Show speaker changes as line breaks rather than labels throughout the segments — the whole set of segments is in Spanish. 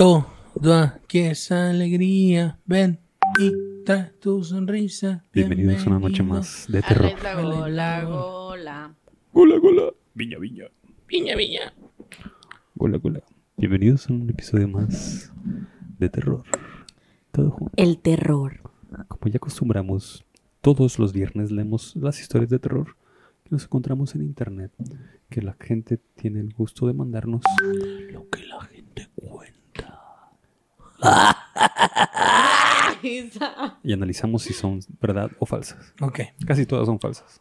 Todo aquí es alegría. Ven y trae tu sonrisa.
Bienvenidos a una noche más de terror.
Gola, gola.
Gola, gola. Viña, viña.
Viña, viña.
Gola, gola. Bienvenidos a un episodio más de terror. Todo junto.
El terror.
Como ya acostumbramos, todos los viernes leemos las historias de terror que nos encontramos en internet. Que la gente tiene el gusto de mandarnos lo que la gente cuenta. Y analizamos si son verdad o falsas.
Ok.
Casi todas son falsas.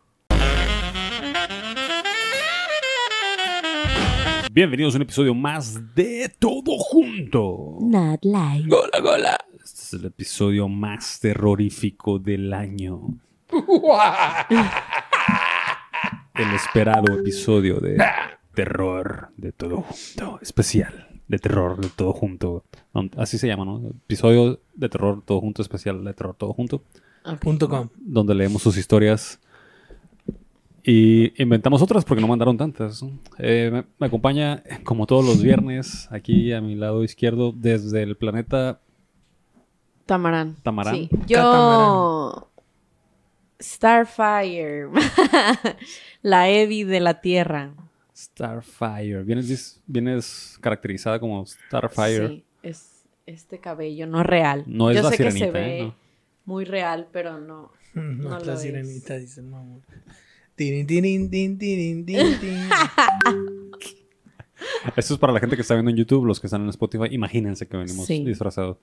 Bienvenidos a un episodio más de Todo Junto.
Not like.
Gola, gola.
Este es el episodio más terrorífico del año. El esperado episodio de terror de Todo Junto. Especial de terror de Todo Junto. Así se llama, ¿no? Episodio de terror Todo Junto especial de terror Todo Junto.
Punto com.
donde leemos sus historias y inventamos otras porque no mandaron tantas. Eh, me, me acompaña, como todos los viernes, aquí a mi lado izquierdo, desde el planeta
Tamarán.
Tamarán.
Sí. Yo. Starfire. la Evi de la Tierra.
Starfire. Vienes, dis- vienes caracterizada como Starfire.
Sí, es este cabello, no real.
No es
Yo
la
sé que se ve
¿eh? No.
muy real, pero no.
No,
No
es
lo
la
es.
sirenita, dice el mamón. Tirin, tirin, tin, tirin, tin, tin.
Esto es para la gente que está viendo en YouTube, los que están en Spotify. Imagínense que venimos
Sí.
disfrazados.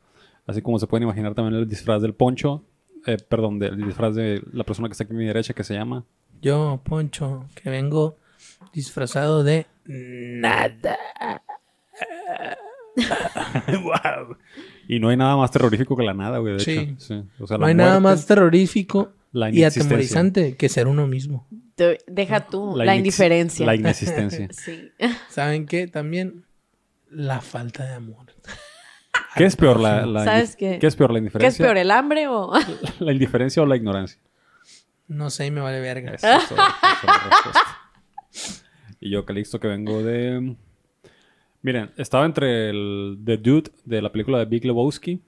Así como se pueden imaginar también el disfraz del poncho. eh, perdón, del disfraz de la persona que está aquí a mi derecha que se llama.
Yo, Poncho, que vengo disfrazado de nada.
wow. Y no hay nada más terrorífico que la nada, güey. De
Sí.
hecho. Sí. O sea,
No
la
hay nada más terrorífico
la
y atemorizante que ser uno mismo.
Deja tú, la, indiferencia.
La inexistencia.
Sí.
¿Saben qué? También la falta de amor.
¿Qué es peor, la, la
¿Sabes
indi-
qué?
es peor, la
¿Qué es
indiferencia?
peor, el hambre o...?
¿La indiferencia o la ignorancia?
No sé, me vale verga.
Esa es la respuesta. Y yo, Calixto, que vengo de... Miren, estaba entre el The Dude de la película de Big Lebowski,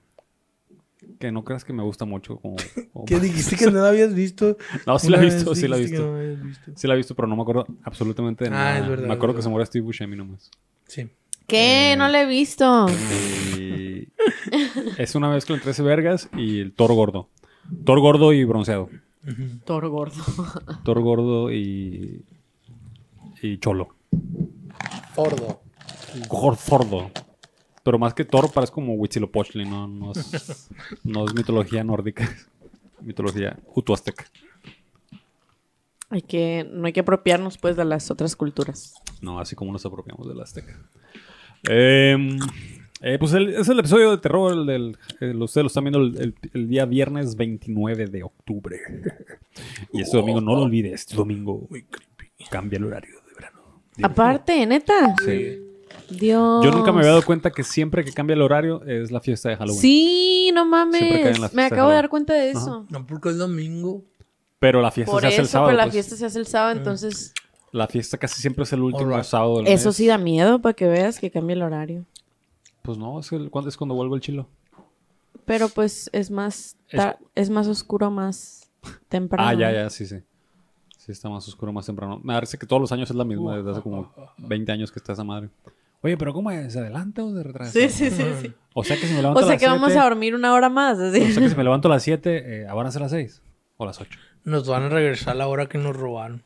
que no creas que me gusta mucho. Como, como-
¿Qué dijiste que no la habías visto?
No, sí la he visto, sí la he visto.
no la habías visto.
Sí la he visto, pero no me acuerdo absolutamente de
Ah,
nada.
es verdad,
me acuerdo
es
que se muere Steve Buscemi nomás.
Sí.
¿Qué? No lo he visto.
Y es una mezcla entre ese vergas y el toro gordo. Toro gordo y bronceado.
Toro gordo.
Toro gordo y. y cholo.
Fordo.
Gor- Fordo. Pero más que Thor, parece como Huitzilopochtli, ¿no? No es, no es mitología nórdica. mitología utuazteca.
Hay que, no hay que apropiarnos pues de las otras culturas.
No, así como nos apropiamos de la azteca. Em, eh, pues el- es el episodio de terror. El del, el- ustedes lo están viendo el, el- el día viernes 29 de octubre. y este domingo, no lo olvides, este domingo cambia el horario.
Aparte, neta.
Sí.
Dios.
Yo nunca me había dado cuenta que siempre que cambia el horario es la fiesta de Halloween.
Sí, no mames. Me
de
acabo de dar cuenta de eso.
No, porque es domingo.
Pero la fiesta
Por
se hace el sábado.
pero la
pues.
fiesta se hace el sábado, entonces
La fiesta casi siempre es el último sábado del
eso
mes.
sí da miedo para que veas que cambia el horario.
Pues no, es, el- es cuando vuelve el chilo.
Pero pues es más
es,
más oscuro más temprano.
Ah, ya, ya, sí, sí. Sí, está más oscuro, más temprano. Me parece que todos los años es la misma, desde hace como 20 años que está esa madre. Oye, pero ¿cómo es? ¿Se adelanta o se retrasa?
Sí, sí, sí, sí.
O sea que si me levanto
O sea
a
que
las
vamos
7,
a dormir una hora más, así.
O sea que si me levanto a las 7, eh, ¿ahora a ser las 6? ¿O las 8?
Nos van a regresar a la hora que nos robaron.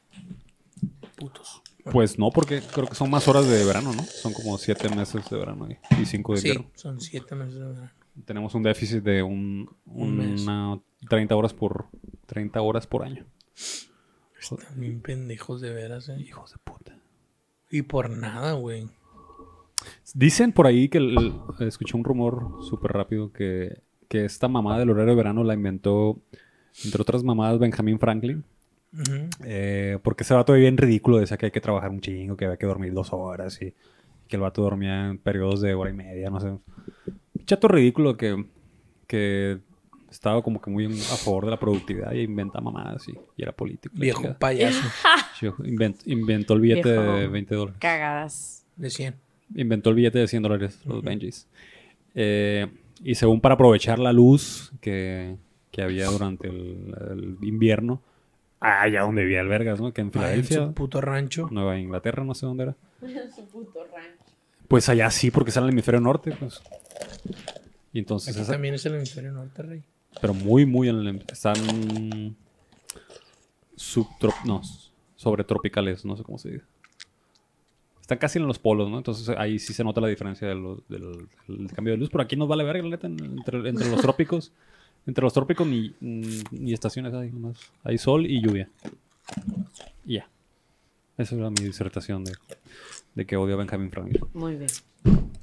Putos.
Pues no, porque creo que son más horas de verano, ¿no? Son como 7 meses de verano y 5 de
Sí,
invierno.
son siete meses de verano.
Tenemos un déficit de un,
Un mes.
una 30 horas por 30 horas por año.
Están bien pendejos de veras, eh.
Hijos de puta.
Y por nada, güey.
Dicen por ahí que el- escuché un rumor súper rápido que, que esta mamada del horario de verano la inventó, entre otras mamadas, Benjamin Franklin. Eh, porque ese vato bien ridículo decía que hay que trabajar un chingo, que había que dormir dos horas y, que el vato dormía en periodos de hora y media, no sé. Chato ridículo que, que estaba como que muy en- a favor de la productividad y inventa mamadas y, y era político.
Viejo payaso.
Invent- inventó el billete
Viejo.
de 20 dólares.
Cagadas.
De 100.
Inventó el billete de 100 dólares, los Benjis. Eh, y según para aprovechar la luz que, que había durante el, el invierno, allá donde vivía Albergas, ¿no? Que en
Ah, en
Filadelfia,
su puto rancho.
Nueva Inglaterra, no sé dónde era. Pues allá sí, porque está en el hemisferio norte, pues. Y entonces,
Aquí
esa-
también es el hemisferio norte, rey.
Pero muy, muy en el, están subtrop, no, sobretropicales, no sé cómo se dice. Están casi en los polos, ¿no? Entonces ahí sí se nota la diferencia de del, del cambio de luz. Pero aquí nos vale verga, la neta, en- entre, entre los trópicos. Entre los trópicos ni, ni estaciones hay, nomás. Hay sol y lluvia. Ya. Esa era mi disertación de, de que odio a Benjamin Franklin.
Muy bien.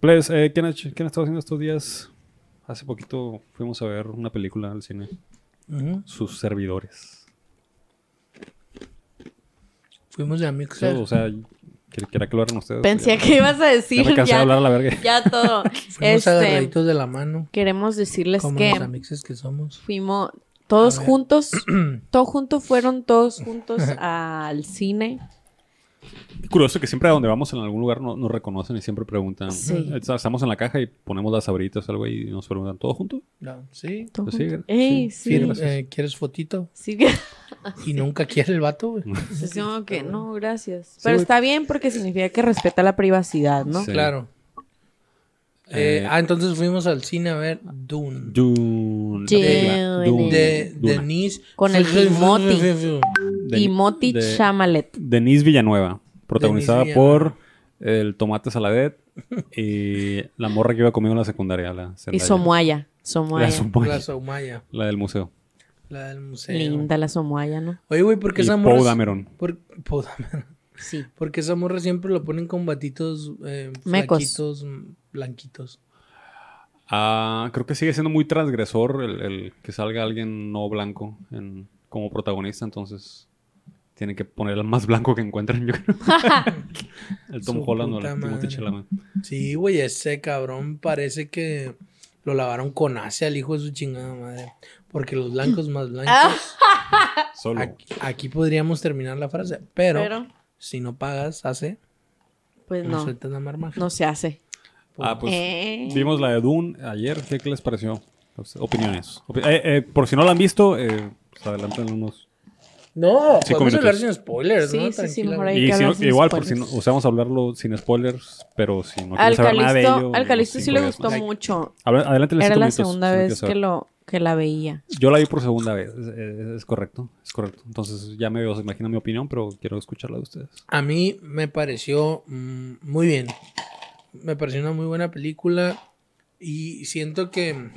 Pues, eh, ¿quién, ha, quién ha estado haciendo estos días? Hace poquito fuimos a ver una película al cine.
Ujú.
Sus servidores.
Fuimos de Amixer.
o sea, ¿quiere, quiere que lo hagan ustedes?
Pensé
Ya-
que ibas a decir
Ya me cansé de
ya,
hablar a la verga.
ya todo.
Fuimos
este,
agarraditos de la mano.
queremos decirles
Como
que
los amixes que somos.
fuimos todos
A
juntos, todos juntos fueron todos juntos al cine.
Curioso que siempre a donde vamos en algún lugar no- nos reconocen y siempre preguntan.
Sí.
"Eh, Estamos en la caja y ponemos las sabritas o algo y nos preguntan, ¿todo junto?
No, sí.
todos
Pues sí,
juntos.
sí,
Ey, sí.
Gracias.
eh, ¿Quieres fotito?
Sí,
Y nunca quiere el vato, güey.
es como que no, gracias. Pero está bien porque significa que respeta la privacidad, ¿no?
Sí.
Claro. Eh,
Eh,
ah, entonces fuimos al cine a ver Dune.
Dune.
Dune.
Dune.
De. Denise.
Con el Timothy. Timothy
de-
Chamalet.
Denise Villanueva, protagonizada
Denise
por el Tomate Saladet y la morra que iba conmigo en la secundaria, la
Y
Zendaya.
Somoaya. Somoaya.
La Somoya,
La
del museo.
La del museo.
Linda la Somoaya, ¿no?
Oye, güey, ¿por qué
Y
esa morra...
Dameron.
Por... Poe Dameron.
Sí.
Porque esa morra siempre lo ponen con batitos eh, flaquitos, blanquitos.
Ah, creo que sigue siendo muy transgresor el, el que salga alguien no blanco en- como protagonista, entonces tienen que poner al más blanco que encuentren, yo creo. el Tom
Su
Holland o el Timothy. Chalamet.
Sí, güey, ese cabrón parece que lo lavaron con ace al hijo de su chingada madre. Porque los blancos más blancos...
Solo.
Aquí, aquí podríamos terminar la frase, pero,
Pero,
si no pagas, hace,
pues
no
no.
sueltas la marmaja.
No se hace.
Ah, pues
Eh.
vimos la de Dune ayer. ¿Qué, qué les pareció? Pues, Opiniones. Opi- eh, eh, por si no la han visto, eh, pues adelanten unos.
No, podemos hablar
minutos.
sin spoilers,
Sí,
¿no?
sí, sí, mejor. Hay que hablar sin
igual, por si no, o sea, vamos a hablarlo sin spoilers, pero si no quieres saber nada de ello.
al Calisto
unos
sí le gustó mucho.
Adelante
Era la segunda vez que, lo, que la veía.
Yo la vi por segunda vez, es, es- es correcto, es correcto. Entonces ya me os imagino mi opinión, pero quiero escucharla de ustedes.
A mí me pareció mm, muy bien. Me pareció una muy buena película y siento que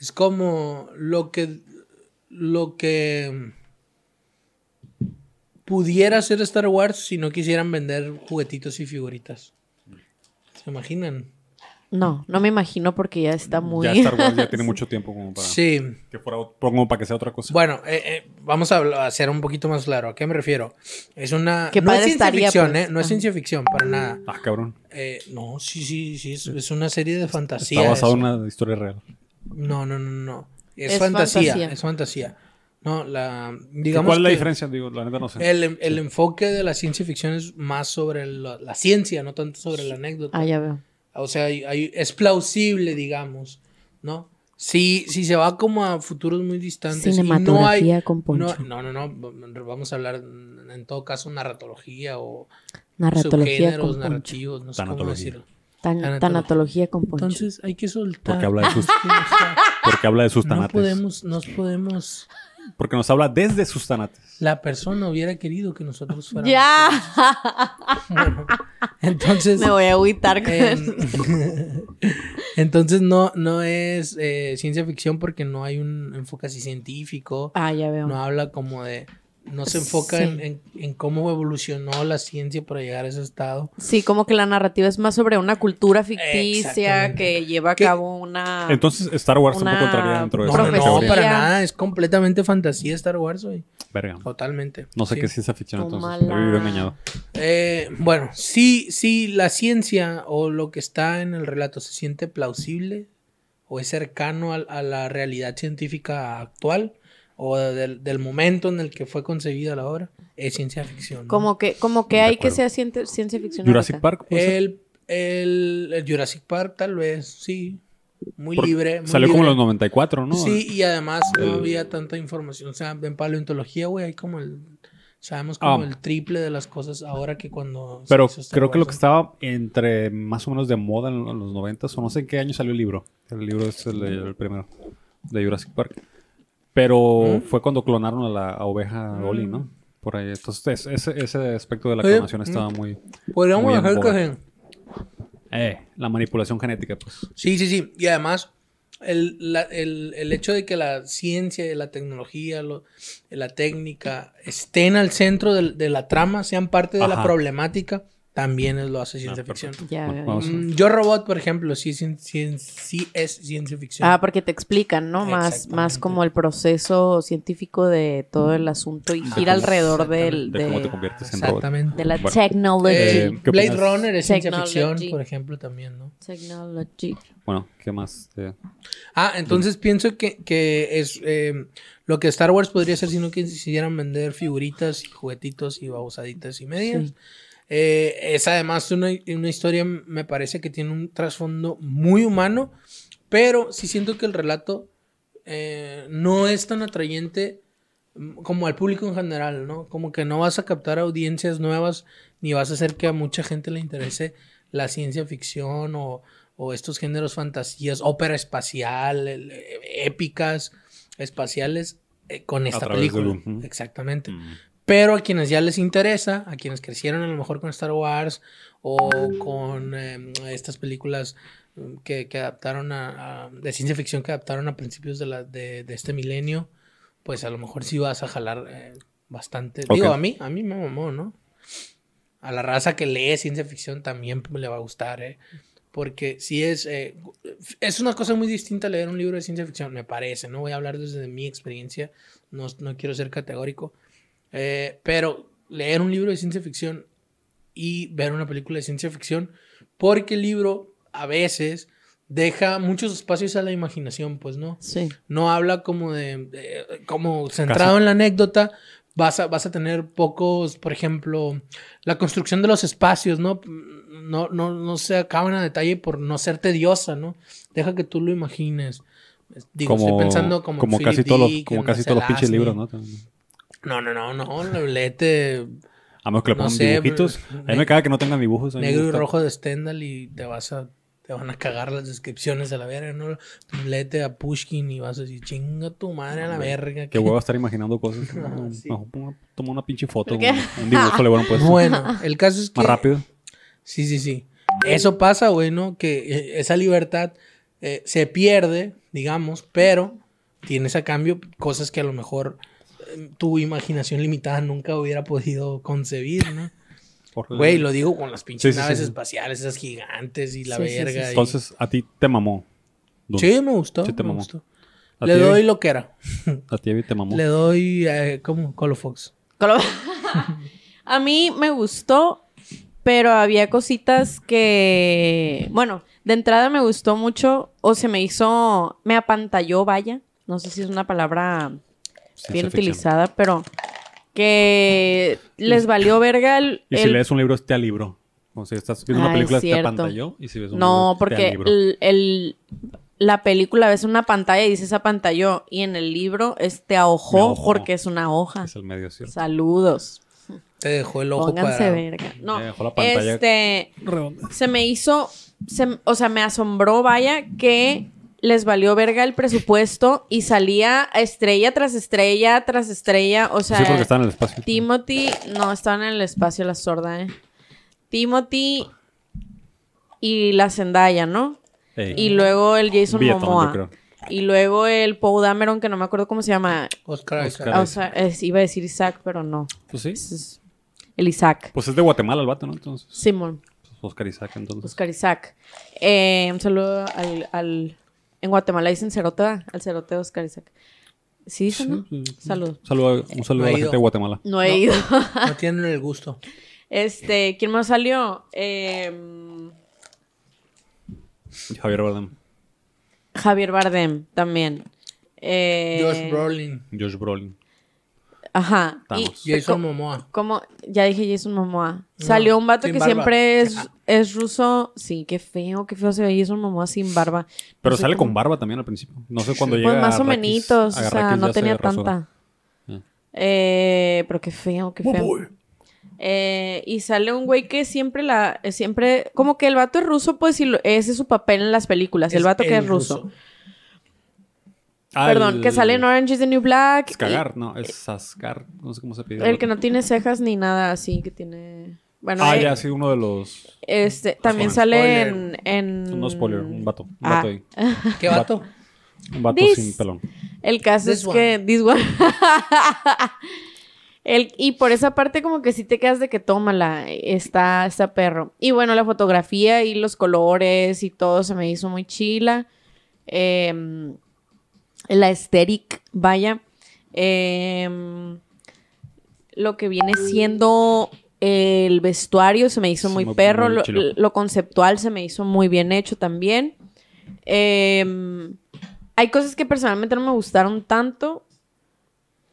es como lo que lo que pudiera ser Star Wars si no quisieran vender juguetitos y figuritas. ¿Se imaginan?
No, no me imagino porque ya está muy...
Ya Star Wars ya tiene mucho tiempo como para,
Sí.
que, fuera, como para que sea otra cosa.
Bueno, eh, eh, vamos a hacer un poquito más claro. ¿A qué me refiero? Es una...
Qué
no es ciencia
estaría,
ficción,
pues.
¿eh? No es ciencia ficción, para nada.
Ah, cabrón.
Eh, no, sí, sí, sí, es, es una serie de fantasía.
Está basado en una historia real.
No, no, no, no. Es,
Es
fantasía,
fantasía.
es fantasía. No, la...
¿Y
Digamos
¿Cuál es la
que
diferencia? Digo, la neta no sé.
El, el enfoque de la ciencia ficción es más sobre la, la ciencia, no tanto sobre la anécdota.
Ah, ya veo.
O sea, hay- hay- es plausible, digamos, ¿no? Si, si se va como a futuros muy distantes y no hay...
con
No,
Poncho.
no, no, no, vamos a hablar en todo caso narratología o
Narratología
subgéneros
con Poncho.
narrativos, no sé cómo
Tanatología.
decirlo.
Tan-
Tanatología.
tanatología con Poncho.
Entonces hay que soltar.
Porque habla de sus, porque habla de sus
no podemos, nos podemos...
Porque nos habla desde sus tanates.
La persona hubiera querido que nosotros fuéramos...
ya.
Bueno, entonces...
me voy a agüitar con
Em, Entonces no, no es eh, ciencia ficción porque no hay un enfoque así científico.
Ah, ya veo.
No habla como de... No se enfoca
Sí.
en, en- en cómo evolucionó la ciencia para llegar a ese estado.
Sí, como que la narrativa es más sobre una cultura ficticia que lleva a
¿Qué?
cabo una...
Entonces Star Wars
Una
tampoco entraría dentro de
No,
esa
no, para nada. Es completamente fantasía Star Wars, güey.
Verga.
Totalmente.
No sé
Sí.
qué es ciencia ficción, entonces.
Tómala.
He vivido engañado.
Eh, bueno, sí, sí, la ciencia o lo que está en el relato se siente plausible o es cercano a, la realidad científica actual o del, del momento en el que fue concebida la obra, es ciencia ficción. ¿no?
Como que, como que hay que sea ciencia, ciencia ficción.
Jurassic
ahorita.
Park.
El, el, el Jurassic Park, tal vez, sí. muy
Por-
libre. muy
Salió como en
libre.
los 94, ¿no?
Sí, y además no
El-
había tanta información. O sea, en paleontología, güey, hay como el. Sabemos como
Ah.
el triple de las cosas ahora que cuando.
Pero creo que lo que estaba entre más o menos de moda en, en los 90 o no sé en qué año salió el libro. El libro es el, el primero de Jurassic Park. Pero
¿Mm?
fue cuando clonaron a la a oveja Dolly, ¿no? Por ahí. Entonces, es- ese, ese aspecto de la
Oye,
clonación estaba
¿mm?
muy.
Podríamos
muy
dejar que
Eh, la manipulación genética, pues.
Sí, sí, sí. Y además, el, la- el- el hecho de que la ciencia, la tecnología, lo- la técnica estén al centro de, la trama, sean parte de la problemática, también es lo hace ciencia
Ah,
ficción.
Ya,
Mm, Yo Robot, por ejemplo, sí, cien- sí es ciencia ficción.
Ah, porque te explican, ¿no? Más, más como el proceso científico de todo el asunto y
Ah,
gira alrededor del,
De cómo te conviertes en robot.
Exactamente.
de la
Bueno.
technology.
Eh,
¿qué
Blade? Runner es ciencia ficción, por ejemplo, también, ¿no?
Technology.
Bueno, ¿qué más? Eh,
Ah, entonces pienso que, que es eh, lo que Star Wars podría ser si no quisieran vender figuritas y juguetitos y babosaditas y medias.
Sí.
Eh, es además una, una historia, me parece que tiene un trasfondo muy humano, pero sí siento que el relato eh, no es tan atrayente mm, como al público en general, ¿no? Como que no vas a captar audiencias nuevas ni vas a hacer que a mucha gente le interese la ciencia ficción o, o estos géneros fantasías, ópera espacial, eh, épicas espaciales eh, con esta película. Exactamente.
mm,
Pero a quienes ya les interesa, a quienes crecieron a lo mejor con Star Wars o con eh, estas películas mm, que, que adaptaron a, a- de ciencia ficción que adaptaron a principios de, la, de, de este milenio, pues a lo mejor sí vas a jalar eh, bastante.
Ok.
Digo, a mí, a mí me mamó, ¿no? A la raza que lee ciencia ficción también le va a gustar, ¿eh? Porque sí es, eh, es una cosa muy distinta leer un libro de ciencia ficción, me parece. No voy a hablar desde mi experiencia, no, no quiero ser categórico. Eh, pero leer un libro de ciencia ficción y ver una película de ciencia ficción, porque el libro a veces deja muchos espacios a la imaginación, pues, ¿no?
Sí.
No habla como de, de- como centrado en la anécdota. Vas a, vas a tener pocos, por ejemplo, la construcción de los espacios, ¿no? No, no, no se acaban a detalle por no ser tediosa, ¿no? Deja que tú lo imagines. Digo,
como,
estoy pensando como,
como
Philip
casi todos los,
Dick,
como casi todos los pinches libros, ¿no?
No, no, no, no. Léete
A menos que le
No
pongan
sé,
dibujitos.
pero-
A mí me caga que no tengan dibujos.
negro y rojo de Stendhal y te vas a te van a cagar las descripciones de la verga, ¿no? Léete a Pushkin y vas a decir, chinga tu madre a la verga.
Qué huevo estar imaginando cosas. No,
sí.
mejor pongo- Toma una pinche foto. Un, un dibujo le hubieran puesto.
Bueno, el caso es que...
Más rápido.
Sí, sí, sí. Eso pasa, güey, ¿no? Que eh, esa libertad eh, se pierde, digamos, pero tienes a cambio cosas que a lo mejor eh, tu imaginación limitada nunca hubiera podido concebir, ¿no? Güey, lo digo con las pinches
Sí, sí,
naves
sí.
espaciales, esas gigantes y la
Sí, sí, sí,
verga.
sí.
y-
Entonces, a ti te mamó. Dune.
Sí, me gustó.
Sí te
me
mamó.
gustó.
¿A
Le doy lo que era.
A ti, Evi, te mamó.
Le doy, eh, ¿cómo? Colo Fox.
Colo- A mí me gustó, pero había cositas que, bueno, de entrada me gustó mucho o se me hizo, me apantalló, vaya, no sé si es una palabra
Ciencia
bien
ficción.
utilizada, pero que les valió verga el...
Y si
el-
lees un libro, te libro. O sea, estás viendo
Ah,
una película,
es
te apantalló. Y si ves un
No,
libro, te
porque
libro.
el, el- la película ves una pantalla y dice se apantalló y en el libro es te ahojó, porque es una hoja.
Es el medio, ¿cierto?
Saludos.
Te dejó el ojo
Pónganse
cuadrado.
verga. No,
Me dejó la pantalla
este,
Redonda.
se me hizo, se- o sea, me asombró, vaya, que les valió verga el presupuesto y salía estrella tras estrella tras estrella, o sea,
sí, porque está en el espacio.
Timothy, no, estaban en el espacio la sorda, ¿eh? Timothy y la Zendaya, ¿no?
Ey.
Y luego el Jason Momoa.
creo.
Y luego el Poe Dameron, que no me acuerdo cómo se llama.
Oscar
Oscar
Isaac.
O sea, es- iba a decir Isaac, pero no.
Pues sí.
Es- es el Isaac.
Pues es de Guatemala el vato, ¿no? Entonces,
Simón.
Oscar Isaac, entonces.
Oscar Isaac. Eh, un saludo al, al- En Guatemala dicen cerote, ¿verdad? Al cerote de Oscar Isaac. Sí, dicen, ¿no?
Sí, sí.
Saludos.
Un saludo, un saludo
No
a la gente de Guatemala.
No he
No.
ido.
No tienen el gusto.
Este, ¿quién más salió? Eh,
Javier Bardem.
Javier Bardem también. Eh,
Josh Brolin.
Josh Brolin.
Ajá. Y.
Jason Momoa.
como, ya dije Jason Momoa.
No,
Salió un vato que
barba.
siempre es, es ruso. Sí, qué feo, qué feo se ve Jason Momoa sin barba.
Pero
No
sale
cómo-
con barba también al principio. No sé cuándo
Pues
llega
más o menos, o sea, no
se
tenía tanta.
Ah.
Eh, pero qué feo, qué feo. Eh, y sale un güey que siempre la, siempre, como que el vato es ruso, pues, y lo- ese es su papel en las películas, el vato que es ruso. Perdón, que sale en Orange is the New Black. y-
Skagar, no, es Sascar, no sé cómo se pide.
el que no tiene cejas ni nada así, que tiene... Bueno,
Ah,
eh,
ya, sí, uno de los...
este, también
Spoiler.
sale en... en...
No spoiler, un vato. Un
Ah.
vato ahí.
¿Qué vato?
Un vato
This-
sin pelón.
El caso
This
es
one.
que... This one. El, y por esa parte como que sí te quedas de que tómala, está, está perro. Y bueno, la fotografía y los colores y todo se me hizo muy chila. Em, la aesthetic, vaya. Em, lo que viene siendo el vestuario se me hizo muy perro.
muy
lo,
chilo.
lo conceptual se me hizo muy bien hecho también. Em, hay cosas que personalmente no me gustaron tanto,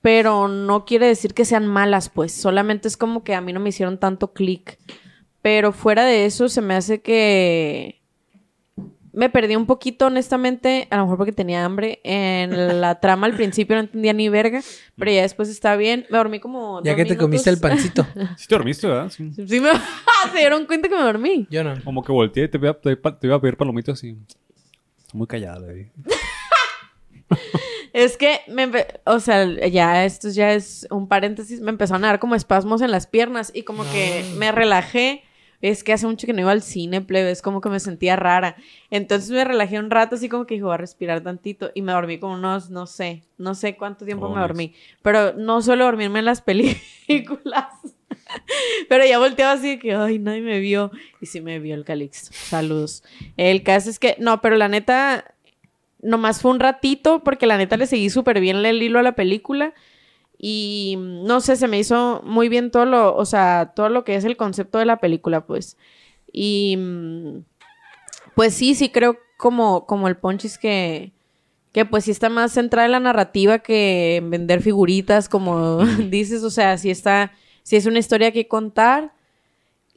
pero no quiere decir que sean malas, pues. Solamente es como que a mí no me hicieron tanto clic. Pero fuera de eso, se me hace que me perdí un poquito, honestamente, a lo mejor porque tenía hambre. En la trama al principio no entendía ni verga, pero ya después está bien. Me dormí como.
Ya que te comiste el pancito.
Sí te dormiste, ¿verdad? Sí.
Sí, me... se dieron cuenta que me dormí.
Yo no.
Como que volteé y te iba, te iba- te iba a pedir palomitas y... Muy callada, ahí.
Es que, me empe- o sea, ya esto ya es un paréntesis, me empezaron a dar como espasmos en las piernas y como que me relajé. Es que hace mucho que no iba al cine, plebe, es como que me sentía rara. Entonces me relajé un rato, así como que dije, voy a respirar tantito. Y me dormí como unos, no sé, no sé cuánto tiempo
Oh,
me dormí. Pero no suelo dormirme en las películas. Pero ya volteaba así de que, ay, nadie me vio. Y sí me vio el Calixto. Saludos. El caso es que, no, pero la neta, nomás fue un ratito, porque la neta le seguí súper bien el hilo a la película. Y mm, no sé, se me hizo muy bien todo lo, o sea, todo lo que es el concepto de la película, pues. Y mm, pues sí, sí creo como, como el Ponchis que, que pues sí está más centrada en la narrativa que en vender figuritas, como dices, o sea, sí está, sí es una historia que contar.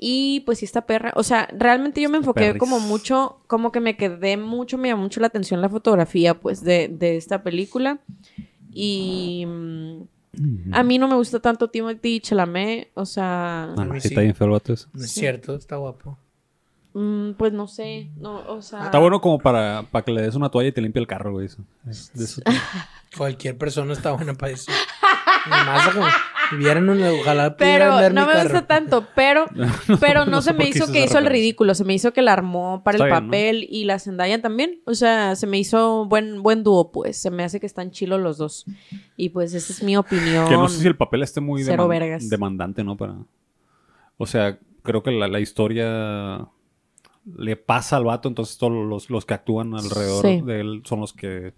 Y pues sí está perra. O sea, realmente yo me enfoqué
perris.
como mucho, como que me quedé mucho, me llamó mucho la atención la fotografía, pues, de, de esta película. Y mm, a mí no me gusta tanto Timothy Chalamet, o sea,
Ah,
mí
sí,
sí.
está bien feo el vato ese.
No es cierto, está guapo.
mm, pues no sé, no, o sea...
Está bueno como para, para que le des una toalla y te limpie el carro, güey. eso. Es de eso-
Cualquier persona está buena para eso. Más como vieran un ojalá pudieran
Pero
ver
no
mi
me
carro.
gusta tanto, pero, pero no,
no sé
se me hizo que hizo el ridículo, se me hizo que la armó para
Está
el
bien, ¿no?
papel y la Zendaya también, o sea, se me hizo buen buen dúo, pues, se me hace que están chilos los dos. Y pues esa es mi opinión.
Que no sé si el papel esté muy
Cero
deman-
vergas.
demandante, ¿no? Para... O sea, creo que la, la historia le pasa al vato, entonces todos los, los que actúan alrededor
Sí.
de él son los que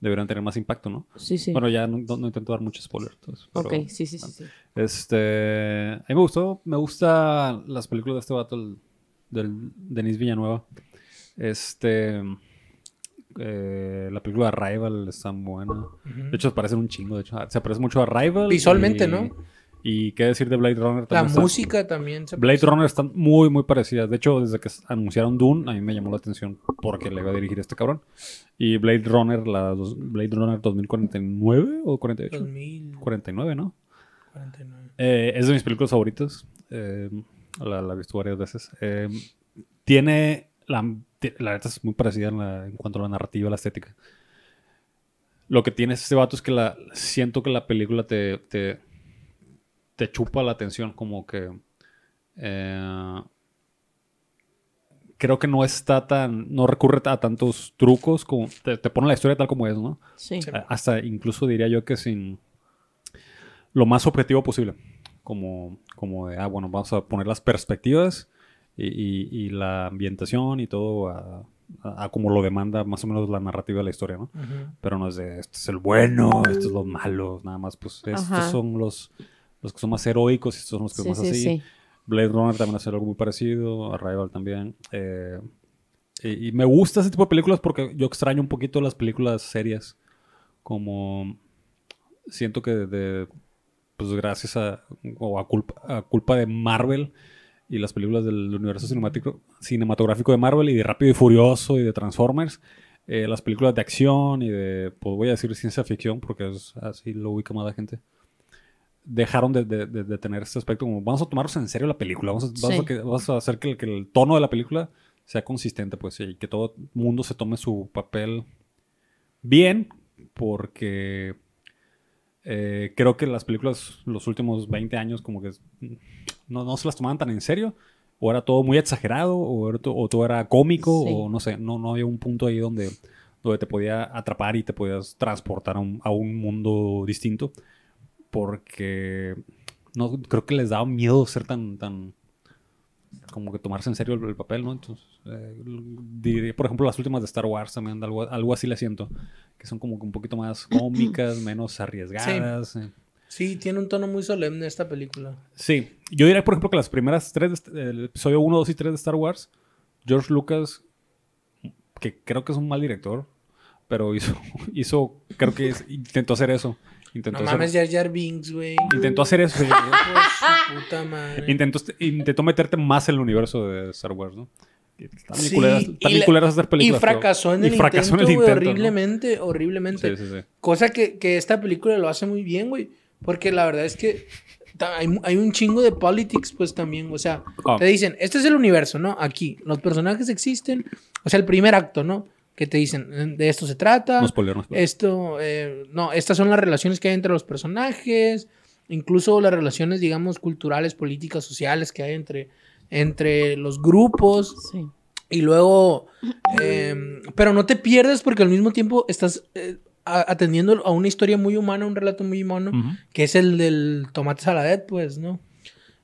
deberían tener más impacto, ¿no?
Sí, sí.
Bueno, ya no, no- no intento dar mucho spoiler. entonces, pero,
ok, sí, sí, sí, sí.
Este, a mí me gustó, me gustan las películas de este vato, el- del Denis Villanueva. Este, eh, la película Arrival está buena. De hecho, se parecen un chingo, de hecho, se parece mucho a Arrival.
Visualmente,
y-
¿no?
Y qué decir de Blade Runner
La
está-
música también se
Blade Runner están muy, muy parecidas. De hecho, desde que anunciaron Dune, a mí me llamó la atención porque le iba a dirigir este cabrón. Y Blade Runner, la dos- Blade Runner 2049 o 48?
2049.
49, ¿no? Eh, es de mis películas favoritas. Eh, la, la he visto varias veces. Eh, tiene. La, la neta es muy parecida en, la- en cuanto a la narrativa, la estética. Lo que tiene este vato es que la, siento que la película te, te, te chupa la atención, como que. eh, creo que no está tan. No recurre a tantos trucos como. Te, te pone la historia tal como es, ¿no?
Sí.
Hasta incluso diría yo que sin lo más objetivo posible. Como, como de, ah, bueno, vamos a poner las perspectivas y, y- y la ambientación y todo a, a- a como lo demanda más o menos la narrativa de la historia, ¿no?
Ujú.
Pero no es de, este es el bueno, estos son los malos, nada más, pues estos
Ajá.
son los, los que son más heroicos y estos son los que
Sí,
son más
sí,
así.
sí.
Blade Runner también hace algo muy parecido, Arrival también. eh, y, y me gusta ese tipo de películas porque yo extraño un poquito las películas serias. Como siento que de, pues gracias a, o a culpa, a culpa de Marvel y las películas del universo cinematográfico de Marvel y de Rápido y Furioso y de Transformers, eh, las películas de acción y de, pues voy a decir ciencia ficción porque es así lo ubica más la gente, dejaron de, de- tener este aspecto como vamos a tomarnos en serio la película, vamos a, vamos a que- vamos a hacer que, el- que el tono de la película sea consistente, pues, y que todo mundo se tome su papel bien, porque eh, creo que las películas los últimos 20 años como que no, no se las tomaban tan en serio, o era todo muy exagerado, o, era to- o todo era cómico,
Sí.
o no sé, no, no había un punto ahí donde, donde te podía atrapar y te podías transportar a un, a un mundo distinto, porque no creo que les daba miedo ser tan, tan como que tomarse en serio el, el papel, ¿no? Entonces, eh, diría, por ejemplo, las últimas de Star Wars también, algo, algo así le siento, que son como que un poquito más cómicas, menos arriesgadas. eh.
Sí, tiene un tono muy solemne esta película.
Sí, yo diría, por ejemplo, que las primeras tres, de el episodio 1, 2 y 3 de Star Wars, George Lucas, que creo que es un mal director, pero hizo, hizo creo que es- intentó hacer eso. Intentó,
No
hacer,
mames, Jar Jar Binks, güey.
intentó hacer eso. sí.
Por su puta madre.
intentó, intentó meterte más en el universo de Star Wars, ¿no? Están
Sí,
culeras,
y la-
hacer
Y
películas. pero-
fracasó en
y
el
fracasó
intento,
en el intento, ¿no?
horriblemente, horriblemente.
Sí, sí, sí.
Cosa que, que esta película lo hace muy bien, güey. Porque la verdad es que hay, hay un chingo de politics, pues también. O sea,
Ah.
te dicen, este es el universo, ¿no? Aquí, los personajes existen. O sea, el primer acto, ¿no? Que te dicen, de esto se trata.
No spoiler, no spoiler.
Esto, eh, no, estas son las relaciones que hay entre los personajes. Incluso las relaciones, digamos, culturales, políticas, sociales que hay entre, entre los grupos.
Sí.
Y luego, eh, pero no te pierdes porque al mismo tiempo estás eh, a- atendiendo a una historia muy humana, un relato muy humano, que es el del tomate saladet, pues, ¿no?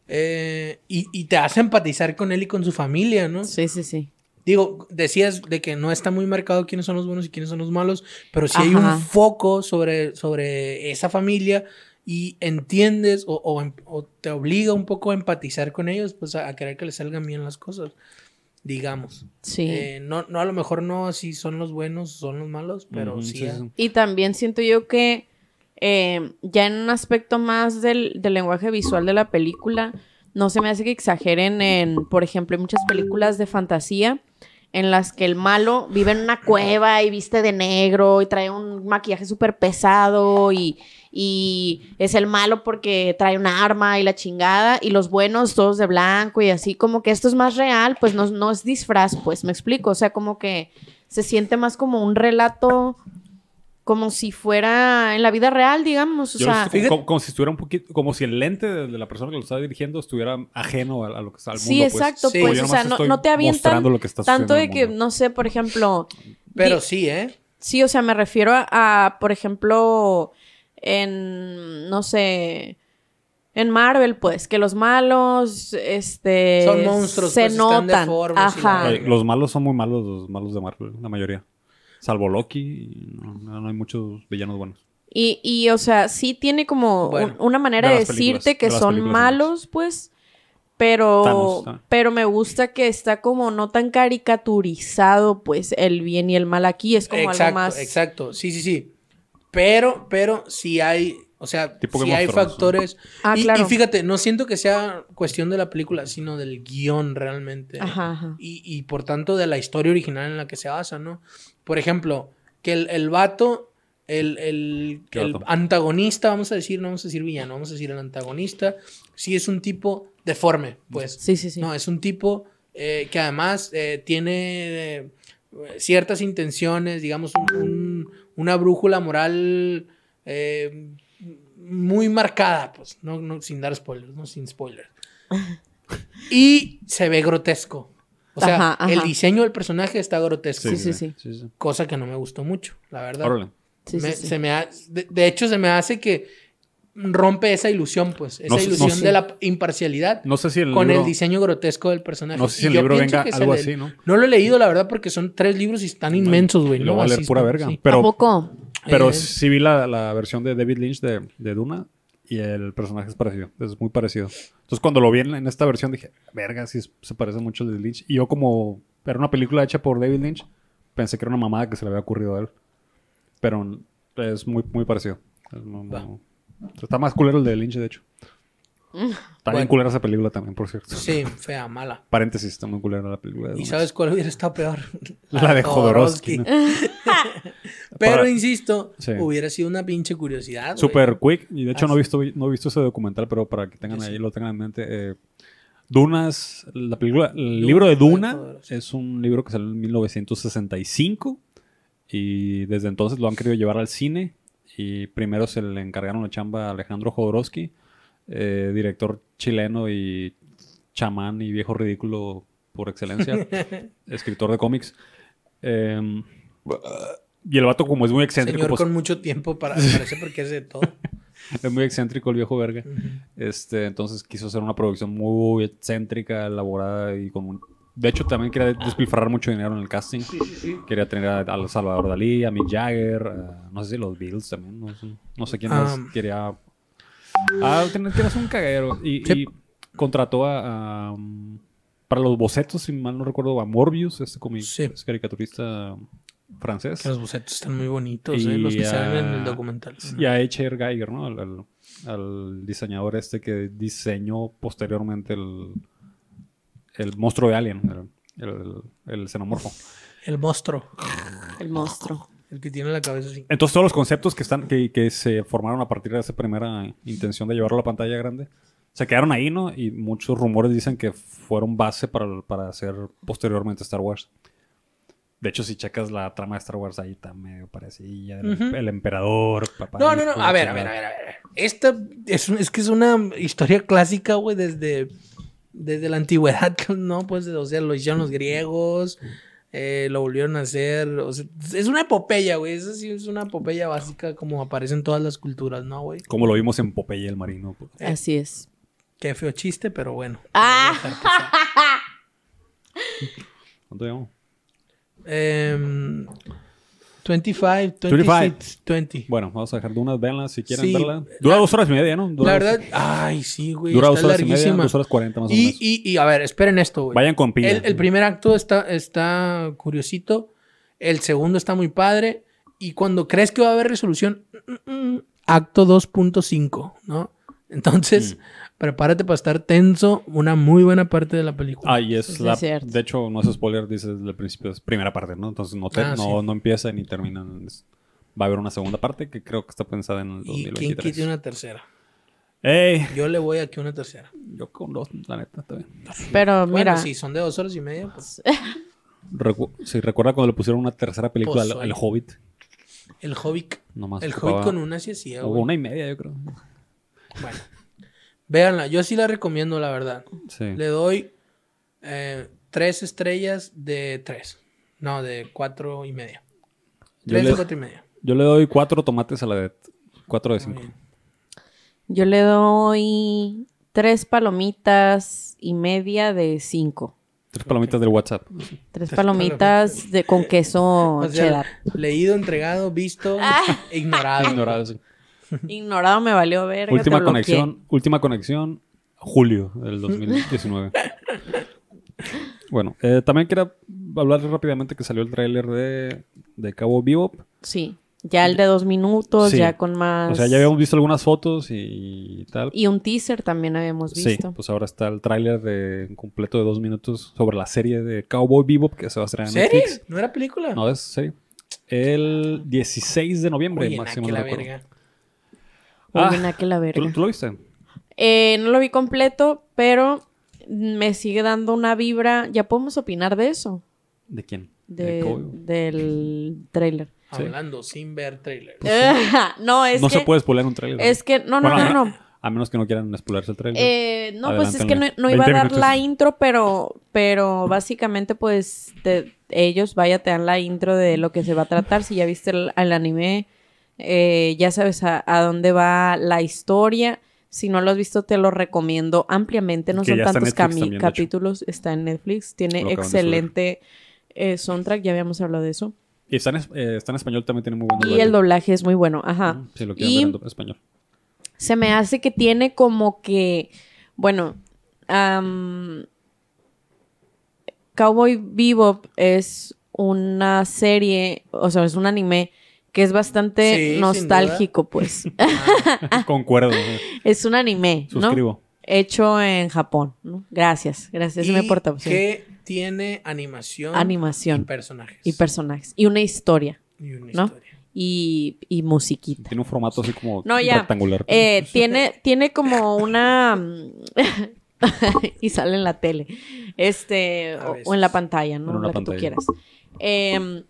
Eh, y, y te hace empatizar con él y con su familia, ¿no?
Sí, sí, sí.
Digo, decías de que no está muy marcado quiénes son los buenos y quiénes son los malos, pero sí hay un foco sobre, sobre esa familia y entiendes o, o em- o te obliga un poco a empatizar con ellos, pues a, a querer que les salgan bien las cosas, digamos.
Sí.
Eh, no, no, a lo mejor no si son los buenos o son los malos, pero sí.
sí, sí.
Y también siento yo que eh, ya en un aspecto más del, del lenguaje visual de la película, no se me hace que exageren en, por ejemplo, hay muchas películas de fantasía en las que el malo vive en una cueva y viste de negro y trae un maquillaje súper pesado y, y es el malo porque trae una arma y la chingada y los buenos todos de blanco y así como que esto es más real, pues no, no es disfraz, pues me explico, o sea, como que se siente más como un relato como si fuera en la vida real, digamos, o
Yo
sea,
como,
fíjate-
como- como si estuviera un poquito, como si el lente de, de la persona que lo estaba dirigiendo estuviera ajeno a, a lo que está al mundo.
Sí,
pues.
exacto,
Sí.
pues, o sea, no, no te avientan
lo que está
tanto de que, no sé, por ejemplo,
Pero
di-
sí, ¿eh?
sí, o sea, me refiero a, a, por ejemplo, en, no sé, en Marvel, pues, que los malos, este,
Son monstruos,
se
pues, están
notan,
deformes y la
ajá,
Los malos son muy malos, los malos de Marvel, la mayoría. Salvo Loki, y no, no- hay muchos villanos buenos.
Y, y, o sea, sí tiene como
Bueno,
un- una manera
de
decirte que
de
son malos, pues. Pero,
Thanos, ah.
pero me gusta que está como no tan caricaturizado, pues, el bien y el mal aquí. Es como
exacto,
algo más.
exacto. Sí, sí, sí. Pero, pero sí hay, o sea,
Tipo of
hay
Thrones, ¿no?
factores.
Ah,
y,
claro.
y fíjate, no siento que sea cuestión de la película, sino del guion realmente.
Ajá, ajá.
Y, y por tanto de la historia original en la que se basa, ¿no? Por ejemplo, que el, el vato, el, el,
¿Qué
el antagonista, vamos a decir, no vamos a decir villano, vamos a decir el antagonista, sí es un tipo deforme, pues.
Sí, sí, sí.
No, es un tipo eh, que además eh, tiene eh, ciertas intenciones, digamos, un- un- una brújula moral eh, muy marcada, pues, no, no, sin dar spoilers, no sin spoilers. y se ve grotesco. O sea,
Ajá, ajá.
el diseño del personaje está grotesco.
Sí, sí, sí.
sí, sí.
Cosa que no me gustó mucho, la verdad.
Sí, sí,
Me-
sí.
se me ha- de, de hecho, se me hace que rompe esa ilusión, pues. Esa
No sé- no
ilusión
sé.
de la imparcialidad
No sé si el
con
libro...
el diseño grotesco del personaje.
No sé si el libro venga algo así, ¿no?
No lo he leído, la verdad, porque son tres libros y están inmensos, güey.
Lo voy a leer
Así
pura verga.
sí.
¿A
Pero,
poco?
Pero
Eh.
sí vi la, la versión de David Lynch de, de Duna y el personaje es parecido. Es muy parecido. Entonces cuando lo vi en, en esta versión dije, verga, sí se parece mucho al de Lynch. Y yo como era una película hecha por David Lynch, pensé que era una mamada que se le había ocurrido a él. Pero es muy, muy parecido. Es muy-
Va.
muy- Está más culero el de Lynch, de hecho. Está bien
Bueno.
culera esa película también, por cierto.
Sí, fea, mala.
Paréntesis, está muy culera la película. de
¿Y
Donas.
sabes cuál hubiera estado peor?
La de Jodorowsky. ¿no?
Pero
Para-
insisto,
Sí.
hubiera sido una pinche curiosidad. güey.
Super quick. Y de hecho no he, visto, no he visto ese documental, pero para que tengan ahí,
sí.
lo tengan en mente. eh, Dunas, la película, el libro de Duna es un libro que salió en 1965 y desde entonces lo han querido llevar al cine y primero se le encargaron la chamba a Alejandro Jodorowsky, eh, director chileno y chamán y viejo ridículo por excelencia, escritor de cómics. Eh, y el vato como es muy excéntrico,
Señor
pues,
con mucho tiempo para parece porque hace de todo.
es muy excéntrico el viejo verga.
Ujú.
Este, entonces quiso hacer una producción muy excéntrica, elaborada y con un... De hecho, también quería despilfarrar mucho dinero en el casting. Quería tener a, a Salvador Dalí, a Mick Jagger, a- no sé si los Beatles también, no sé, no sé quién más
Ah.
quería... Ah, tener que hacer un caguero. Y,
Sí.
y contrató a, a, um, Para los bocetos, si mal no recuerdo, a Morbius, este comi-
Sí.
es caricaturista francés.
Que los bocetos están muy bonitos,
Y
¿eh? los que
a-
salen en el documental.
Y a H.R. Geiger, ¿no? Al, al- al diseñador este que diseñó posteriormente el, el monstruo de Alien, el, el- el xenomorfo.
El monstruo,
El monstruo.
El que tiene la cabeza así.
Entonces todos los conceptos que están que, que se formaron a partir de esa primera intención de llevarlo a la pantalla grande se quedaron ahí, ¿no? Y muchos rumores dicen que fueron base para, para hacer posteriormente Star Wars. De hecho, si checas la trama de Star Wars, ahí está medio parecida. El,
Ujú.
el emperador, papá.
No, no, no. A ver, a ver, a ver, a ver. Esta es, es que es una historia clásica, güey, desde, desde la antigüedad, ¿no? Pues, o sea, lo hicieron los griegos, eh, lo volvieron a hacer. o sea, es una epopeya, güey. Esa sí es una epopeya básica como aparece en todas las culturas, ¿no, güey?
Como lo vimos en Popeye el Marino. pues.
Así es.
Qué feo chiste, pero bueno.
Ah.
¿Cuánto llevamos?
Em, 25,
25.
26, 20.
Bueno, vamos a dejar de unas velas si quieren
Sí.
verla. Dura dos horas y media, ¿no? Dura
La
dos-
verdad, ay, sí, güey.
Dura
está
dos horas y media, dos horas cuarenta más o menos.
y, y, a ver, esperen esto, güey.
Vayan con pila.
El, el primer acto está, está curiosito. El segundo está muy padre. Y cuando crees que va a haber resolución, mm, mm, acto 2.5, ¿no? Entonces,
Mm.
Prepárate para estar tenso una muy buena parte de la película.
Ah, y es
Sí,
la...
es.
De hecho, no es spoiler, dice desde el principio, es primera parte, ¿no? Entonces no, te-
Ah,
no,
sí.
no empieza ni termina. es- Va a haber una segunda parte que creo que está pensada en el
y quién
2023.
quite una tercera.
¡Ey!
Yo le voy aquí una tercera.
Yo con dos, la neta, está bien.
Pero mira,
si son de dos horas y media, pues
Recu sí, recuerda cuando le pusieron una tercera película
Pues,
al, al Hobbit.
el Hobbit.
Nomás
El Hobbit con una sí güey.
una y media, yo creo.
Bueno, véanla. Yo sí la recomiendo, la verdad.
Sí.
Le doy eh, tres estrellas de tres. No, de cuatro y media.
Yo
Tres de
le,
cuatro y media.
yo le doy cuatro tomates a la de cuatro de
Muy
cinco.
bien.
yo le doy tres palomitas y media de cinco.
Tres palomitas del WhatsApp.
Tres
Tres
palomitas de, con queso
O sea,
cheddar.
leído, entregado, visto, ignorado.
Ignorado, sí.
Ignorado me valió verga.
Última conexión, última conexión, julio del 2019. bueno, eh, también quiero hablar rápidamente que salió el tráiler de, de Cabo Bebop.
Sí. Ya el de dos minutos,
Sí.
ya con más.
O sea, ya habíamos visto algunas fotos y tal.
Y un teaser también habíamos
Sí,
visto.
pues ahora está el tráiler de completo de dos minutos sobre la serie de Cowboy Bebop que se va a estrenar en
¿Serie?
Netflix.
¿No era película?
No, es serie. El 16 de noviembre,
Oye,
máximo.
la verga.
Ah,
Oye, na que la verga.
¿Tú, tú lo viste?
Eh, no lo vi completo, pero me sigue dando una vibra. Ya podemos opinar de eso.
¿De quién?
de- del trailer.
Sí.
Hablando sin ver trailer.
no, es
no
que.
se puede spoiler un tráiler.
Es que. No, no,
Bueno,
no,
a-
no.
A menos que no quieran spoilerse el tráiler.
Eh, no, pues es que no, no iba a
20
dar
minutos.
la intro, pero, pero básicamente pues te- ellos, vaya, te dan la intro de lo que se va a tratar. Si ya viste el, el anime, eh, ya sabes a, a dónde va la historia. Si no lo has visto, te lo recomiendo ampliamente. No
Que
son tantos
también,
capítulos. Está en Netflix. Tiene excelente eh, soundtrack. Ya habíamos hablado de eso.
Y está en, eh, está en español, también tiene muy buen
Y el doblaje es muy bueno. Ajá.
Si lo
Y-
ver en español.
se me hace que tiene como que, bueno, Cowboy Bebop es una serie, o sea, es un anime que es bastante
Sí,
nostálgico, pues.
Concuerdo.
es un anime, ¿no?
Suscribo.
Hecho en Japón, ¿no? Gracias, gracias. Me
Y
aporta. sí.
que tiene animación,
Animación
y personajes.
y personajes. Y una historia,
Y una
¿no?
historia.
y, y musiquita.
Tiene un formato así como
No, ya.
rectangular.
Eh, tiene, tiene como una. y sale en la tele. Este.
A
O, en la pantalla, ¿no? La que tú quieras. Em,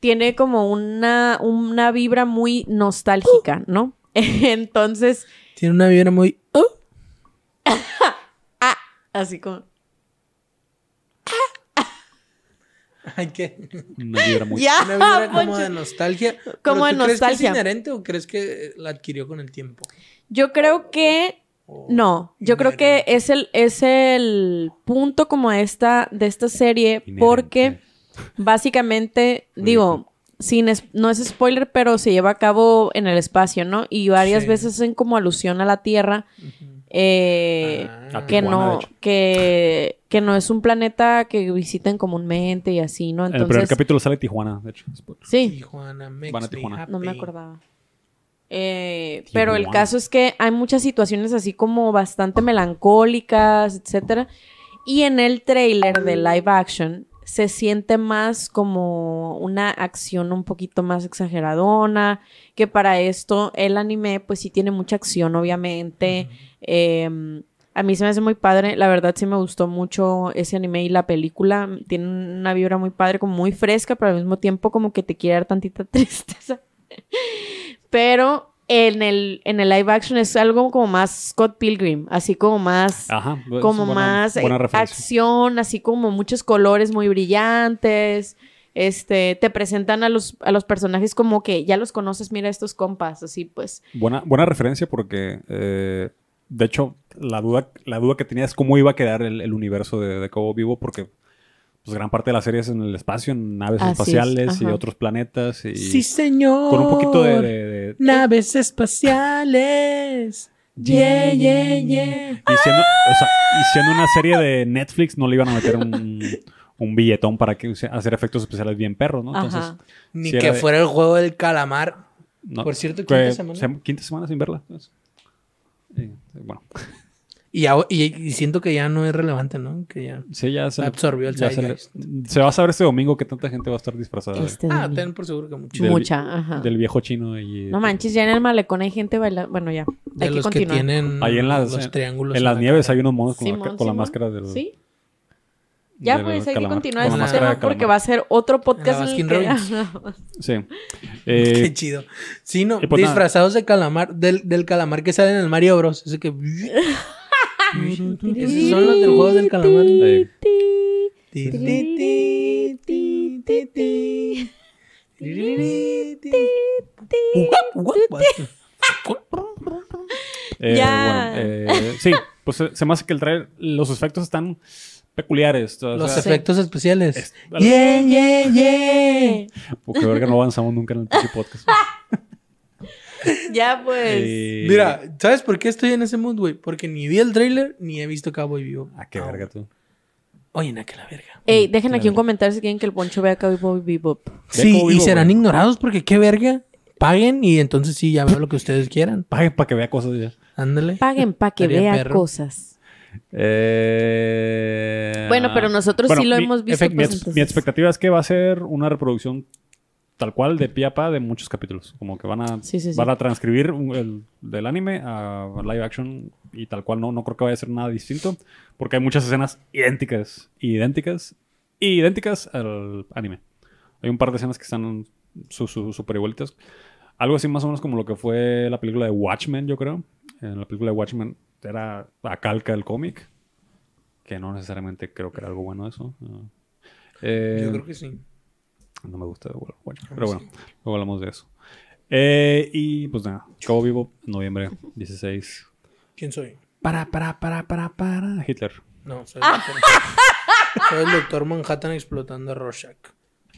tiene como una, una vibra muy nostálgica, ¿no? Entonces,
Tiene una vibra muy. oh,
así como.
Ay, ¿qué?
Una vibra muy...
¡Ya!
Una vibra como
Poncho!
de nostalgia.
Como
¿Pero
de
tú ¿Crees que
nostalgia.
es inherente o crees que la adquirió con el tiempo?
Yo creo que.
O-
No, yo creo que es el, es el punto como esta, de esta serie,
Inherente.
porque básicamente, digo, sin es- no es spoiler, pero se lleva a cabo en el espacio, ¿no? Y varias
Sí.
veces hacen como alusión a la Tierra, eh,
Ah.
que
Tijuana,
no, que, que no es un planeta que visiten comúnmente y así, ¿no?
En el primer
Entonces,
capítulo sale Tijuana, de hecho. Spoiler.
sí,
Tijuana, makes
Van a
me
Tijuana.
no me acordaba. Eh, pero el caso es que hay muchas situaciones así como bastante melancólicas, etcétera. Y en el trailer de live action se siente más como una acción un poquito más exageradona, que para esto el anime pues sí tiene mucha acción, obviamente. Eh, a mí se me hace muy padre, la verdad sí me gustó mucho ese anime y la película. Tiene una vibra muy padre, como muy fresca, pero al mismo tiempo como que te quiere dar tantita tristeza. Pero en el, en el live action es algo como más Scott Pilgrim, así como más,
Ajá.
como
buena-
más eh,
Buena referencia.
acción, así como muchos colores muy brillantes. Este, te presentan a los, a los personajes como que ya los conoces, mira estos compas, así pues.
Buena, buena referencia porque, eh, de hecho, la duda, la duda que tenía es cómo iba a quedar el, el universo de, de Cabo Vivo porque pues, gran parte de la serie es en el espacio, en naves
Así es,
espaciales y otros planetas. Y
Sí, señor.
con un poquito de... de- de-
Naves espaciales. Yeah, yeah, yeah.
y, siendo, o sea, y siendo una serie de Netflix, no le iban a meter un, un billetón para que, hacer efectos especiales bien perros, ¿no? Entonces,
Ajá.
Ni que
de-
fuera el juego del calamar.
no-
Por cierto, quinta semana.
se- quinta semana sin verla. entonces. Y, bueno,
Y, ya- y- y siento que ya no es relevante, ¿no? Que ya.
sí, ya se
Absorbió el
ya se, le-
zeitgeist.
se va a saber este domingo que tanta gente va a estar disfrazada
Este
Ah, ten por seguro que mucho.
del-
Mucha, ajá.
del viejo chino y
No manches, ya en el malecón hay gente bailando. Bueno, ya.
De
hay que
los que
continuar.
tienen
ahí en las,
los triángulos.
en las
la
nieves
cara.
hay unos monos con, la,
Simón,
con la máscara del
Sí. Ya, pues hay que continuar
con la
este tema porque va a ser otro podcast
En la
en el que...
sí
Qué
Eh,
chido. Sí, no,
pues nada.
disfrazados de calamar, del, del calamar que sale en el Mario Bros. Ese que. Esos son los del juego del calamar.
eh, eh,
Ya.
bueno, eh, sí pues se, se me hace que el trailer los efectos están peculiares o
Los efectos especiales.
es-
Yeah, yeah, yeah.
porque verga no avanzamos nunca en el podcast
ya, pues.
Eh,
Mira, ¿sabes por qué estoy en ese mood, güey? Porque ni vi el trailer ni he visto Cowboy Vivo.
ah qué verga tú
Oye, na que la verga.
Ey, dejen aquí un comentario si quieren que el Poncho vea Cowboy Bebop.
Sí, y serán
güey.
ignorados porque qué verga. Paguen y entonces sí, ya veo lo que ustedes quieran.
pague para que vea cosas ya
Ándale.
Paguen para que vea
perro.
cosas.
Eh,
Bueno, pero nosotros sí lo hemos visto,
mi,
pues,
ex-
entonces.
mi expectativa es que va a ser una reproducción tal cual de pie a pa de muchos capítulos. Como que van a,
Sí, sí, sí.
van a transcribir el del anime a live action y tal cual. No, no creo que vaya a ser nada distinto. Porque hay muchas escenas idénticas, idénticas, idénticas al anime. Hay un par de escenas que están su, su- super igualitas. Algo así más o menos como lo que fue la película de Watchmen, yo creo. En la película de Watchmen era a calca del cómic. Que no necesariamente creo que era algo bueno eso. Ah. Eh,
Yo creo que sí.
No me gusta Watchmen. Pero bueno, luego hablamos de eso. Eh, y pues nada, Cabo Vivo, noviembre 16.
¿Quién soy?
Para, para, para, para, para. Hitler.
No, soy el doctor. soy el doctor Manhattan explotando a Rorschach.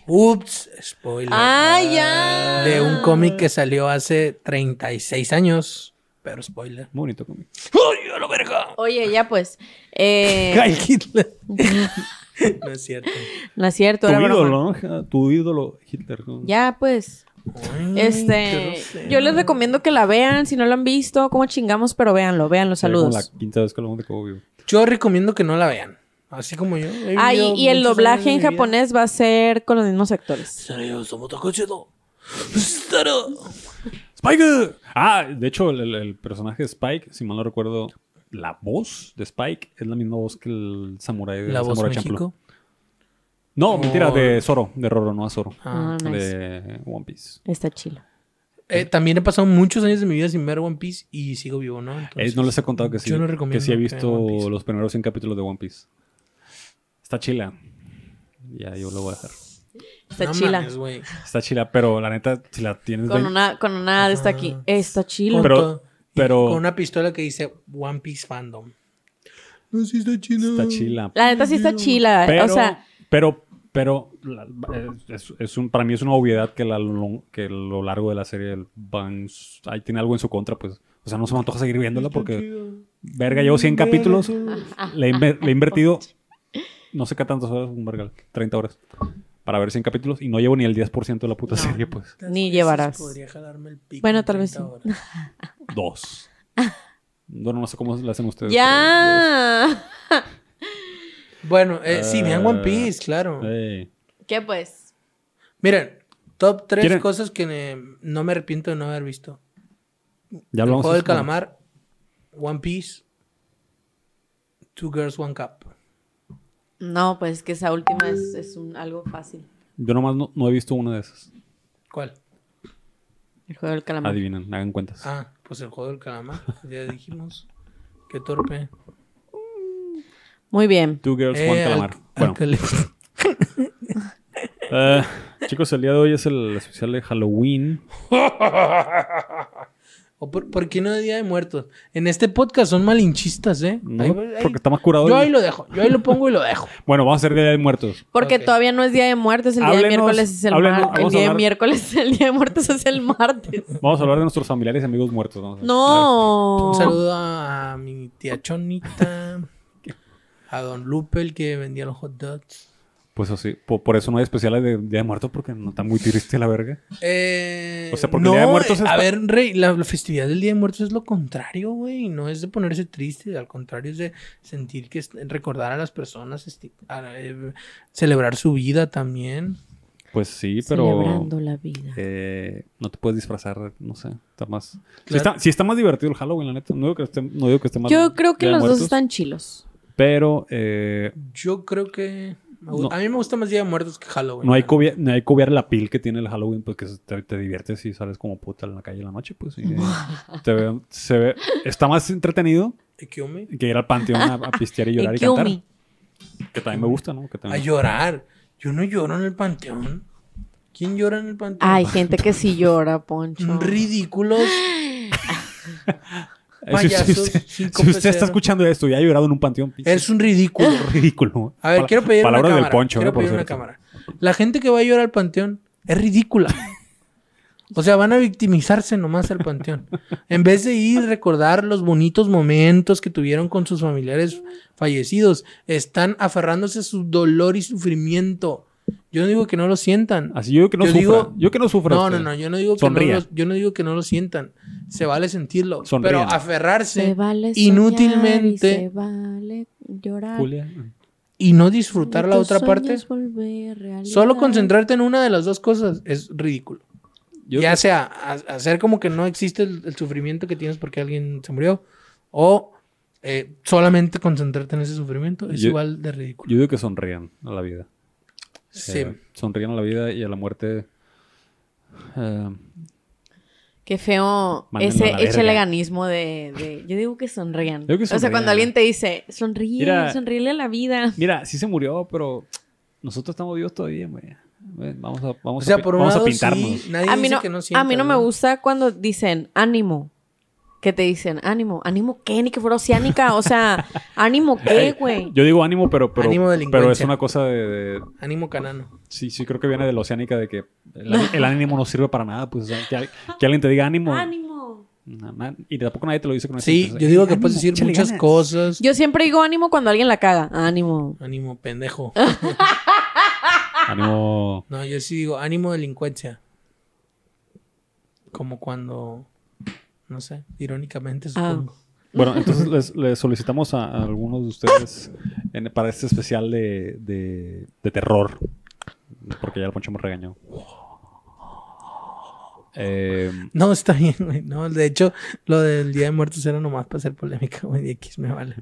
Ups, spoiler.
¡Ah, ya!
De un cómic que salió hace 36 años. Pero spoiler.
Bonito cómic.
¡Ay, a la verga!
Oye, ya pues. Eh,
¡Ay, Hitler! no es cierto.
no es cierto,
Tu
era broma.
ídolo, ¿no? Tu ídolo Hitler. ¿no?
Ya pues.
Ay,
Este, yo les recomiendo que la vean, si no lo han visto, como chingamos, pero véanlo, véanlo,
Ya como
saludos.
la quinta vez que hablamos de.
Yo recomiendo que no la vean. Así como yo.
Ah, y, el doblaje en japonés va a ser con los mismos actores.
¡Spike! Ah, de hecho, el, el- el personaje de Spike, si mal no recuerdo, la voz de Spike es la misma voz que el samurái de
La voz
Samurai Champloo. No, mentira,
Oh.
de Zoro, de Roro, no a Zoro.
Ah.
Ah, nice.
De One Piece.
Está chilo.
Eh, también he pasado muchos años de mi vida sin ver One Piece y sigo vivo, ¿no?
Eh,
Entonces,
no les he contado que sí,
yo no
que
recomiendo
sí he
que
visto los primeros 100 capítulos de One Piece. Está chila. Ya, yo lo voy a dejar.
Está
No
chila.
Está chila, pero la neta, si la tienes...
Con
de-
una, con una de esta aquí. Está chila.
Pero- pero-
Con una pistola que dice One Piece Fandom. No, sí está chida.
Está chila.
La neta sí está chila.
Pero,
o sea,
pero, pero la- es, es un, para mí es una obviedad que, la, lo- que lo largo de la serie van, ahí tiene algo en su contra, pues. O sea, no se me antoja seguir viéndola porque, verga, llevo 100 capítulos, le he, inver- le he invertido, no sé qué tantas horas, un verga, 30 horas, para ver 100 capítulos y no llevo ni el 10% de la puta serie, pues.
Ni llevarás.
Podría jalarme el pico
Bueno,
en
tal vez
30
sí.
Dos. No, no sé cómo le hacen ustedes.
ya.
Bueno, eh, sí, vean One
Eh,
Piece, claro.
¿Qué pues?
Miren, top 3
¿Quieren-
cosas que ne- no me arrepiento de no haber visto.
Ya
El juego
de
del calamar, One Piece, Two Girls, One Cup.
No, pues que esa última es, es un, algo fácil.
Yo nomás no, no he visto una de esas.
¿Cuál?
El juego del calamar.
Adivinen, hagan cuentas.
Ah, pues el juego del calamar. Ya dijimos. Qué torpe.
Muy bien.
Two Girls,
Eh,
One Calamar.
al-
Bueno, eh, chicos, el día de hoy es el especial de Halloween.
¿O por, por qué no de Día de Muertos? En este podcast son malinchistas, ¿eh?
No,
Ahí- ahí-
porque está más curado.
yo ahí lo dejo. Yo ahí lo pongo y lo dejo.
Bueno, vamos a hacer Día de Muertos.
Porque todavía no es día de muertos, el día de miércoles es el martes. El día de
hablar-
miércoles, el día de muertos es el martes.
Vamos a hablar de nuestros familiares y amigos muertos. vamos a-
No.
Un saludo a mi tía Chonita, a Don Lupe, el que vendía los hot dogs.
Pues así, po- por, eso no hay especiales de Día de Muertos porque no está muy triste la verga.
Eh,
O sea, porque el Día de Muertos es
A ver, Rey, la, la festividad del Día de Muertos es lo contrario, güey. No es de ponerse triste, al contrario, es de sentir que es recordar a las personas, a- eh, celebrar su vida también.
Pues sí, pero
Celebrando la vida.
eh, no te puedes disfrazar, no sé, está más... Sí está, sí está más divertido el Halloween, la neta. No digo que esté, no digo que esté más...
Yo creo que los dos están chilos.
Pero eh,
Yo creo que.
No.
A mí me gusta más Día de Muertos que Halloween.
no hay, que no hay que obviar la pil que tiene el Halloween porque te, te diviertes y sales como puta en la calle en la noche, pues. y, eh, te ve- se ve, está más entretenido que ir al panteón a, a pistear y llorar y cantar. Que también me gusta, ¿no? Que
A
también...
llorar. Yo no lloro en el panteón. ¿Quién llora en el panteón?
Hay gente que sí llora, Poncho.
Ridículos.
Si, usted-
payasos,
si usted,
cinco
si usted está escuchando esto y ha llorado en un panteón,
Es un ridículo.
ridículo.
A ver, quiero pedir una cámara.
del poncho,
quiero
eh,
pedir una cámara. La gente que va a llorar al panteón es ridícula. O sea, van a victimizarse nomás al panteón. En vez de ir a recordar los bonitos momentos que tuvieron con sus familiares fallecidos, están aferrándose a su dolor y sufrimiento. Yo no digo que no lo sientan.
Así yo que no
Yo
sufra.
digo-
yo que no sufra.
No,
usted.
no, no, yo no digo que no lo, yo no digo que no lo sientan. Se vale sentirlo, pero aferrarse
Se vale soñar
inútilmente
y se vale llorar.
Julia.
y no disfrutar la otra parte, solo concentrarte en una de las dos cosas es ridículo.
Yo
ya sea a- hacer como que no existe el, el sufrimiento que tienes porque alguien se murió o eh, solamente concentrarte en ese sufrimiento es
Yo-
igual de ridículo.
Yo digo que sonrían a la vida.
Sí.
Eh, sonrían a la vida y a la muerte. eh,
Qué feo
Mándenlo
ese
verga.
echeleganismo de, de... Yo digo que sonrían.
Digo que
O sea,
sonrían.
cuando alguien te dice, sonríe,
Mira.
sonríele a la vida.
mira, sí se murió, pero nosotros estamos vivos todavía, güey. Vamos a, vamos
O sea,
a,
por un
vamos a pintarnos.
sí, nadie
A mí,
dice
no,
que no
a mí no me gusta cuando dicen ánimo. Que te dicen ánimo. ¿Ánimo qué? Ni que fuera oceánica. O sea, ¿ánimo qué, güey?
Yo digo ánimo, pero, pero,
Ánimo
pero es una cosa de, de-
Ánimo canano.
Sí, sí, creo que viene de la oceánica de que el, el ánimo no sirve para nada. Pues o sea, que, al- que alguien te diga ánimo.
Ánimo.
na- na- y tampoco nadie te lo dice con
Sí, yo digo que
ánimo,
puedes decir muchas
ganas.
cosas.
Yo siempre digo ánimo cuando alguien la caga. Ánimo.
Ánimo pendejo.
Ánimo.
No, yo sí digo ánimo delincuencia. Como cuando, no sé, irónicamente
Ah.
supongo.
Bueno, entonces les, les solicitamos a, a algunos de ustedes en- para este especial de, de, de terror. Porque ya el Poncho me regañó. Eh,
No, está bien, güey. No, de hecho, lo del Día de Muertos era nomás para hacer polémica, güey. Y X me vale.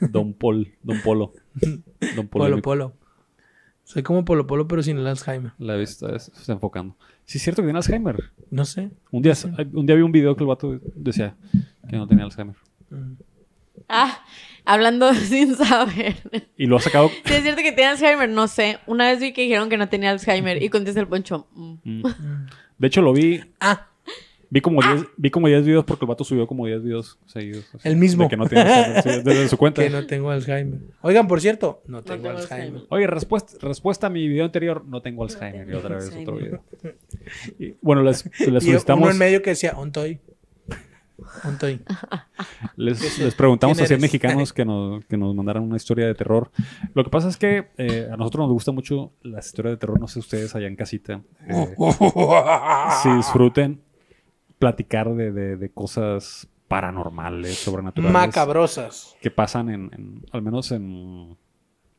Don Paul, Don Polo. Don
Polo,
Polémico.
polo. Soy como Polo Polo, pero sin el Alzheimer.
La vista es- se está enfocando. Sí, es cierto que tiene Alzheimer.
No sé.
Un día, un día vi un video que el vato decía que no tenía Alzheimer.
Mm.
Ah, hablando sin saber.
Y lo ha sacado.
Si es cierto que tiene Alzheimer, no sé. Una vez vi que dijeron que no tenía Alzheimer y contesta el poncho. mm.
Mm. De hecho, lo vi.
Ah,
Vi como 10 vi como 10 videos porque el vato subió como 10 videos seguidos. así,
El mismo.
De que no tiene Alzheimer, sí, desde su cuenta.
que no tengo Alzheimer. Oigan, por cierto, no tengo,
tengo
Alzheimer.
Alzheimer.
Oye, respuesta, respuesta a mi video anterior, no tengo Alzheimer.
tengo
y otra vez otro video. Y, bueno, les, les
Y uno
solicitamos,
en medio que decía, Ontoy. Ontoy.
les, les preguntamos
¿Quién
a 100
eres?
mexicanos que nos, que nos mandaran una historia de terror. Lo que pasa es que eh, a nosotros nos gusta mucho las historias de terror, no sé ustedes allá en casita. eh, si disfruten platicar de, de- de cosas paranormales, sobrenaturales.
Macabrosas.
que pasan en, en- al menos en,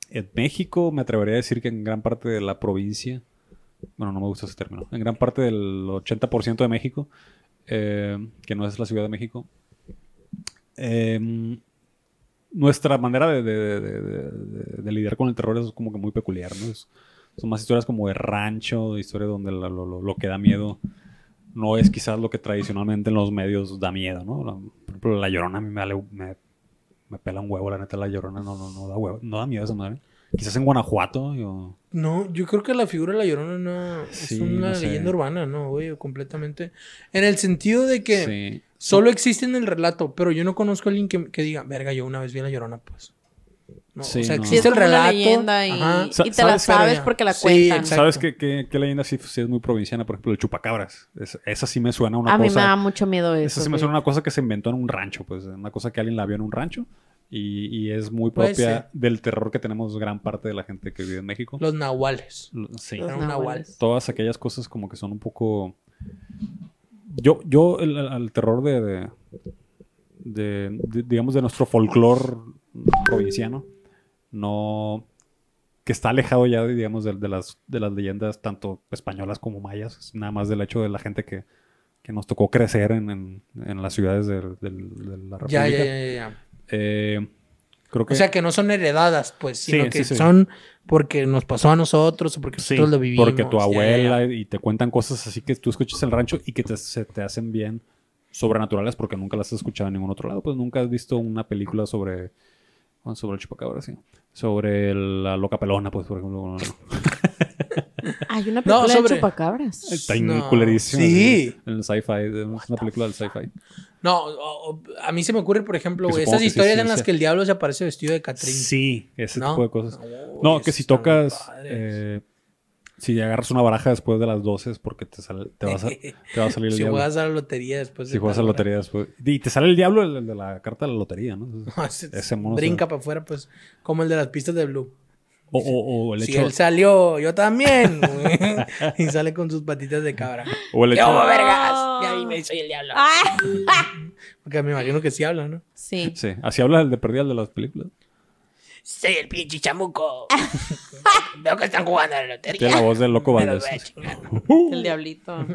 en México, me atrevería a decir que en gran parte de la provincia, bueno, no me gusta ese término, en gran parte del 80% de México, eh, que no es la Ciudad de México, eh, nuestra manera de, de- de- de- de- de lidiar con el terror es como que muy peculiar, ¿no? Es- son más historias como de rancho, historias donde la- lo, lo- lo que da miedo no es quizás lo que tradicionalmente en los medios da miedo, ¿no? La- por ejemplo, la llorona a mí me, vale- me, me pela un huevo, la neta, la llorona no, no, no da huevo, no da miedo esa madre. Quizás en Guanajuato, yo-
No, yo creo que la figura de la llorona no
Sí,
es una
no sé.
leyenda urbana, no, güey, completamente. En el sentido de que
sí.
solo existe en el relato, pero yo no conozco a alguien que, que diga, verga, yo una vez vi a la llorona, pues. No,
Sí,
o sea,
no.
Existe
es
el
como una
relato.
leyenda y,
ajá,
y te la
¿sabes?
porque la cuentan.
¿Sabes qué, qué- qué leyenda sí, sí es muy provinciana? Por ejemplo, el chupacabras. Es- esa sí me suena a una
a mí
cosa...
me da mucho miedo eso.
Esa sí me suena a una cosa que se inventó en un rancho, pues. Una cosa que alguien la vio en un rancho. Y, y es muy propia del terror que tenemos gran parte de la gente que vive en México.
Los nahuales.
Sí.
Los nahuales.
Todas aquellas cosas como que son un poco... Yo, yo el, el- el terror de, de, de- de- digamos, de nuestro folclore provinciano, no... que está alejado ya, de, digamos, de, de las, de las leyendas tanto españolas como mayas, es nada más del hecho de la gente que, que nos tocó crecer en, en- en las ciudades del- de, la República.
Ya, ya, ya.
Eh, creo que...
O sea, que no son heredadas, pues, sino
Sí,
que
sí, sí.
son porque nos pasó a nosotros o porque nosotros lo vivimos.
porque tu
ya,
abuela
ya.
y te cuentan cosas así que tú escuchas en el rancho y que te, se te hacen bien sobrenaturales porque nunca las has escuchado en ningún otro lado. Pues nunca has visto una película sobre bueno, sobre el chupacabra, sí. Sobre la loca pelona, pues, por ejemplo.
Hay una
No,
película
sobre-
de chupacabras.
Está
No,
muy culerísima.
sí.
En el sci-fi. Es una película del sci-fi.
No, a mí se me ocurre, por ejemplo, güey, esas
sí,
historias
sí,
en las
sí.
que el diablo se aparece vestido de Catrín.
Sí, ese
¿No?
tipo de cosas. No, que si tocas. Si agarras una baraja después de las 12 es porque te, sale- te, vas a- te va a salir el
si
diablo.
juegas a la lotería después
si juegas a la lotería después. Y te sale el diablo el, el de la carta de la lotería, ¿no? Ese mono
Brinca para afuera, pues, como el de las pistas de Blue.
O, o- o el
Si
hecho.
él salió, yo también. y sale con sus patitas de cabra.
O el
¡Yo,
hecho.
vergas! Ya dime, soy el diablo.
Ah,
Porque me imagino que sí habla, ¿no?
sí.
Sí, así habla el de perdida el de las películas.
Soy el pinche chamuco. Veo que están jugando a la lotería.
Tiene la voz del loco Valdés.
El diablito.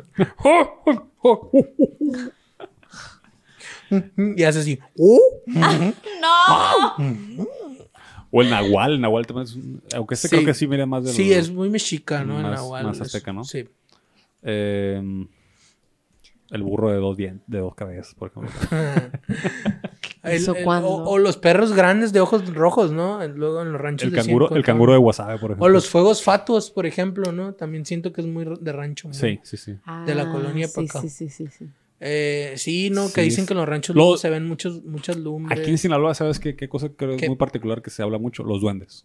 Y hace así. ¡Uh!
¡No!
O el Nahual, el Nahual también es un- Aunque este
Sí.
creo que sí mira más del.
Sí, es muy mexica, ¿no? El
más-
Nahual.
más azteca, ¿no?
Sí.
eh, el burro de dos, de dos cabezas, por ejemplo.
El-
¿Eso
el-
cuándo?
o, o los perros grandes de ojos rojos, ¿no? Luego en los ranchos
El
de
canguro, el canguro de Wasabe, por ejemplo.
O los fuegos fatuos, por ejemplo, ¿no? También siento que es muy de rancho. ¿no?
Sí, sí, sí.
De la
Ah,
colonia
sí,
acá.
sí, sí, sí, sí.
Eh, sí, ¿no? Que
Sí,
dicen que en los ranchos
Lo-
se ven muchos, muchas lumbres.
Aquí en Sinaloa, ¿sabes qué, qué cosa creo es muy particular que se habla mucho? Los duendes.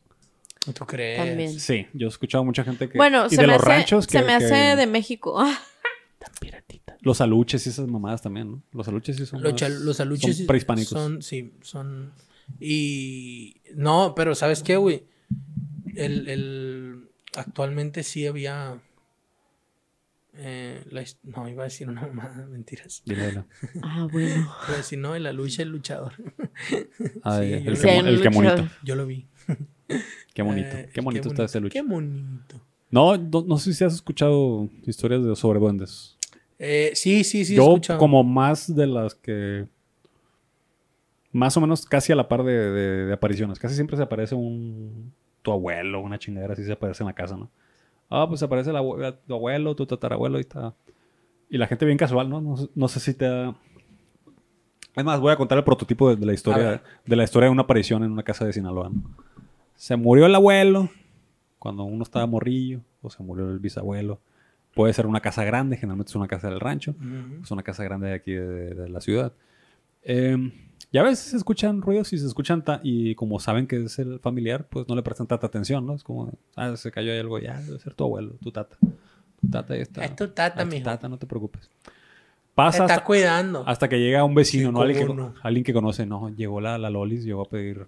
¿Tú crees?
También.
Sí, yo he escuchado a mucha gente que.
Bueno,
y
se
de
me,
los
hace,
ranchos que.
se me
que-
hace de México. Ah,
piratita.
Los aluches y esas mamadas también, ¿no? Los aluches sí son.
Los,
más-
los aluches
Son prehispánicos.
Son, sí, son. Y. No, pero ¿sabes qué, güey? El, el- Actualmente sí había. eh, la no, iba a decir una mamada, mentiras.
Dile.
Ah, bueno.
A decir, no, la lucha el luchador.
Ah,
Sí,
el, que, el que monito.
Yo lo vi.
Qué bonito.
Eh,
qué bonito está ese lucha.
Qué bonito.
No, no, no sé si has escuchado historias de sobre duendes.
Eh, sí, sí, sí.
Yo
escuchado.
como más de las que... Más o menos casi a la par de, de- de apariciones. Casi siempre se aparece un... Tu abuelo, una chingadera así se aparece en la casa, ¿no? Ah, pues aparece el tu abuelo, tu tatarabuelo y está... Y la gente bien casual, ¿no? No, sé- no sé si te da... Es más, voy a contar el prototipo de, de la historia de la historia de una aparición en una casa de Sinaloa. ¿no? Se murió el abuelo cuando uno estaba morrillo, o se murió el bisabuelo. Puede ser una casa grande, generalmente es una casa del rancho.
Ujú.
Es una casa grande de aquí de, de la ciudad. Eh, y a veces se escuchan ruidos y se escuchan y como saben que es el familiar, pues no le prestan tanta atención, ¿no? Es como, ah, se cayó ahí algo, ya, debe ser tu abuelo, tu tata. Tu tata ahí está.
Es tu tata,
Ah, tu
mijo.
tata, no te preocupes.
Te
Pasa
está
hasta,
cuidando.
hasta que llega un vecino, ¿no? Alguien que, alguien que conoce, no, llegó la, la Lolis, llegó a pedir,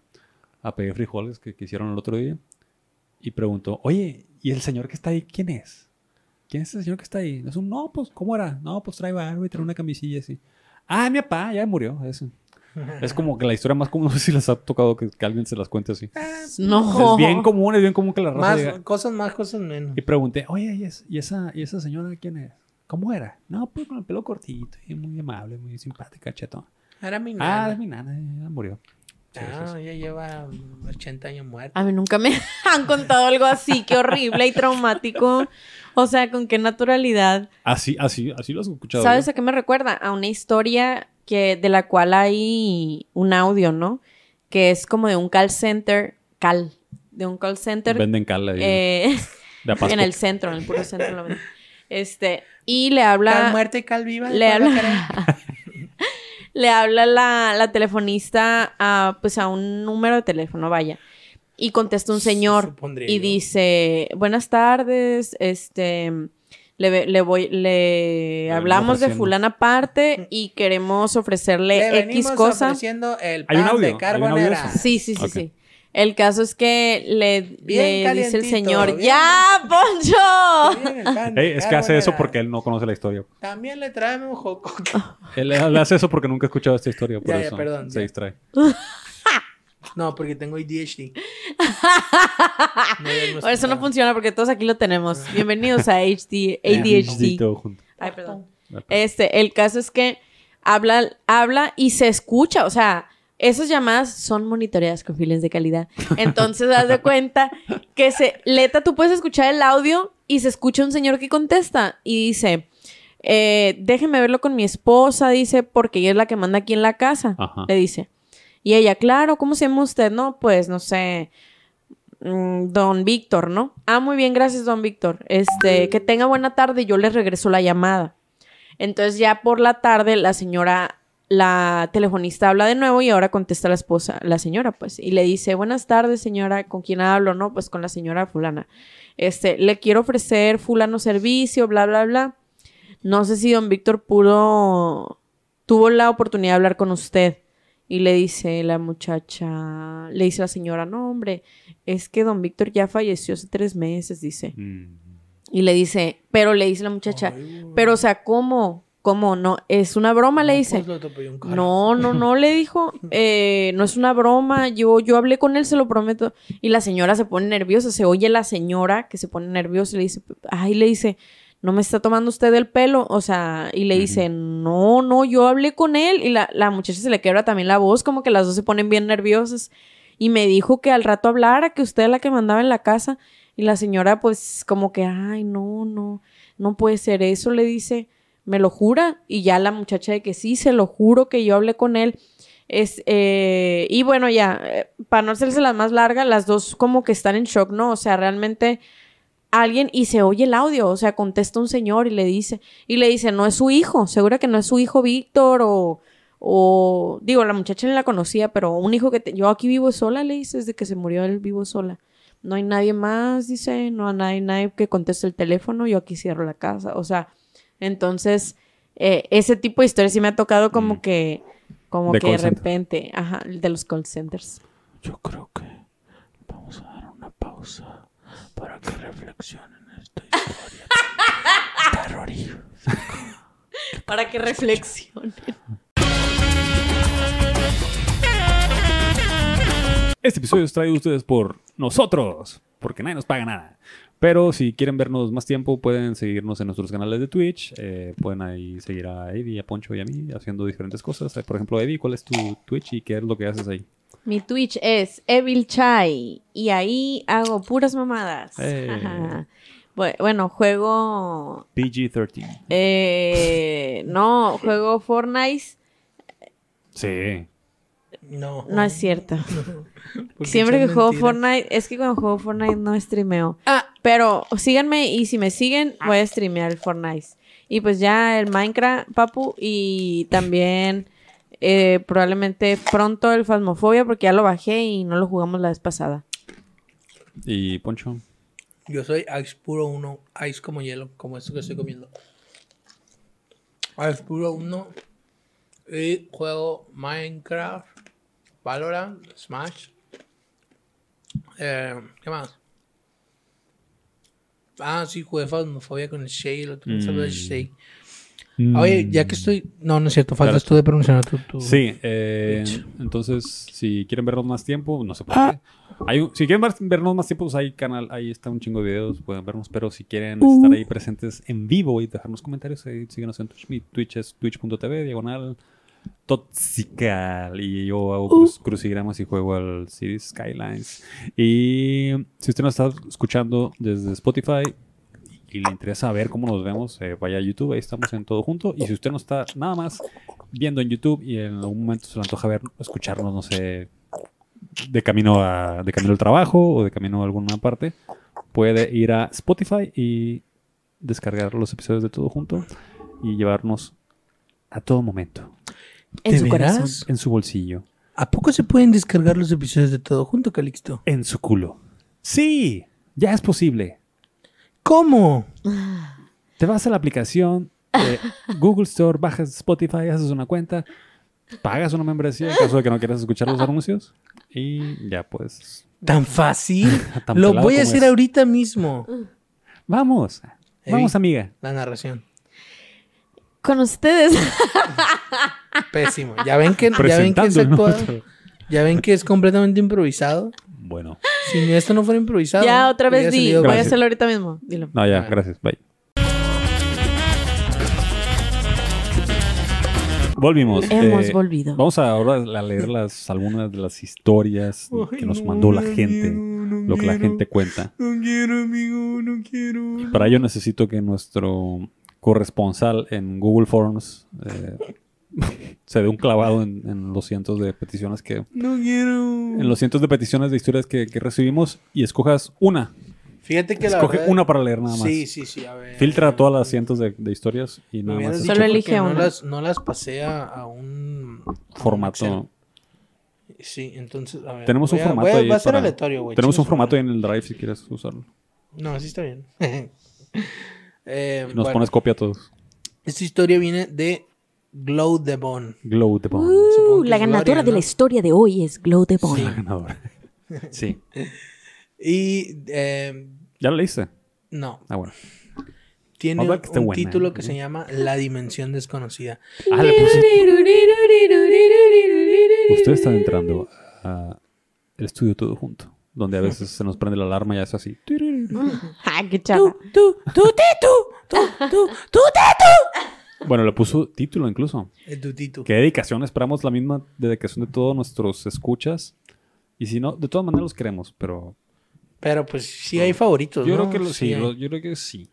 a pedir frijoles que, que hicieron el otro día y preguntó, oye, ¿y el señor que está ahí quién es? ¿Quién es ese señor que está ahí? Es un, no, pues, ¿cómo era? No, pues trae barba y trae una camisilla así. Ah, mi papá, ya murió. Ese. Es como que la historia más común, no sé si les ha tocado que, que alguien se las cuente así.
No.
Es bien común, es bien común que la raza
Más,
diga-
cosas más, cosas menos.
Y pregunté, oye, ¿y, es- y esa, ¿y esa señora quién es? ¿Cómo era? No, pues con el pelo cortito y muy amable, muy simpática, chetón.
Era mi
Ah,
nana.
es mi nana, ya murió. Sí, sí,
Ah,
sí.
ella lleva 80 años muerta.
A mí nunca me han contado algo así, qué horrible y traumático. O sea, con qué naturalidad.
Así, así, así lo has escuchado.
¿Sabes
yo.
a qué me recuerda? A una historia que, de la cual hay un audio, ¿no? Que es como de un call center, cal, de un call center
Venden cal ahí,
eh, en el centro, en el puro centro. lo venden. Este, y le
Cal
habla,
muerta y cal viva.
le
¿cuál la
habla, le habla la, la telefonista a, pues a un número de teléfono, vaya. Y contesta un señor
Supondría
y
yo.
dice, buenas tardes, este, le, ve- le voy, le hablamos de fulana parte y queremos ofrecerle
Le
X cosa.
ofreciendo el
Hay un
pan
audio,
de
hay un audio
carbonera.
Sí, sí, sí,
Ok.
sí. El caso es que le, le dice el señor,
bien
¡ya, Poncho!
Bien, pan
Ey, es que hace eso
carbonera.
porque él no conoce la historia.
También le traemos un joco.
Él, él hace eso porque nunca ha escuchado esta historia, por
Ya, ya,
eso
perdón,
se
ya.
distrae.
No, porque tengo ADHD. No,
Por eso no funciona porque todos aquí lo tenemos. Bienvenidos a HD, ADHD.
todo junto.
Ay, perdón. Este, el caso es que habla, habla y se escucha, o sea, esas llamadas son monitoreadas con files de calidad. Entonces, haz de cuenta que se, Leta, tú puedes escuchar el audio y se escucha un señor que contesta y dice, eh, déjeme verlo con mi esposa, dice, porque ella es la que manda aquí en la casa,
Ajá.
le dice. Y ella, claro, ¿cómo se llama usted? No, pues, no sé, mm, don Víctor, ¿no? Ah, muy bien, gracias, don Víctor. Este, que tenga buena tarde, yo le regreso la llamada. Entonces ya por la tarde la señora, la telefonista habla de nuevo y ahora contesta la esposa, la señora, pues, y le dice, buenas tardes, señora, ¿con quién hablo? No, pues con la señora fulana. Este, le quiero ofrecer fulano servicio, bla, bla, bla. No sé si don Víctor pudo, tuvo la oportunidad de hablar con usted. Y le dice la muchacha, le dice la señora, no, hombre, es que don Víctor ya falleció hace tres meses, dice.
Mm.
Y le dice, pero le dice la muchacha,
Ay,
pero o sea, ¿cómo? ¿Cómo? No, es una broma, le dice.
pues, lo.
No, no, no, le dijo, eh, no es una broma, yo, yo hablé con él, se lo prometo. Y la señora se pone nerviosa, se oye la señora que se pone nerviosa y le dice, ay, le dice, no me está tomando usted el pelo, o sea, y le dice, no, no, yo hablé con él. Y la, la muchacha se le quebra también la voz, como que las dos se ponen bien nerviosas. Y me dijo que al rato hablara, que usted es la que mandaba en la casa. Y la señora, pues, como que, ay, no, no, no puede ser eso, le dice, ¿me lo jura? Y ya la muchacha de que sí, se lo juro que yo hablé con él. Es, eh, y bueno, ya, eh, para no hacerse la más larga, las dos como que están en shock, ¿no? O sea, realmente alguien y se oye el audio, o sea, contesta un señor y le dice, y le dice, no es su hijo, segura que no es su hijo Víctor o, o digo, la muchacha ni la conocía, pero un hijo que te- yo aquí vivo sola, le dice, desde que se murió él vivo sola. No hay nadie más, dice, no hay nadie que conteste el teléfono, yo aquí cierro la casa, o sea, entonces, eh, ese tipo de historias sí me ha tocado como
Mm.
que, como
De
que de
center.
repente, ajá, de los call centers.
Yo creo que vamos a dar una pausa para que. Terrorismo.
Para que reflexionen.
Este episodio es traído a ustedes por nosotros, porque nadie nos paga nada. Pero si quieren vernos más tiempo, pueden seguirnos en nuestros canales de Twitch. eh, pueden ahí seguir a Eddie, a Poncho y a mí haciendo diferentes cosas. Eh, Por ejemplo, Eddie, ¿cuál es tu Twitch y qué es lo que haces ahí?
Mi Twitch es Evil Chai y ahí hago puras mamadas.
Eh.
Bueno, juego...
PG-13.
eh, no, juego Fortnite.
Sí.
No.
No es cierto. Siempre que juego
mentiras.
Fortnite, es que cuando juego Fortnite no streameo.
Ah,
Pero síganme y si me siguen, voy a streamear el Fortnite. Y pues ya el Minecraft, papu, y también eh, probablemente pronto el Phasmophobia porque ya lo bajé y no lo jugamos la vez pasada.
¿Y Poncho?
Yo soy Ice Puro 1. Ice como hielo, como esto que estoy comiendo. Ice Puro 1. Y juego Minecraft, Valorant, Smash. Eh, ¿Qué más? Ah, sí, jugué Phasmophobia con el Shay. El otro día
Mm.
saludos a Oye, ya que estoy. No, no es cierto, faltas
Claro.
tú de pronunciar tu. tu-
Sí, eh, entonces si quieren vernos más tiempo, no sé por qué. Hay un- si quieren ver- vernos más tiempo, pues hay canal, ahí está un chingo de videos, pueden vernos, pero si quieren estar ahí presentes en vivo y dejarnos comentarios, ahí síguenos en Twitch. Mi Twitch es twitch.tv, diagonal Toxical. Y yo hago cruz- crucigramas y juego al Cities Skylines. Y si usted nos está escuchando desde Spotify y le interesa ver cómo nos vemos, eh, vaya a YouTube, ahí estamos en todo junto. Y si usted no está nada más viendo en YouTube y en algún momento se le antoja ver, escucharnos, no sé, de camino a, de camino al trabajo o de camino a alguna parte, puede ir a Spotify y descargar los episodios de todo junto y llevarnos a todo momento
En
en su bolsillo,
¿A poco se pueden descargar los episodios de todo junto, Calixto?
en su culo. Sí, ya es posible.
¿Cómo?
Te vas a la aplicación de Google Store, bajas Spotify, haces una cuenta, pagas una membresía en caso de que no quieras escuchar los anuncios y ya pues.
¿Tan fácil?
Tan
Lo voy a hacer
es.
ahorita mismo.
Vamos, vamos amiga.
La narración.
Con ustedes.
Pésimo. Ya ven que, ya ven que es actuado. Ya ven que es completamente improvisado.
Bueno,
Si esto no fuera improvisado.
ya otra vez di. Voy a hacerlo ahorita mismo. Dilo.
no ya, gracias, bye. Volvimos.
Hemos
eh,
volvido.
Vamos a ahora a leer las, algunas de las historias
Ay,
que nos
no,
mandó la gente,
no
lo que la gente cuenta.
No quiero, amigo, no quiero.
Para ello necesito que nuestro corresponsal en Google Forms eh, se dé un clavado en, en los cientos de peticiones que
No quiero.
en los cientos de peticiones de historias que, que recibimos y escojas una.
Fíjate que la
Escoge
verdad-
una para leer nada más.
Sí, sí, sí. A ver.
Filtra todas las cientos de, de historias y nada más
Solo elige
no
una.
las, no las pasé a, a un a un
formato.
Sí, entonces, a ver.
Tenemos un formato
voy a-
ahí
Va a ser
para-
aleatorio, güey.
Tenemos un formato ahí en el Drive si quieres usarlo.
No, así está bien. Eh,
Nos
bueno,
pones copia a todos.
Esta historia viene de Glow the Bone.
Glow the Bone.
Uh, la ganadora
Gloria,
de la historia de hoy es Glow the Bone.
La ganadora. Sí.
Y eh,
¿Ya lo leíste?
no,
Ah, bueno.
tiene un
buena,
título
¿eh?
que se llama La Dimensión Desconocida.
Ah, le puse. Ustedes están entrando a el estudio todo junto, donde a veces se nos prende la alarma y es así.
Ah, qué chava.
Tú, tú, titu, tú, tú, tú, titu.
Bueno, le puso título incluso.
El tutito.
Qué dedicación, esperamos la misma dedicación de todos nuestros escuchas. Y si no, de todas maneras los queremos, pero
Pero pues sí hay favoritos,
yo
¿no?
creo que lo- sí, lo- yo creo que sí.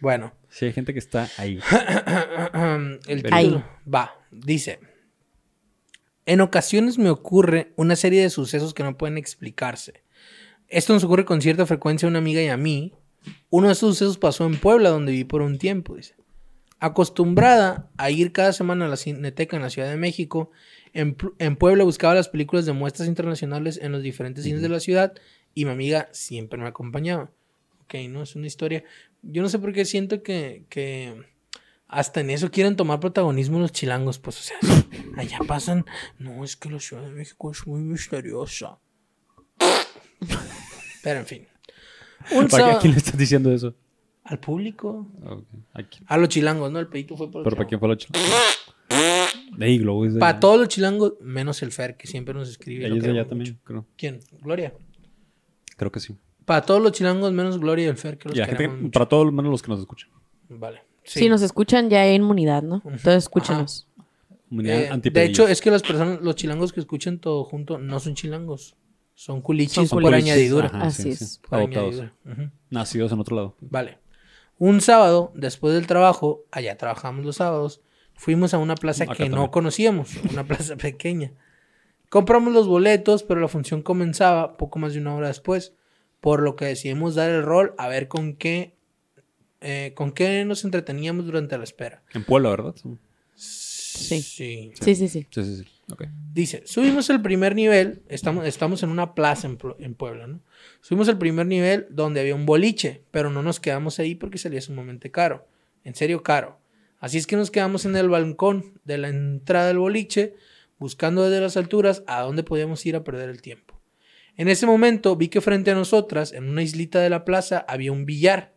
Bueno,
Sí hay gente que está ahí.
el
Ahí.
título va, dice. En ocasiones me ocurre una serie de sucesos que no pueden explicarse. Esto nos ocurre con cierta frecuencia a una amiga y a mí. Uno de esos sucesos pasó en Puebla, donde viví por un tiempo, dice. Acostumbrada a ir cada semana a la Cineteca en la Ciudad de México, en, en Puebla buscaba las películas de muestras internacionales en los diferentes cines de la ciudad y mi amiga siempre me acompañaba. Ok, no, es una historia. Yo no sé por qué siento que, que hasta en eso quieren tomar protagonismo los chilangos, pues, o sea, allá pasan. No, es que la Ciudad de México es muy misteriosa. Pero en fin. Un
¿Para qué? ¿A
sábado-
quién le estás diciendo eso?
Al público. A los chilangos, ¿no? El pedito fue por
¿Pero para quién fue la chila? De ahí, Globo
Para
allá.
todos los chilangos, menos el Fer, que siempre nos escribe. y
Ella
lo
es de allá también, creo.
¿Quién? Gloria.
Creo que sí.
Para todos los chilangos, menos Gloria y el Fer, que los
Y la gente
queremos
que-
mucho.
para todos menos los que nos escuchan.
Vale.
Si nos escuchan, ya hay inmunidad, ¿no? Entonces escúchenos.
Comunidad
Eh, de hecho, es que las personas, los chilangos que escuchan todo junto, no son chilangos. Son culichis
Son
por
culichis.
añadidura.
Ajá,
Así
sí,
es.
sí.
Por
Adoptados.
añadidura. Ujú.
Nacidos en otro lado.
Vale. Un sábado, después del trabajo, allá trabajamos los sábados, fuimos a una plaza
Acá
que no conocíamos, una plaza pequeña. Compramos los boletos, pero la función comenzaba poco más de una hora después, por lo que decidimos dar el rol a ver con qué, eh, con qué nos entreteníamos durante la espera.
En Puebla, ¿verdad?
Sí.
Sí, sí, sí.
Sí, sí, sí. Ok.
Dice, subimos el primer nivel, estamos, estamos en una plaza en, en Puebla, ¿no? Subimos el primer nivel donde había un boliche, pero no nos quedamos ahí porque salía sumamente caro, en serio caro. Así es que nos quedamos en el balcón de la entrada del boliche, buscando desde las alturas a dónde podíamos ir a perder el tiempo. En ese momento vi que frente a nosotras, en una islita de la plaza, había un billar,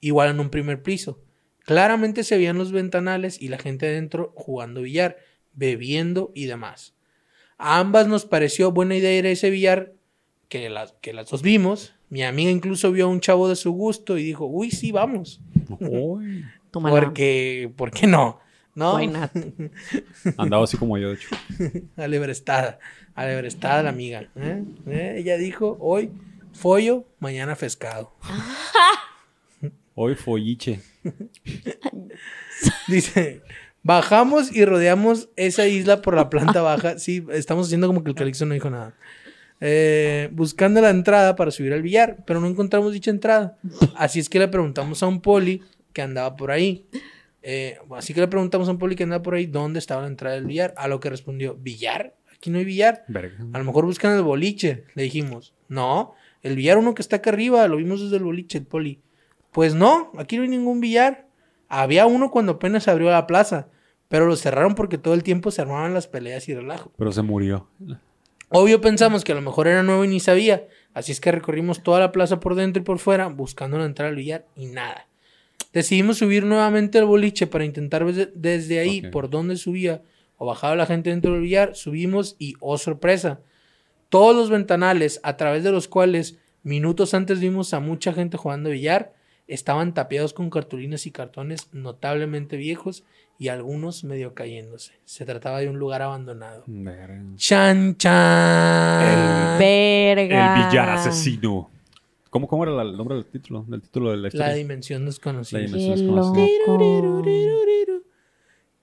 igual en un primer piso. Claramente se veían los ventanales y la gente adentro jugando billar, bebiendo y demás. A ambas nos pareció buena idea ir a ese billar, que las, que las dos vimos. Mi amiga incluso vio a un chavo de su gusto y dijo, uy, sí, vamos.
Uy.
Porque, ¿por qué no? ¿No?
Why not?
Andaba así como yo, de hecho.
Alebrestada, alebrestada la amiga. ¿eh? ¿Eh? Ella dijo, hoy follo, mañana pescado.
Hoy folliche.
Dice, bajamos y rodeamos esa isla por la planta baja. Sí, estamos haciendo como que el Calixto no dijo nada. Eh, buscando la entrada para subir al billar, pero no encontramos dicha entrada. Así es que le preguntamos a un poli que andaba por ahí. Eh, así que le preguntamos a un poli que andaba por ahí dónde estaba la entrada del billar. A lo que respondió, ¿billar? Aquí no hay billar.
Verga.
A lo mejor buscan el boliche. Le dijimos, no, el billar uno que está acá arriba, lo vimos desde el boliche, el poli. Pues no, aquí no hay ningún billar. Había uno cuando apenas abrió la plaza, pero lo cerraron porque todo el tiempo se armaban las peleas y relajo.
Pero se murió.
Obvio pensamos que a lo mejor era nuevo y ni sabía, así es que recorrimos toda la plaza por dentro y por fuera buscando la entrada al billar y nada. Decidimos subir nuevamente al boliche para intentar ver de- desde ahí por dónde subía o bajaba la gente dentro del billar. Subimos y, oh sorpresa, todos los ventanales a través de los cuales minutos antes vimos a mucha gente jugando billar estaban tapiados con cartulinas y cartones notablemente viejos y algunos medio cayéndose. Se trataba de un lugar abandonado.
Verga.
Chan, chan.
Verga.
El billar asesino. ¿Cómo, cómo era la- el nombre del título? Del título de la historia.
La dimensión desconocida.
La
Qué
dimensión desconocida.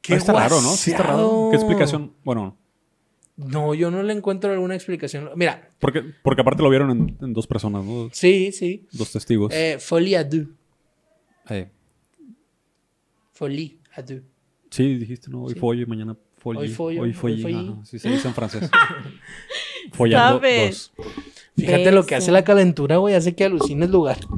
Qué
Ah, está raro, ¿no? Sí está raro. ¿Qué explicación? Bueno,
No, yo no le encuentro alguna explicación. Mira,
porque, porque aparte lo vieron en, en dos personas, ¿no?
sí, sí.
Dos testigos.
Eh, folie à
Eh,
Folie à deux.
sí, dijiste, ¿no? Hoy
Sí.
follo y mañana follo.
Hoy follo,
Hoy follo. Ajá, Sí, se dice en francés. Follando
¿Sabes?
dos.
Fíjate lo que hace la calentura, güey. Hace que alucine el lugar.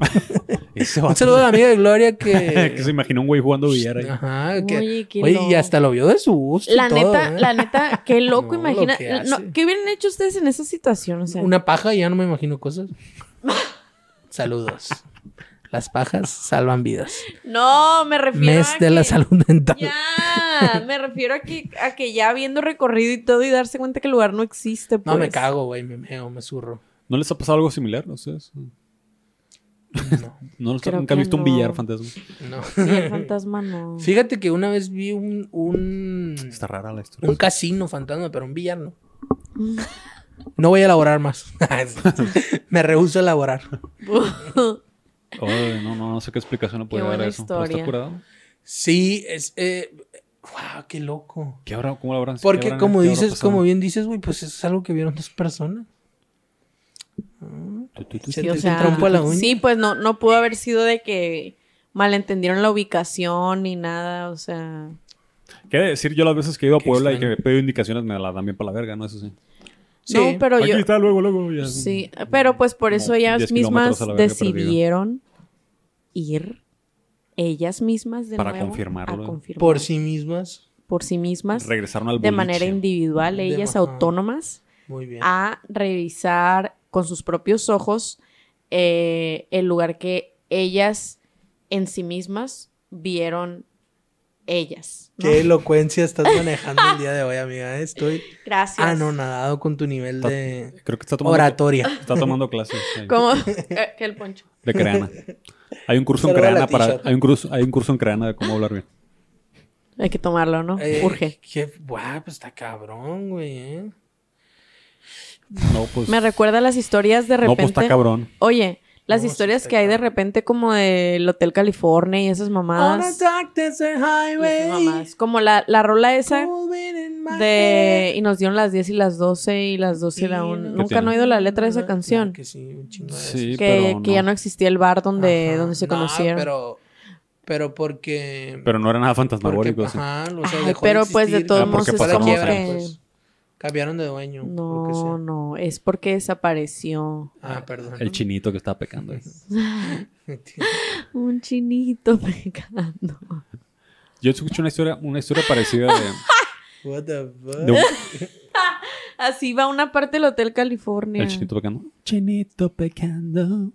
Un saludo a la amiga de Gloria que...
que se imaginó un güey jugando billar ahí.
Ajá, que...
Oye, qué
Oye, y hasta lo vio de su gusto y
La
todo,
neta,
¿eh?
la neta, qué loco,
No, lo
imagina.
que
no. ¿Qué hubieran hecho ustedes en esa situación? O sea,
Una paja y ya no me imagino cosas. Saludos. Las pajas salvan vidas.
no, me refiero
Mes
a
de
que...
la salud mental.
Ya, me refiero a que, a que ya habiendo recorrido y todo y darse cuenta que el lugar no existe.
No, me
pues.
cago, güey. Me meo, me zurro.
¿No les ha pasado algo similar a ustedes?
No,
¿No ¿Nunca
que
visto un
no.
billar fantasma?
no.
El fantasma no.
Fíjate que una vez vi un, un,
Está rara la historia.
un casino fantasma, pero un billar no. No voy a elaborar más. me rehuso a elaborar.
Ay, no, no, no sé qué explicación le puede dar a eso. pero está curado.
Sí, es... Eh, wow, qué loco.
¿Qué habrá, ¿Cómo lo habrán
Porque
habrán-
como dices, como bien dices, güey, pues eso es algo que vieron dos personas.
Sí, o sea,
la uña.
sí, pues no, no pudo haber sido de que malentendieron la ubicación ni nada, o sea.
¿Qué decir? Yo las veces que he ido a Puebla y que he pedido indicaciones me la dan bien para la verga, ¿no? Eso sí.
Sí.
No, pero
Aquí
yo.
está, luego, luego. Ya.
Sí, pero pues por
Como
eso ellas
10
mismas decidieron ir ellas mismas de
Para
nuevo
confirmarlo.
a confirmar
Por sí mismas.
por sí mismas
Regresaron al
de
boliche.
manera individual,
De-
ellas autónomas,
Muy bien.
a revisar con sus propios ojos eh, el lugar que ellas en sí mismas vieron ellas. ¿no?
Qué elocuencia estás manejando el día de hoy, amiga. Estoy
Gracias.
anonadado con tu nivel
Está-
de
Creo que está tomando,
oratoria.
está tomando clases
Como eh, el poncho.
de creana. Hay un curso en creana para... Hay un curso, hay un curso en creana de cómo hablar bien.
Hay que tomarlo, ¿no?
Eh,
Urge.
Qué, guau, pues está cabrón, güey, ¿eh?
No, pues...
Me recuerda a las historias de
no,
repente.
pues está cabrón.
Oye, las
No,
historias que hay de repente como del Hotel California y esas
On a
mamadas.
desert
Y esas
highway,
mamadas. Como la, la rola esa de... Y nos dieron las 10 y las 12 y las 12 y la
head.
1.
¿Qué
Nunca
tiene?
han oído la letra de esa
Claro
canción.
que sí, un chingo de
Sí,
que,
pero
que ya no existía el bar donde,
Ajá.
donde se
No,
conocieron.
pero, pero porque...
Pero no era nada
porque,
fantasmagórico. sí.
ajá, o sea,
Ay,
dejó
pero, pues, de todos
Ah,
modos es como
quiebra,
que...
pues, cambiaron de dueño.
No, no, es porque desapareció.
Ah, perdón.
El chinito que estaba pecando. ahí.
Un chinito pegando.
Yo escuché una historia, una historia parecida de,
What the fuck?
de un,
Así va una parte del Hotel California.
el chinito pecando. Chinito pecando.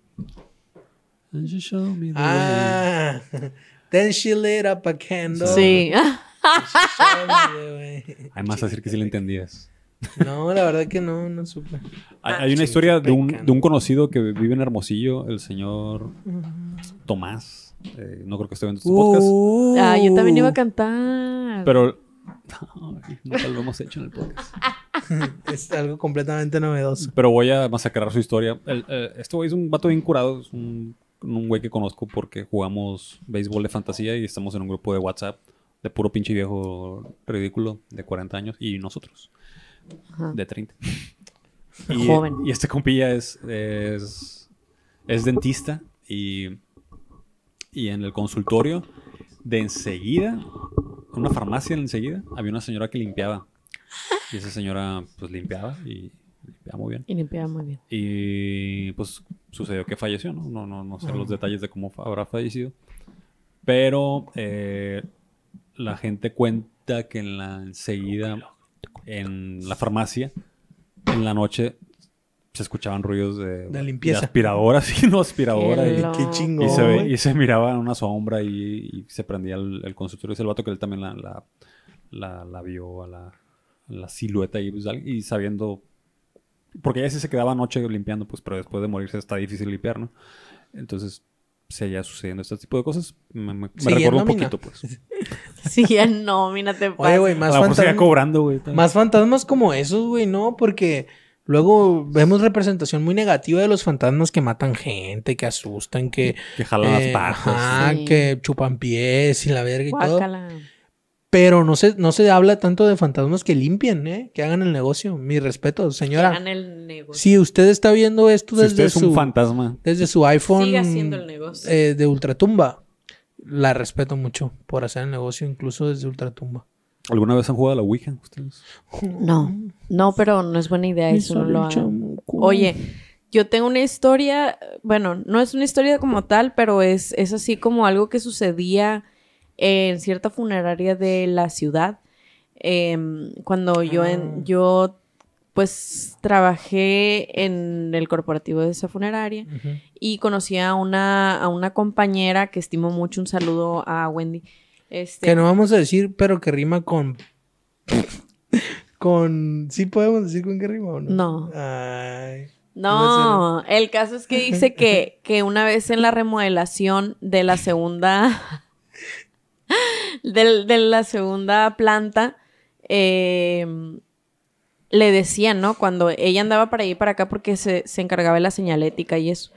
And you show me the way.
Ah, then she lit up a candle.
Sí.
She showed me the way.
Hay más a decir que sí le entendías.
No, la verdad que no, no supe.
Hay,
Ah,
hay una historia de un, de un conocido que vive en Hermosillo, el señor Tomás. Eh, no creo que esté viendo este podcast.
Uh.
Ah, yo también iba a cantar.
Pero Ay, nunca lo hemos hecho en el podcast.
Es algo completamente novedoso.
Pero voy a masacrar su historia. El- eh, este güey es un vato bien curado. Es un, un güey que conozco porque jugamos béisbol de fantasía y estamos en un grupo de WhatsApp de puro pinche viejo ridículo de 40 años y nosotros
Ajá.
de 30. Y,
Joven.
y este compilla es, es, es dentista y, y en el consultorio de enseguida, en una farmacia de enseguida, había una señora que limpiaba. Y esa señora pues limpiaba y limpiaba muy bien.
Y limpiaba muy bien.
Y pues sucedió que falleció, ¿no? No, no, no sé los detalles de cómo habrá fallecido. Pero eh, la gente cuenta que en la enseguida, en la farmacia, en la noche se escuchaban ruidos de,
De limpieza.
aspiradora, sí, no aspiradora.
Qué
Y,
chingón.
y se, ve- y se miraba una sombra y, y se prendía el, el consultorio. Es el vato que él también la, la, la, la vio a la, la silueta y, pues, y sabiendo. Porque ella sí se quedaba anoche limpiando, pues, pero después de morirse está difícil limpiar, ¿no? Entonces, seguía sucediendo este tipo de cosas. Me, me, me recordó un poquito, pues.
Sí, ya no, mira, te
Oye, güey, más fantasmas.
cobrando, güey.
Más fantasmas como esos, güey, ¿no? Porque luego vemos representación muy negativa de los fantasmas que matan gente, que asustan, que...
Que jalan
eh,
las patas.
ajá,
Sí.
que chupan pies y la verga y todo. Pero no se, no se habla tanto de fantasmas que limpien, ¿eh? Que hagan el negocio. Mi respeto, señora.
Hagan el negocio.
Si usted está viendo esto
Si
desde
usted es
su...
un fantasma,
desde su iPhone
Sigue haciendo el negocio.
eh, de Ultratumba. La respeto mucho por hacer el negocio, incluso desde Ultratumba.
¿alguna vez han jugado a la Ouija ustedes?
No, no, pero no es buena idea eso, no lo hagan. Oye, yo tengo una historia, bueno, no es una historia como tal, pero es, es así como algo que sucedía en cierta funeraria de la ciudad. Em, cuando yo,
Ah.
en, yo, pues, trabajé en el corporativo de esa funeraria y conocí a una, a una compañera que estimo mucho. Un saludo a Wendy. Este,
Que no vamos a decir, pero que rima con. con. ¿Sí podemos decir con qué rima o no?
No.
Ay.
No, el caso es que dice que, que una vez en la remodelación de la segunda del- de, la segunda planta eh, le decían, ¿no? Cuando ella andaba para y para acá porque se, se encargaba de la señalética y eso.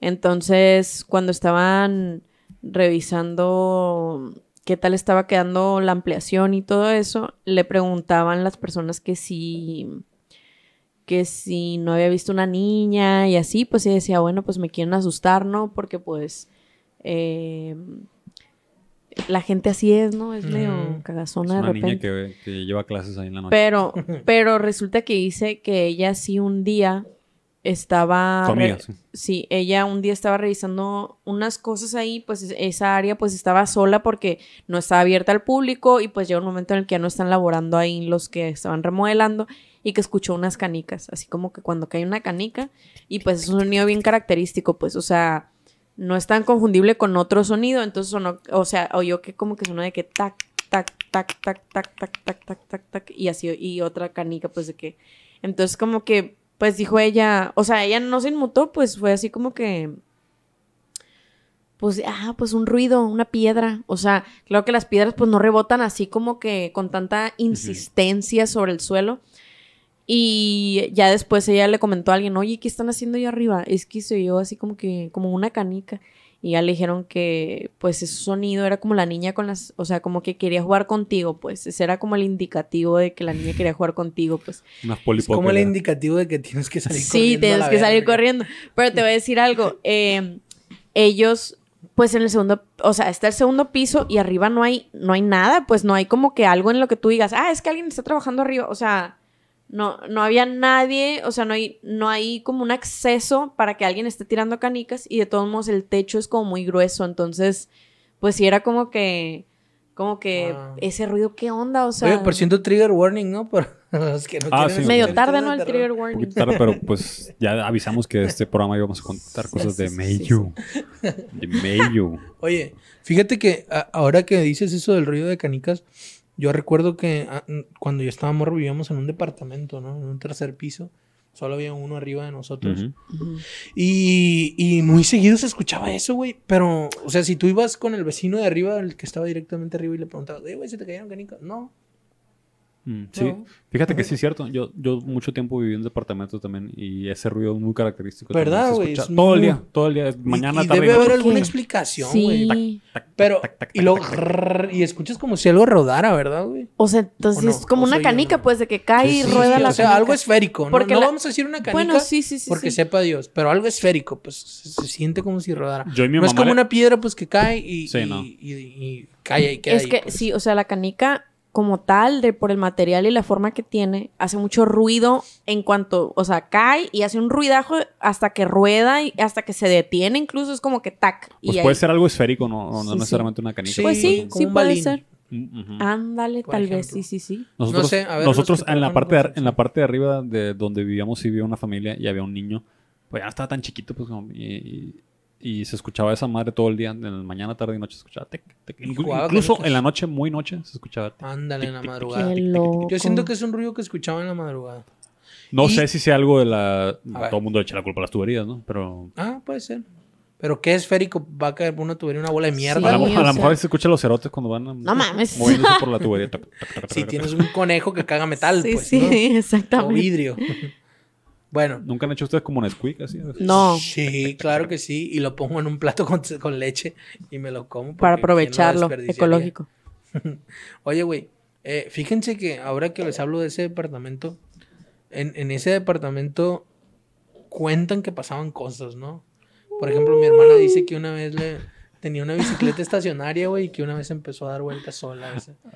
Entonces, cuando estaban revisando qué tal estaba quedando la ampliación y todo eso, le preguntaban las personas que si que si no había visto una niña y así, pues ella decía, bueno, pues me quieren asustar, ¿no? Porque pues eh, la gente así es, ¿no? Es medio.
Es
cagazona de
una niña que, que lleva clases ahí en la noche.
Pero, pero resulta que dice que ella sí un día estaba...
Amiga, sí.
sí, ella un día estaba revisando unas cosas ahí, pues es- esa área pues estaba sola porque no estaba abierta al público y pues llega un momento en el que ya no están laborando ahí los que estaban remodelando y que escuchó unas canicas, así como que cuando cae una canica y pues es un sonido bien característico, pues o sea, no es tan confundible con otro sonido, entonces sonó, o sea, oyó que como que sonó de que tac, tac, tac, tac, tac, tac, tac, tac, tac, tac, y así, y otra canica, pues de que, entonces como que, pues dijo ella, o sea, ella no se inmutó, pues fue así como que, pues, ah, pues un ruido, una piedra, o sea, claro que las piedras pues no rebotan así como que con tanta insistencia sobre el suelo, y ya después ella le comentó a alguien, oye, ¿qué están haciendo ahí arriba? Es que se oyó así como que, como una canica. Y ya le dijeron que, pues, ese sonido era como la niña con las, o sea, como que quería jugar contigo, pues. Ese era como el indicativo de que la niña quería jugar contigo, pues.
Una
Es como el indicativo de que tienes que salir
Sí,
corriendo. a
tienes que salir corriendo. Pero te voy a decir algo. eh, ellos, pues en el segundo, o sea, está el segundo piso y arriba no hay, no hay nada, pues no hay como que algo en lo que tú digas, ah, es que alguien está trabajando arriba. O sea, no, no había nadie, o sea, no hay, no hay como un acceso para que alguien esté tirando canicas y de todos modos el techo es como muy grueso. Entonces, pues sí era como que, como que
Ah.
ese ruido, ¿qué onda? O sea,
Oye, por ciento trigger warning, ¿no? Los que no
Ah, sí.
medio tarde, ¿no?
de
El trigger
Un
warning.
poquito tarde, pero pues ya avisamos que este programa íbamos a contar cosas de
sí, sí,
Meiju. De Meiju.
Oye, fíjate que a- ahora que dices eso del ruido de canicas, yo recuerdo que ah, cuando yo estaba morro vivíamos en un departamento, ¿no? En un tercer piso. Solo había uno arriba de nosotros. Y, y muy seguido se escuchaba eso, güey. Pero, o sea, si tú ibas con el vecino de arriba, el que estaba directamente arriba, y le preguntabas, eh, güey, ¿se te cayeron canicas? No.
Mm, Sí,
No.
fíjate que sí es cierto. Yo, yo mucho tiempo viví en departamentos también y ese ruido es muy característico.
¿Verdad, güey?
Todo el día, todo el día. Mañana,
y,
tarde y
debe haber
noche.
alguna
¿Qué?
explicación, güey.
Sí.
Pero,
tac, tac,
y
tac,
luego, y escuchas como si algo rodara, ¿verdad, güey?
O sea, entonces
¿O no?
es como
¿O
una canica, pues, de que cae
Sí,
y
sí,
rueda
sí,
la
o sea,
canica.
algo esférico, ¿no?
Porque
no
la-
vamos a decir una canica
Bueno, sí, sí, sí.
porque
sí.
sepa Dios, pero algo esférico, pues se, se siente como si rodara.
Yo y mi
no es como
le-
una piedra, pues, que cae y,
Sí,
y,
no.
y- y cae y queda
Es
ahí,
que
pues.
sí, o sea, la canica como tal, de, por el material y la forma que tiene, hace mucho ruido en cuanto, o sea, cae y hace un ruidajo hasta que rueda y hasta que se detiene, incluso es como que tac.
Pues
y
puede
ahí-
ser algo esférico, no, no, no
Sí, sí.
necesariamente una canica.
Sí,
Pues sí,
como
sí
un
puede
balín.
ser.
Mm.
Ándale, tal vez, sí, sí, sí.
Nosotros,
No sé, a ver,
nosotros en la parte de, en la parte de arriba de donde vivíamos sí vivía una familia y había un niño, pues ya no estaba tan chiquito, pues como- y, y- y se escuchaba esa madre todo el día, en la mañana, tarde y noche se escuchaba tec, tec.
Y
Inclu-
jugaba
Incluso en la noche, muy noche, se escuchaba tec.
Ándale, en la
tic, tic,
madrugada. Yo siento que es un ruido que escuchaba en la madrugada.
No
Y-
sé si sea algo de la... Todo el mundo le echa la culpa a las tuberías, ¿no? Pero...
Ah, puede ser. Pero qué esférico, va a caer por una tubería una bola de mierda.
a lo, a lo mejor se escucha los cerotes cuando van a-
No mames.
moviéndose por la tubería.
Si tienes un conejo que caga metal,
Sí,
pues,
sí,
¿no? O
exactamente.
vidrio. bueno.
¿Nunca han hecho ustedes como Nesquik así?
No,
Sí, claro que sí. Y lo pongo en un plato con, con leche y me lo como.
para
porque ¿quién lo
aprovecharlo, ecológico.
Oye, güey, eh, fíjense que ahora que les hablo de ese departamento, en, en ese departamento cuentan que pasaban cosas, ¿no? Por ejemplo, mi hermana dice que una vez le tenía una bicicleta estacionaria, güey, y que una vez empezó a dar vueltas sola.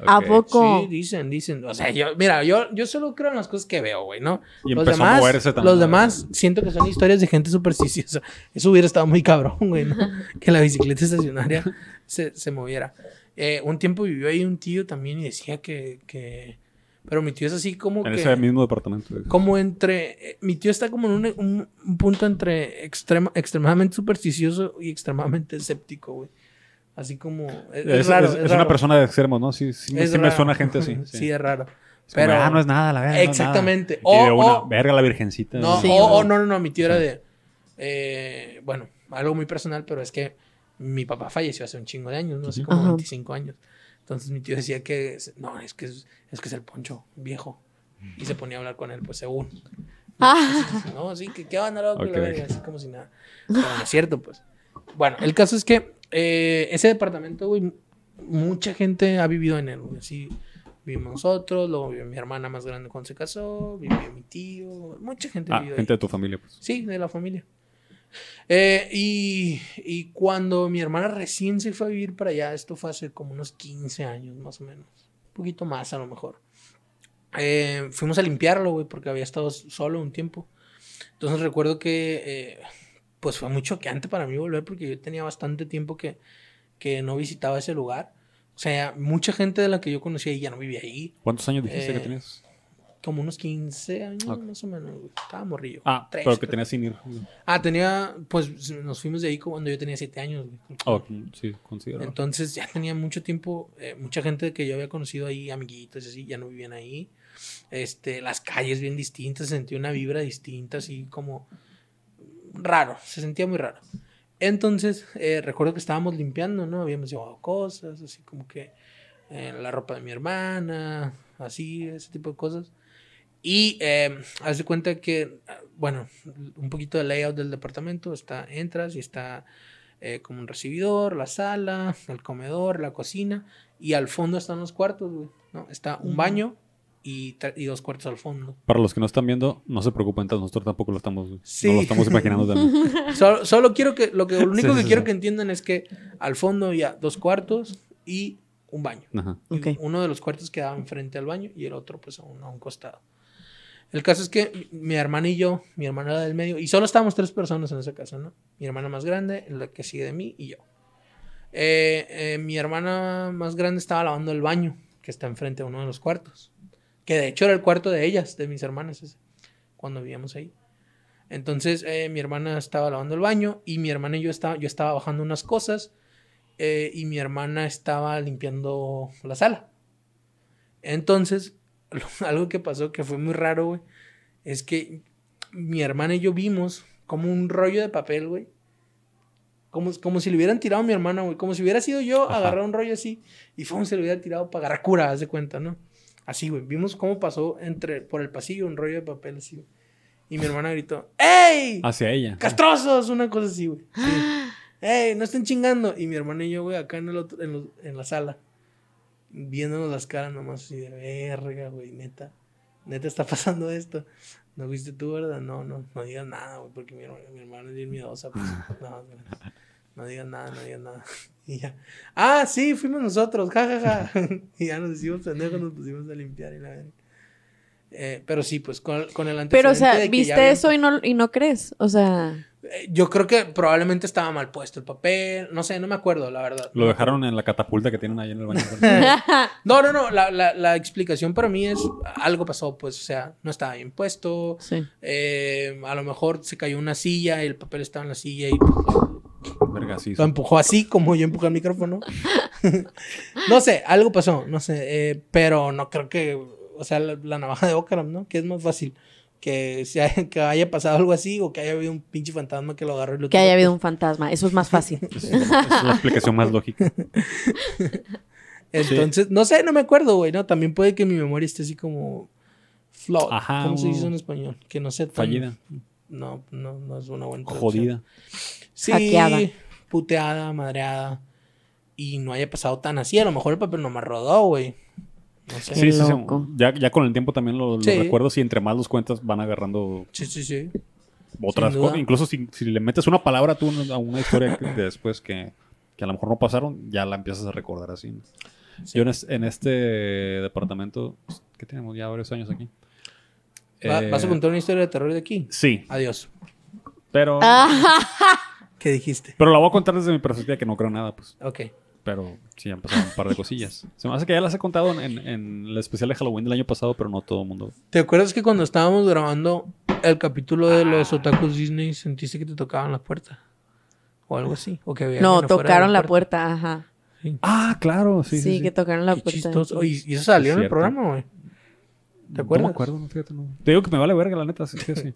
¿A poco?
Sí, dicen, dicen. O sea, yo, mira, yo, yo solo creo en las cosas que veo, güey, ¿no?
Y
los
empezó a
demás,
moverse también,
los demás siento que son historias de gente supersticiosa. Eso hubiera estado muy cabrón, güey, ¿no? Que la bicicleta estacionaria se, se moviera. Eh, un tiempo vivió ahí un tío también y decía que, que... Pero mi tío es así como
En
que...
ese mismo departamento.
Como entre... eh, Mi tío está como en un, un- un punto entre extrema, extremadamente supersticioso y extremadamente escéptico, güey. Así como... Es, es
Es,
raro,
es- una persona de extremos, ¿no? Sí, sí, sí me suena gente así.
Sí,
Sí,
es raro.
Es como,
Pero...
ah, no es nada, la verga.
Exactamente.
No es nada. Y de
O-
una
o-
verga la virgencita.
No,
Sí,
o, o
o-
no, no, no, mi tío era de. eh, bueno, algo muy personal, pero es que mi papá falleció hace un chingo de años, no sé, como
Ajá.
25 años. Entonces mi tío decía que, no, es que es, es que es el poncho viejo. Y se ponía a hablar con él, pues según.
Ah,
No, sí, que qué onda, loco, y la
Ok.
verga, así como si nada. Pero no es cierto, pues. Bueno, el caso es que eh, ese departamento, güey, mucha gente ha vivido en él, güey. Así vivimos nosotros, luego vivió mi hermana más grande cuando se casó, vivió mi tío, mucha gente
Ah,
vivió ahí.
gente de tu familia, pues.
Sí, de la familia. Eh, y, y cuando mi hermana recién se fue a vivir para allá, esto fue hace como unos 15 años más o menos, un poquito más a lo mejor. Eh, fuimos a limpiarlo, güey, porque había estado solo un tiempo. Entonces recuerdo que, eh, pues fue muy choqueante para mí volver porque yo tenía bastante tiempo que, que no visitaba ese lugar. O sea, mucha gente de la que yo conocía ya no vivía ahí.
¿Cuántos años dijiste que tenías?
Como unos 15 años, más o menos, güey. Estaba morrillo.
Ah,
Tres,
pero que tenía sin ir.
Ah, tenía, pues nos fuimos de ahí cuando yo tenía 7 años, güey.
Oh, sí, considero.
Entonces ya tenía mucho tiempo, eh, mucha gente que yo había conocido ahí, amiguitos y así, ya no vivían ahí. Este, las calles bien distintas, sentí una vibra distinta, así como raro, se sentía muy raro. Entonces, eh, recuerdo que estábamos limpiando, ¿no? Habíamos llevado cosas, así como que eh, la ropa de mi hermana, así, ese tipo de cosas. Y eh, haz de cuenta que, bueno, un poquito de layout del departamento, está, entras y está eh, como un recibidor, la sala, el comedor, la cocina, y al fondo están los cuartos, güey, ¿no? Está un baño y, y dos cuartos al fondo.
Para los que no están viendo, no se preocupen, nosotros tampoco lo estamos,
Sí.
no lo estamos imaginando también.
Solo, solo quiero que, lo, que, lo único
Sí,
que
sí,
quiero
sí.
que entiendan es que al fondo había dos cuartos y un baño.
Ajá.
Y
Ok.
Uno de los cuartos quedaba enfrente al baño y el otro pues a un, a un costado. El caso es que mi, hermana y yo, mi hermana era del medio, y solo estábamos tres personas en esa casa, ¿no? Mi hermana más grande, la que sigue de mí y yo. Eh, eh, mi hermana más grande estaba lavando el baño, que está enfrente de uno de los cuartos. Que de hecho era el cuarto de ellas, de mis hermanas, ese, cuando vivíamos ahí. Entonces eh, mi hermana estaba lavando el baño y mi hermana y yo estaba, yo estaba bajando unas cosas y mi hermana estaba limpiando la sala. Entonces, algo que pasó que fue muy raro, güey, es que mi hermana y yo vimos como un rollo de papel, güey. Como, como si le hubieran tirado a mi hermana, güey. Como si hubiera sido yo
Ajá.
agarrar un rollo así y fue si le hubiera tirado para agarrar cura, haz de cuenta, ¿no? Así, güey. Vimos cómo pasó entre, por el pasillo un rollo de papel así, güey. Y mi hermana gritó, ¡Ey!
Hacia ella.
¡Castrosos! Una cosa así, güey. Sí. ¡Ey! No estén chingando. Y mi hermana y yo, güey, acá en, el otro- en la sala, viéndonos las caras nomás así de verga, güey, neta. Neta está pasando esto. ¿No viste tú, verdad? No, no, no digas nada, güey, porque mi, hermana- mi hermana es bien miedosa. Pues. No, no, digas nada, no digas nada. Y ya. Ah, sí, fuimos nosotros, jajaja. y ya nos hicimos pendejos, nos pusimos a limpiar y la verga. Eh, pero sí, pues con, con el antecedente
Pero, o sea,
de que ya
¿viste
habían-
eso y no, y no crees? O sea,
eh, Yo creo que probablemente estaba mal puesto el papel. No sé, no me acuerdo, la verdad.
Lo dejaron en la catapulta que tienen ahí en el baño.
No, no, no. La, la- la explicación para mí es algo pasó, pues, o sea, no estaba bien puesto.
sí.
eh, a lo mejor se cayó una silla y el papel estaba en la silla y
Verga, sí.
lo empujó así como yo empujé el micrófono. no sé, algo pasó, no sé. eh, pero no creo que, o sea, la, la navaja de Ocaram, ¿no? Que es más fácil. Que, se haya, que haya pasado algo así o que haya habido un pinche fantasma que lo agarró y lo
Que haya habido un fantasma. Eso es más fácil.
Es, es la explicación más lógica.
Entonces, no sé, no me acuerdo, güey, ¿no? También puede que mi memoria esté así como flawed.
Ajá,
¿Cómo se dice en español? Que no sé tan-
Fallida.
No, no, no es una buena traducción.
Jodida.
Sí,
Hackeada.
puteada, madreada. Y no haya pasado tan así. A lo mejor el papel nomás rodó, güey. No sé.
Qué
Sí, sí, sí. Ya, ya con el tiempo también lo, lo
Sí.
recuerdo. Si entre más los cuentas van agarrando
Sí, sí, sí.
otras cosas. Incluso si, si le metes una palabra tú a una historia que- de después que, que a lo mejor no pasaron, ya la empiezas a recordar así. ¿no?
Sí.
Yo en, es- en este departamento, que tenemos ya varios años aquí.
Va-
eh,
¿Vas a contar una historia de terror de aquí?
Sí,
Adiós.
pero.
¿Qué dijiste?
pero la voy a contar desde mi perspectiva que no creo nada, pues.
Ok.
Pero sí han pasado un par de cosillas. Se me hace que ya las he contado en, en- en el especial de Halloween del año pasado, pero no todo el mundo.
¿Te acuerdas que cuando estábamos grabando el capítulo de los otakus Disney sentiste que te tocaban la puerta? O algo así. O que había
No, tocaron la puerta, ajá.
Sí.
Ah, claro,
Sí,
sí. sí, sí.
que tocaron la
Qué
puerta.
chistoso. Y eso salió en el programa, güey. ¿Te acuerdas?
No me acuerdo, no, fíjate, no. Te digo que me vale verga, la neta. Sí, sí, sí.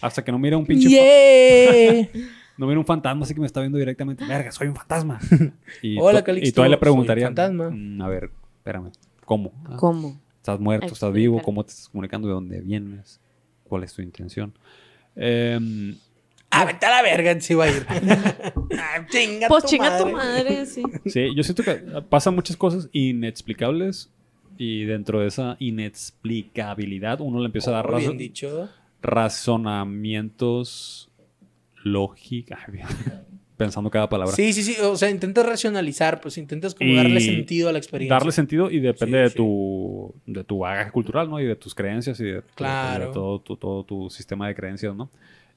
Hasta que no mire un pinche.
¡Yeah!
No mire un fantasma así que me está viendo directamente. Verga, soy un fantasma. Y,
Hola,
to-
Calixto,
y todavía le preguntaría.
un fantasma.
"Mm, a ver, espérame. ¿Cómo? Ah,
¿Cómo?
¿Estás muerto? ¿Estás vivo? ¿Cómo te estás comunicando? ¿De dónde vienes? ¿Cuál es tu intención? Em,
Ah, vete a la verga, se iba a ir. Ah, chinga
Pues
tu
chinga tu
madre.
madre, sí.
Sí, yo siento que pasan muchas cosas inexplicables y dentro de esa inexplicabilidad uno le empieza a dar
bien
razón-
dicho.
razonamientos lógicos. Pensando cada palabra.
Sí, sí, sí. O sea, intentas racionalizar, pues intentas como
Y
darle sentido a la experiencia.
Darle sentido y depende
Sí,
de
sí.
tu de tu bagaje cultural, ¿no? Y de tus creencias y de,
Claro.
de todo, tu, todo tu sistema de creencias, ¿no?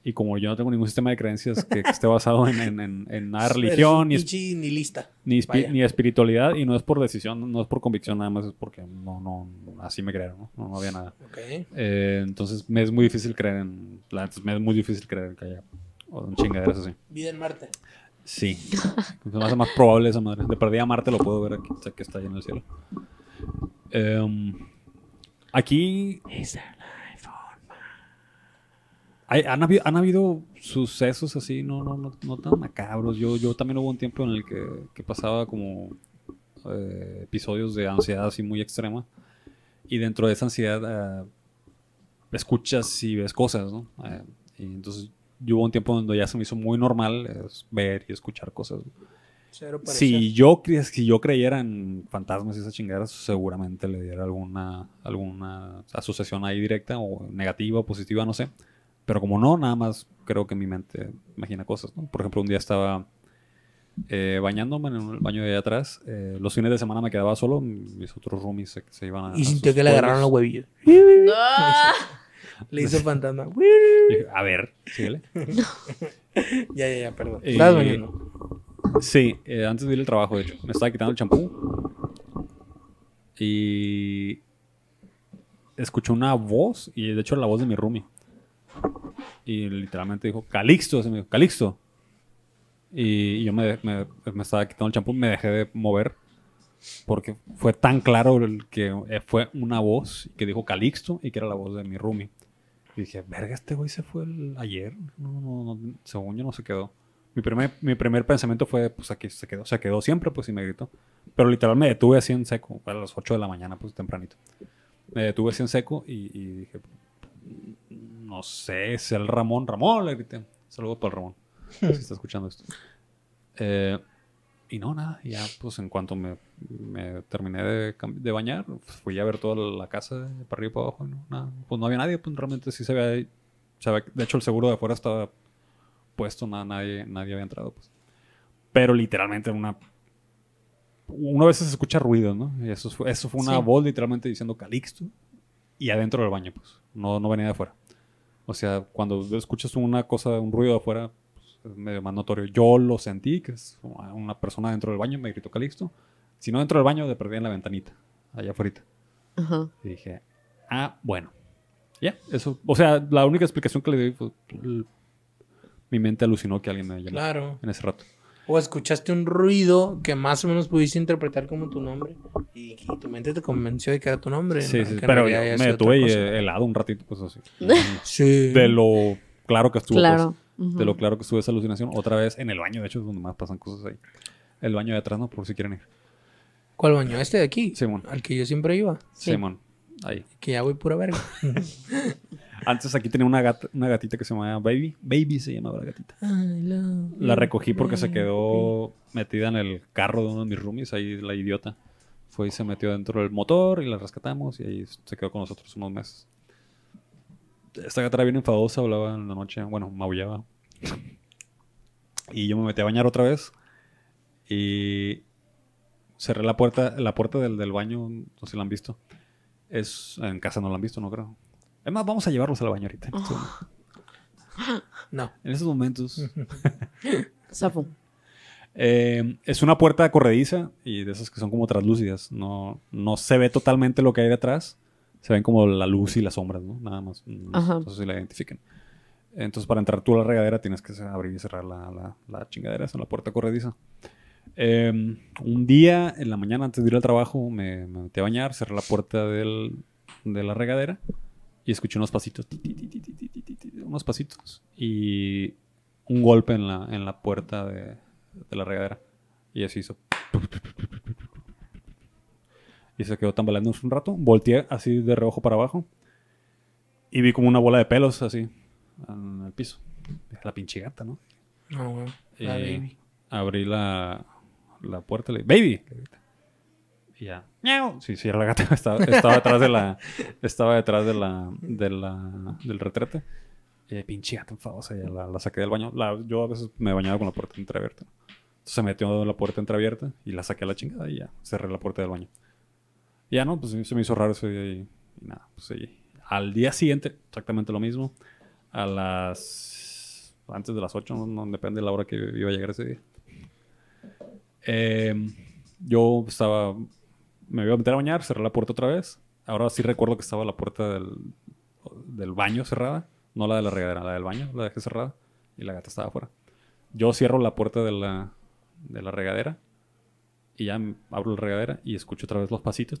Y como yo no tengo ningún sistema de creencias que, que esté basado en, en- en- en nada religión, ni,
Ni, lista.
ni, ni espiritualidad, y no es por decisión, no es por convicción, nada más es porque no, no, así me creo, ¿no? No, no había nada. Eh, entonces me es muy difícil creer en. me es muy difícil creer que haya o en chingaderas así.
Vida en Marte.
Sí. Se me hace más probable esa madre. De perdida Marte lo puedo ver aquí, sé que está ahí en el cielo. Em, aquí hay- han, habido, han habido sucesos así, no, no, no, no tan macabros. Yo, yo también hubo un tiempo en el que, que pasaba como eh, episodios de ansiedad así muy extrema. Y dentro de esa ansiedad eh, escuchas y ves cosas, ¿no? Eh, y entonces yo hubo un tiempo donde ya se me hizo muy normal es ver y escuchar cosas.
Cero.
Si yo, si yo creyera en fantasmas y esas chingaderas, seguramente le diera alguna, alguna asociación ahí directa o negativa o positiva, no sé. Pero como no, nada más creo que mi mente imagina cosas. ¿no? Por ejemplo, un día estaba eh, bañándome en el baño de allá atrás. eh, los fines de semana me quedaba solo. Mis otros roomies se, se iban a.
Y
a
sintió que le agarraron los huevillos.
¡Ah!
Le hizo fantasma.
A ver, síguele.
Ya, ya, ya, perdón.
Eh,
Estabas bañando.
Sí, eh, antes de ir al trabajo, de hecho. Me estaba quitando el champú. Y. Escuché una voz, y de hecho era la voz de mi roomie. Y literalmente dijo, Calixto, se me dijo, Calixto. Y yo me, me- me estaba quitando el champú, me dejé de mover. Porque fue tan claro que eh, fue una voz que dijo Calixto y que era la voz de mi roomie. Y dije, verga, este güey se fue el- ayer. No, no, no, según yo no se quedó. Mi primer, mi primer pensamiento fue, pues aquí se quedó, se quedó siempre, pues y me gritó. Pero literal me detuve así en seco, a las 8 de la mañana, pues tempranito. Me detuve así en seco y, y dije, no sé, es el Ramón. Ramón, le grité. Saludos para el Ramón, si está escuchando esto. Eh, y no, nada, y ya pues en cuanto me, me terminé de, de bañar, pues, fui a ver toda la casa, de para arriba y para abajo, no, nada, pues no había nadie, pues realmente sí se veía, se veía- de hecho el seguro de afuera estaba puesto, nada, nadie, nadie había entrado, pues. Pero literalmente una... Una vez se escucha ruido, ¿no? Y eso fue, eso fue una
Sí.
voz literalmente diciendo Calixto y adentro del baño, pues. No, no venía de afuera. O sea, cuando escuchas una cosa, un ruido de afuera, pues, es medio más notorio. Yo lo sentí, que es una persona dentro del baño, me gritó Calixto. Si no dentro del baño, de perdí en la ventanita, allá afuera.
Ajá.
Y dije, ah, bueno. Ya, eso. O sea, la única explicación que le di fue. Mi mente alucinó que alguien me llamó
Claro.
en ese rato.
O escuchaste un ruido que más o menos pudiste interpretar como tu nombre. Y, y tu mente te convenció de que era tu nombre.
Sí,
¿no?
sí,
Que
pero yo me detuve y, helado un ratito, pues así.
Sí.
De lo claro que estuvo.
Claro.
pues,
Ujú.
de lo claro que estuvo esa alucinación. Otra vez en el baño, de hecho, es donde más pasan cosas ahí. El baño de atrás, ¿no? Por si quieren ir.
¿Cuál baño? ¿Este de aquí?
Simón.
Al que yo siempre iba.
Sí.
Simón. Ahí.
Que ya voy pura verga.
Antes aquí tenía una, gata, una gatita que se llamaba Baby. Baby se llamaba la gatita. La recogí porque se quedó metida en el carro de uno de mis roomies, ahí la idiota. Fue y se metió dentro del motor y la rescatamos y ahí se quedó con nosotros unos meses. Esta gata era bien enfadosa, hablaba en la noche, bueno, maullaba. Y yo me metí a bañar otra vez y cerré la puerta, la puerta del, del baño, no sé si la han visto. Es, en casa no la han visto, no creo. Es más, vamos a llevarlos al baño ahorita.
No.
En esos momentos.
Zafo.
Eh, es una puerta corrediza y de esas que son como translúcidas. No, no se ve totalmente lo que hay detrás. Se ven como la luz y las sombras, ¿no? Nada más. No sé si la identifiquen. Entonces, para entrar tú a la regadera tienes que abrir y cerrar la, la, la chingadera, esa, la puerta corrediza. Em, un día, en la mañana, antes de ir al trabajo, me, metí a bañar, cerré la puerta del, de la regadera y escuché unos pasitos, ti, ti, unos pasitos y un golpe en la, en la puerta de, la regadera. Y así hizo. Y se quedó tambaleando un rato. Volteé así de reojo para abajo. Y vi como una bola de pelos así en el piso. La pinche gata, ¿no?
No, oh,
Abrí la, la puerta y le ¡Baby! le grité. Y ya. ¡Miau! Sí, sí, la gata. Estaba, estaba detrás de la... Estaba detrás de la... De la del retrete. Y pinche gata enfadosa. Ya la, la saqué del baño. La- yo a veces me bañaba con la puerta entreabierta. Entonces se metió la puerta entreabierta y la saqué a la chingada y ya. Cerré la puerta del baño. Y ya, ¿no? Pues se me hizo raro ese día y, y nada. Pues sí. Al día siguiente, exactamente lo mismo. A las antes de las 8, no, no depende de la hora que iba a llegar ese día. Eh, yo estaba, me iba a meter a bañar, cerré la puerta otra vez. Ahora sí recuerdo que estaba la puerta del, del baño cerrada, no la de la regadera, la del baño, la dejé cerrada y la gata estaba afuera. Yo cierro la puerta de la, de la regadera y ya abro la regadera y escucho otra vez los pasitos.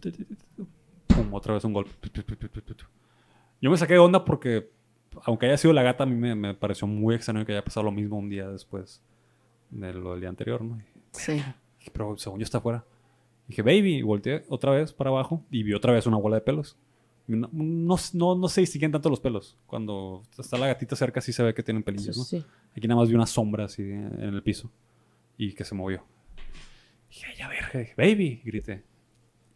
Pum, otra vez un golpe. Yo me saqué de onda porque, aunque haya sido la gata, a mí me, me pareció muy extraño que haya pasado lo mismo un día después de lo del día anterior, ¿no?
Sí.
Pero según yo está afuera. Dije, baby, y volteé otra vez para abajo y vi otra vez una bola de pelos. No, no, no, no se distinguen tanto los pelos. Cuando está la gatita cerca sí se ve que tienen pelillos, ¿no?
Sí.
Aquí nada más vi una sombra así en el piso y que se movió. Dije, ya verga, dije, baby, grité.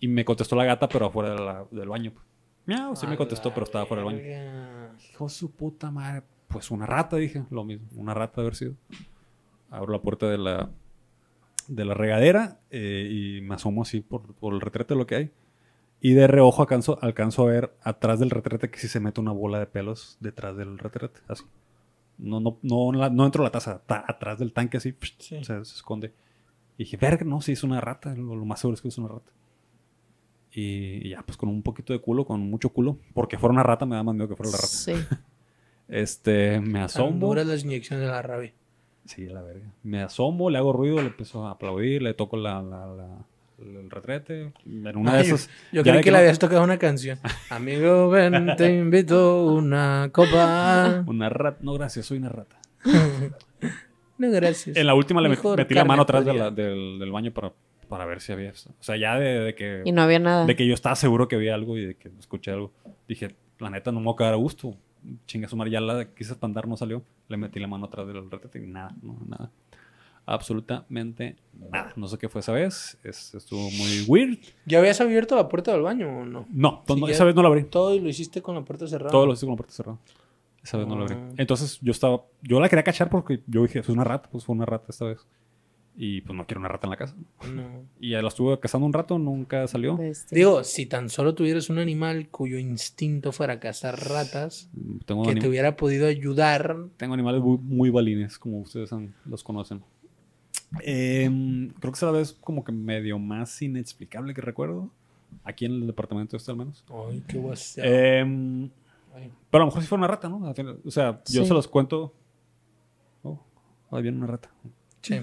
Y me contestó la gata, pero afuera de la- del baño. Miau, sí me contestó, pero estaba fuera del baño. Hijo su puta madre. Pues una rata, dije, lo mismo. Una rata de haber sido. Abro la puerta de la, de la regadera eh, y me asomo así por, por el retrete lo que hay. Y de reojo alcanzo, alcanzo a ver atrás del retrete que sí se mete una bola de pelos detrás del retrete, así. No, no, no, la- no entro a la taza, ta- atrás del tanque así, psh,
Sí.
se, se esconde. Y dije, verga, no, sí es una rata, lo, lo más seguro es que es una rata. Y, y ya, pues con un poquito de culo, con mucho culo, porque fuera una rata me da más miedo que fuera la rata.
Sí.
Este, me asomo.
duras las inyecciones de la rabia.
Sí, la verga. Me asomo, le hago ruido, le empiezo a aplaudir, le toco la, la- la- el retrete. En una
Ay, yo-
esas.
Yo,
ya
creí
de
que, le
no-
habías tocado una canción. Amigo, ven, te invito una copa.
Una rata. No, gracias, soy una rata.
No, gracias.
En la última le
Mejor
metí la mano atrás de la- del, del baño para, para ver si había. O sea, ya de, de que.
Y no había nada.
De que yo estaba seguro que había algo y de que escuché algo. Dije, la neta, no me voy a quedar a gusto. Chinga su ya la quise espantar, no salió. Le metí la mano atrás del retrete y nada, no, nada. Absolutamente nada. No sé qué fue esa vez. Es- estuvo muy weird.
¿Ya habías abierto la puerta del baño o no?
No,
Sí,
esa vez no la abrí.
Todo lo hiciste con la puerta cerrada.
Todo lo hice con la puerta cerrada. Esa vez no la abrí.
Ah.
Entonces yo estaba. Yo la quería cachar porque yo dije, es una rata. Pues fue una rata esta vez. Y pues no quiero una rata en la casa.
No.
Y ya la estuve cazando un rato, nunca salió.
Bestia.
Digo, si tan solo tuvieras un animal cuyo instinto fuera cazar ratas,
Tengo,
que te hubiera podido ayudar.
tengo animales muy, muy balines, como ustedes han- los conocen. Em, creo que esa vez como que medio más inexplicable que recuerdo. Aquí en el departamento este al menos.
Ay, qué guasa.
Em, pero a lo mejor sí fue una rata, ¿no? O sea, yo
Sí.
se los cuento. Oh, ahí viene una rata.
Sí.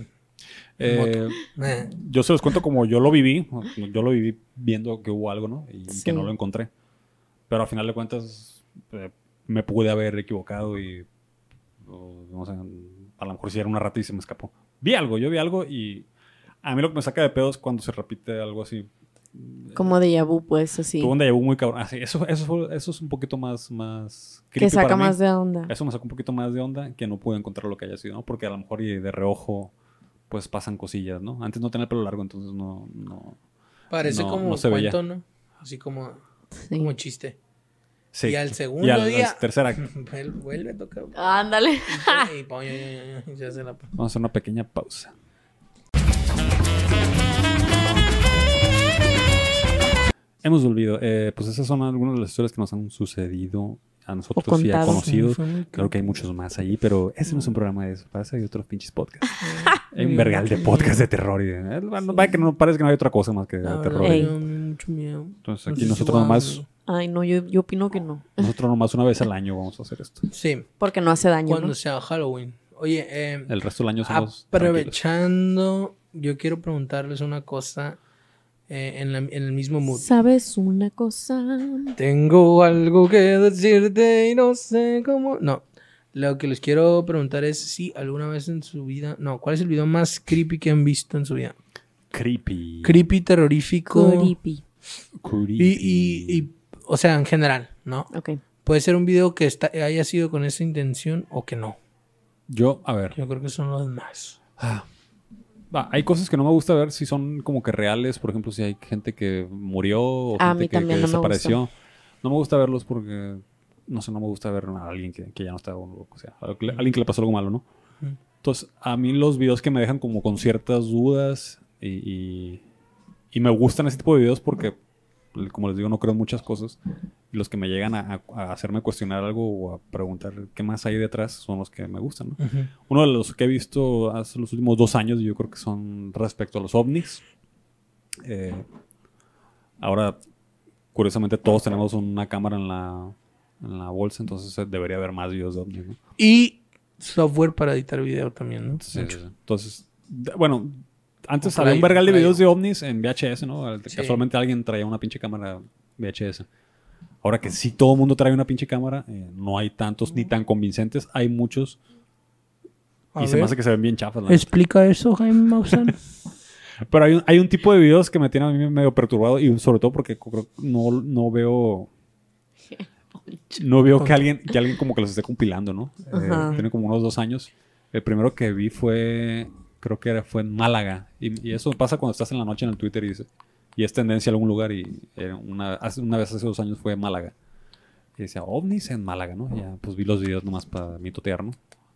Eh,
Eh,
yo se los cuento como yo lo viví. Yo lo viví viendo que hubo algo, ¿no? Y
Sí.
que no lo encontré. Pero al final de cuentas eh, me pude haber equivocado y... o, no sé, a lo mejor si era una rata y se me escapó. Vi algo, yo vi algo y... A mí lo que me saca de pedo es cuando se repite algo así.
Como de vu, pues, así.
Tuve un déjà vu muy cabrón. Así, eso, eso, fue- eso es un poquito más... más
Que saca
para mí.
más de onda.
Eso me sacó un poquito más de onda que no pude encontrar lo que haya sido, ¿no? Porque a lo mejor y de reojo pues pasan cosillas, ¿no? Antes no tenía el pelo largo, entonces no... no...
parece
No,
como
no se veía.
cuento, ¿no? Así como,
Sí.
como chiste.
Sí.
Y al segundo
Y al-
día-
tercer acto.
Vuel- Vuelve a tocar.
Ándale.
Y la-
Vamos a hacer una pequeña pausa. Hemos olvidado. Eh, pues esas son algunas de las historias que nos han sucedido a nosotros y a conocidos. Creo que hay muchos más allí, pero ese no es un programa de eso. Para eso hay otros pinches podcasts. hay un vergal de podcasts de terror. Y de, eh, vaya que no parece que no hay otra cosa más que de terror.
Ey.
mucho miedo.
Entonces aquí nosotros nomás,
Ay, no, yo, yo opino que no.
nosotros nomás una vez al año vamos a hacer esto.
Sí,
Porque no hace daño,
cuando
¿no?
sea Halloween. Oye, eh,
El resto del año somos tranquilos.
aprovechando, yo quiero preguntarles una cosa eh, en, la- en el mismo mood.
¿Sabes una cosa?
Tengo algo que decirte y no sé cómo. No. Lo que les quiero preguntar es si alguna vez en su vida. No, ¿cuál es el video más creepy que han visto en su vida?
Creepy.
Creepy, terrorífico.
Creepy.
Creepy.
Y, y, y, o sea, en general, ¿no?
Ok.
Puede ser un video que está, haya sido con esa intención o que no.
Yo, a ver.
Yo creo que son los más.
Va, hay cosas que no me gusta ver si son como que reales, por ejemplo, si hay gente que murió o
A
gente que,
también
que
no me
desapareció. No me gusta verlos porque, no sé, no me gusta ver a alguien que, que ya no está, o, o sea, a alguien que le pasó algo malo, ¿no? Entonces, a mí los videos que me dejan como con ciertas dudas y, y, y me gustan ese tipo de videos porque como les digo, no creo en muchas cosas. Y los que me llegan a, a hacerme cuestionar algo o a preguntar qué más hay detrás son los que me gustan. ¿no?
Ujú.
Uno de los que he visto hace los últimos dos años, yo creo que son respecto a los ovnis. Eh, ahora, curiosamente, todos tenemos una cámara en la, en la bolsa, entonces eh, debería haber más videos de ovnis. ¿no?
Y software para editar video también, ¿no?
Sí, sí, sí. Entonces, bueno, antes había un vergal de videos de ovnis en VHS, ¿no?
Sí.
Casualmente alguien traía una pinche cámara VHS. Ahora que sí todo el mundo trae una pinche cámara, eh, no hay tantos ni tan convincentes, hay muchos
A
y se me
ver,
hace que se ven bien chafas. la neta.
Explica eso, Jaime Maussan.
Pero hay un, hay un tipo de videos que me tiene a mí medio perturbado y sobre todo porque no, no veo... No veo que alguien, que alguien como que los esté compilando, ¿no? Eh, tiene como unos dos años. El primero que vi fue, creo que era, fue en Málaga. Y, y eso pasa cuando estás en la noche en el Twitter y, dice, y es tendencia a algún lugar. Y eh, una, hace, una vez hace dos años fue en Málaga. Y decía, ovnis en Málaga, ¿no? Y ya, pues vi los videos nomás para mitotear, ¿no?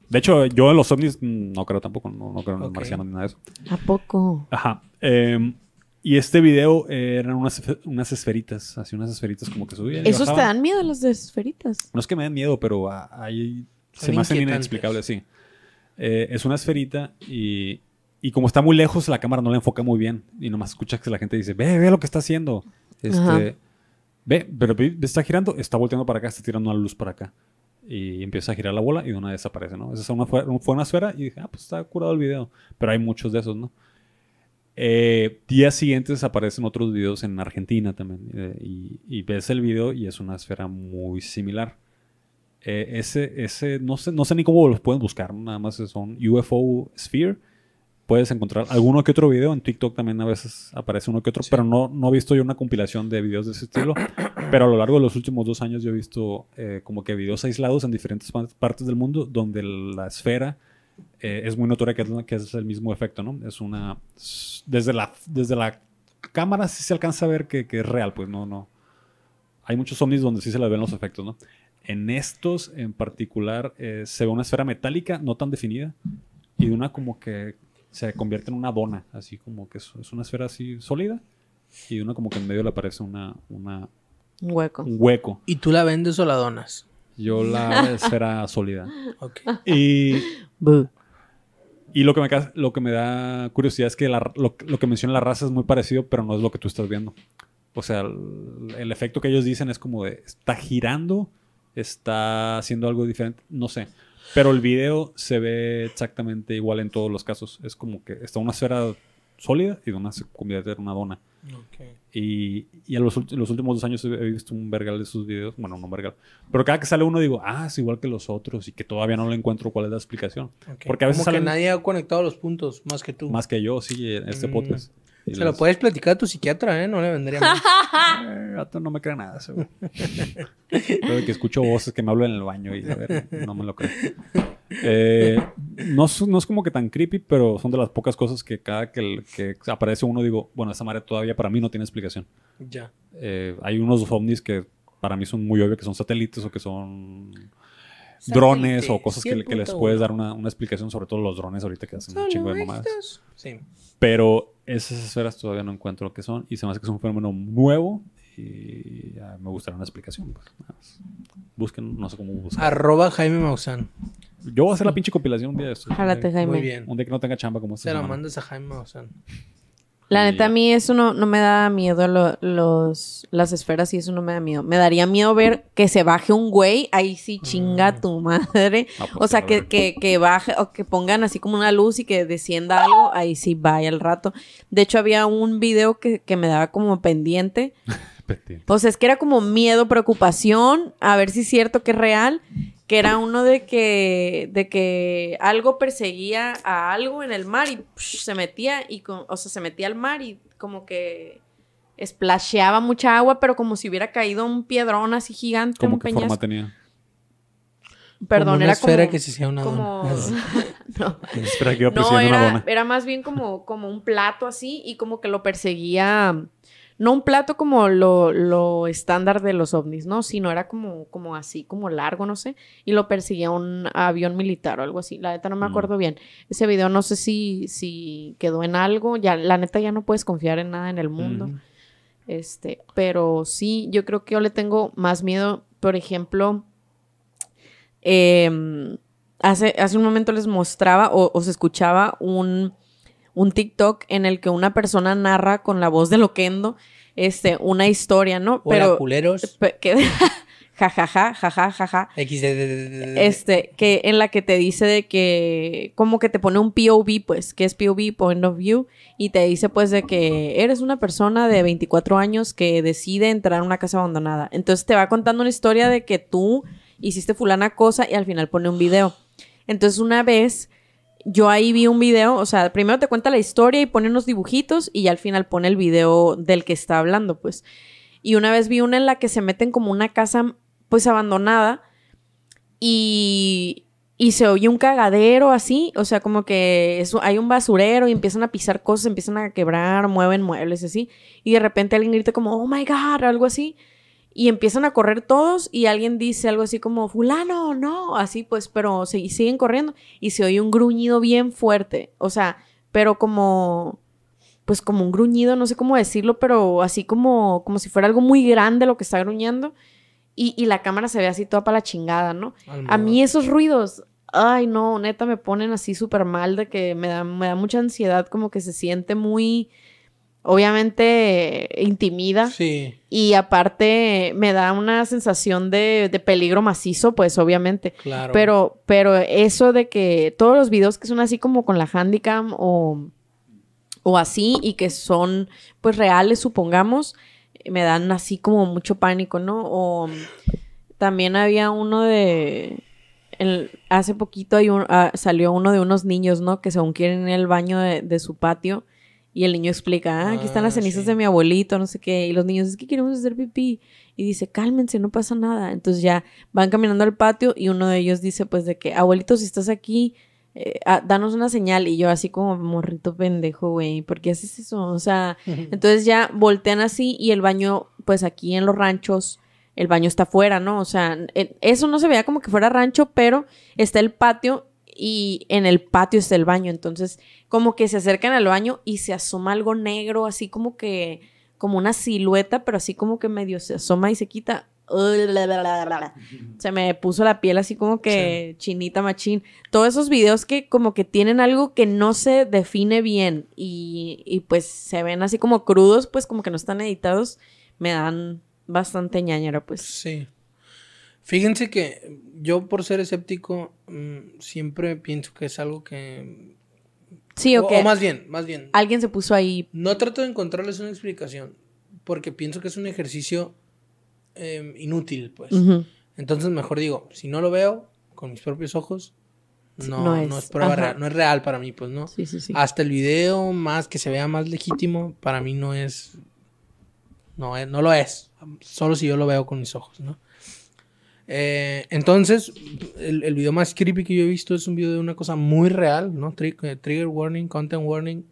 De hecho, yo en los ovnis mm, no creo tampoco, no, no creo en los marcianos ni nada de eso.
¿A poco?
Ajá. Em, y este video eh, eran unas, unas esferitas, así unas esferitas como que subían. y
¿Esos te dan miedo las de esferitas?
No es que me den miedo, pero ah, ahí se me hacen inexplicables, sí. Eh, es una esferita y, y como está muy lejos, la cámara no la enfoca muy bien. Y nomás escuchas que la gente dice, ve, ve lo que está haciendo. Este, ve, pero ve, está girando, está volteando para acá, está tirando una luz para acá. Y empieza a girar la bola y de una vez desaparece, ¿no? Esa una, fue fue una esfera y dije, ah, pues está curado el video. Pero hay muchos de esos, ¿no? Eh, días siguientes aparecen otros videos en Argentina también. eh, y, y ves el video y es una esfera muy similar. Eh, ese, ese, no sé, no sé ni cómo los pueden buscar, nada más son UFO Sphere. Puedes encontrar alguno que otro video. En TikTok también a veces aparece uno que otro, pero no, no he visto yo una compilación de videos de ese estilo. pero a lo largo de los últimos dos años yo he visto eh, como que videos aislados en diferentes pa- partes del mundo donde la esfera eh, es muy notoria que que es el mismo efecto, ¿no? Es una... Desde la, desde la cámara sí se alcanza a ver que, que es real, pues no, no. Hay muchos ovnis donde sí se les ven los efectos, ¿no? En estos en particular eh, se ve una esfera metálica no tan definida y de una como que se convierte en una dona, así como que es, es una esfera así sólida y de una como que en medio le aparece una, una,
Un hueco.
un hueco.
¿Y tú la vendes o la donas?
Yo la esfera sólida.
Ok.
Y. Y lo que me, lo que me da curiosidad es que la- lo, lo que menciona la raza es muy parecido, pero no es lo que tú estás viendo. O sea, el, el efecto que ellos dicen es como de, está girando, está haciendo algo diferente, no sé. Pero el video se ve exactamente igual en todos los casos. Es como que está una esfera sólida y de una se convierte en una dona.
Ok.
Y, y en los, últimos dos años he visto un vergal de sus videos. Bueno, no un vergal. Pero cada que sale uno digo, ah, es igual que los otros y que todavía no le encuentro cuál es la explicación. Porque a veces
Como que
salen-
nadie ha conectado los puntos más que tú.
Más que yo, sí, en este
Mm.
podcast.
Se lo puedes platicar a tu psiquiatra, ¿eh? No le vendría mal.
No me cree nada de que escucho voces que me hablan en el baño y a ver, no me lo creo. Eh, no, es- no es como que tan creepy, pero son de las pocas cosas que cada que, el- que aparece uno digo, bueno, esa madre todavía para mí no tiene explicación.
ya.
Eh, hay unos ovnis que para mí son muy obvios que son satélites o que son drones o cosas que, que les
100.1.
puedes dar una, una explicación, sobre todo los drones ahorita que hacen un chingo de mamadas.
Sí.
Pero esas esferas todavía no encuentro lo que son y se me hace que es un fenómeno nuevo y me gustaría una explicación. pues, nada más. Busquen, no sé cómo buscar.
Arroba Jaime Maussan.
Yo voy a hacer la pinche compilación un día de estos.
Jálate, Jaime.
Muy bien.
Un día que no tenga chamba como esta
Se la mandas a Jaime Maussan.
La neta, a mí eso no, no me da miedo, lo- los, las esferas y eso no me da miedo. Me daría miedo ver que se baje un güey, ahí sí chinga tu madre.
Ah, pues,
O sea, que, que, que baje o que pongan así como una luz y que descienda algo, ahí sí vaya al rato. De hecho, había un video que, que me daba como pendiente. O sea, es que era como miedo, preocupación, a ver si es cierto que es real, que era uno de que, de que algo perseguía a algo en el mar y psh, se metía, y con- o sea, se metía al mar y como que splasheaba mucha agua, pero como si hubiera caído un piedrón así gigante,
¿Cómo
un
qué forma tenía?
Perdón,
Como una
era
esfera
como...
que se hacía una
como...
dona.
no,
Espera que iba
no,
persiguiendo una
era,
dona.
era más bien como, como un plato así y como que lo perseguía, no un plato como lo, lo estándar de los ovnis, ¿no? Sino era como, como así, como largo, no sé, y lo perseguía un avión militar o algo así. La neta no me
Mm.
acuerdo bien. Ese video no sé si, si quedó en algo, ya, la neta ya no puedes confiar en nada en el mundo.
Mm.
Este, pero sí, yo creo que yo le tengo más miedo, por ejemplo, em, hace, hace un momento les mostraba o, se escuchaba un, un, TikTok en el que una persona narra con la voz de Loquendo este, una historia, ¿no?
Hola, pero, culeros.
Que, jajaja, jajaja, jaja. Este, que en la que te dice de que, como que te pone un POV, pues, que es POV, Point of View, y te dice, pues, de que eres una persona de 24 años que decide entrar a una casa abandonada. Entonces te va contando una historia de que tú hiciste fulana cosa y al final pone un video. Entonces una vez yo ahí vi un video, o sea, primero te cuenta la historia y pone unos dibujitos y al final pone el video del que está hablando, pues. Y una vez vi una en la que se meten como una casa pues abandonada y, y se oye un cagadero así, o sea, como que hay un basurero y empiezan a pisar cosas, empiezan a quebrar, mueven muebles así, y de repente alguien grita como, oh my god, algo así, y empiezan a correr todos y alguien dice algo así como, fulano, no, así pues, pero se, siguen corriendo y se oye un gruñido bien fuerte, o sea, pero como, pues como un gruñido, no sé cómo decirlo, pero así como, como si fuera algo muy grande lo que está gruñendo y, la cámara se ve así toda para la chingada, ¿no? A mí esos ruidos, ay no, neta me ponen así súper mal de que me da, me da mucha ansiedad, como que se siente muy, obviamente intimida.
Sí.
Y aparte me da una sensación de, de, peligro macizo, pues obviamente.
Claro.
Pero, pero eso de que todos los videos que son así como con la handicam o, o así y que son pues reales, supongamos, me dan así como mucho pánico, ¿no? O también había uno de... hace poquito hay un, ah, salió uno de unos niños, ¿no? Que según quieren ir al baño de, su patio y el niño explica, ah, aquí están las ah, cenizas de mi abuelito, no sé qué. Y los niños, es que queremos hacer pipí. Y dice, cálmense, no pasa nada. Entonces ya van caminando al patio y uno de ellos dice, pues, de que, abuelito, si estás aquí, eh, ah, danos una señal. Y yo así como morrito pendejo, güey, ¿por qué haces eso? O sea, entonces ya voltean así y el baño, pues aquí en los ranchos, el baño está afuera, ¿no? O sea, eso no se veía como que fuera rancho, pero está el patio y en el patio está el baño. Entonces, como que se acercan al baño y se asoma algo negro, así como que, como una silueta, pero así como que medio se asoma y se quita. Se me puso la piel así como que chinita machín. Todos esos videos que como que tienen algo que no se define bien y, y, pues se ven así como crudos, pues como que no están editados, me dan bastante ñañera, pues.
Sí. Fíjense que yo por ser escéptico mm, siempre pienso que es algo que...
Sí, o, o
más bien, más bien.
Alguien se puso ahí.
No trato de encontrarles una explicación porque pienso que es un ejercicio Em, inútil, pues. Entonces mejor digo, si no lo veo con mis propios ojos, no, es, prueba real, no es real para mí, pues, ¿no? Hasta el video, más que se vea más legítimo, para mí no es, no, no lo es, solo si yo lo veo con mis ojos, ¿no? Eh, entonces, el, el, video más creepy que yo he visto es un video de una cosa muy real, ¿no? Eh, trigger warning, content warning.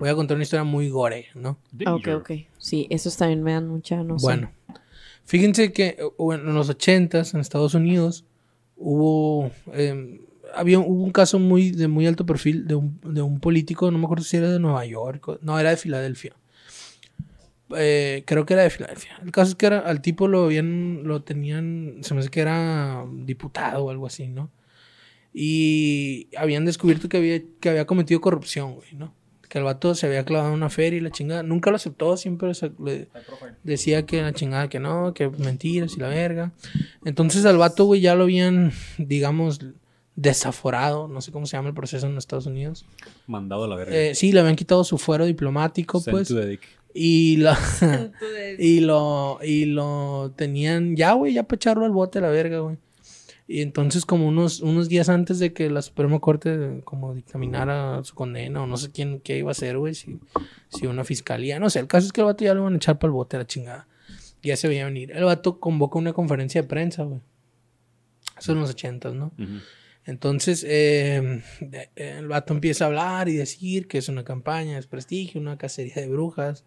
Voy a contar una historia muy gore, ¿no?
Ok, ok. Sí, esos también me dan mucha, no
Bueno, Fíjense que en los 80 en Estados Unidos hubo, em, había, hubo un caso muy, de muy alto perfil de un, de un, político, no me acuerdo si era de Nueva York, no, era de Filadelfia. Eh, creo que era de Filadelfia. El caso es que era, al tipo lo habían, lo tenían, se me hace que era diputado o algo así, ¿no? Y habían descubierto que había, que había cometido corrupción, güey, ¿no? que el vato se había clavado en una feria y la chingada. Nunca lo aceptó, siempre decía que la chingada que no, que mentiras y la verga. Entonces al vato, güey, ya lo habían, digamos, desaforado, no sé cómo se llama el proceso en Estados Unidos.
Mandado a la verga.
Eh, sí, le habían quitado su fuero diplomático, pues. Y lo, y lo, y lo tenían ya, güey, ya para echarlo al bote a la verga, güey. Y entonces como unos, unos días antes de que la Suprema Corte como dictaminara su condena o no sé quién qué iba a hacer, güey, si, si una fiscalía, no sé, el caso es que el vato ya lo iban a echar para el bote a la chingada. Ya se veía venir. El vato convoca una conferencia de prensa, güey. Eso en los ochentas, ¿no? Entonces, em, el vato empieza a hablar y decir que es una campaña de prestigio, una cacería de brujas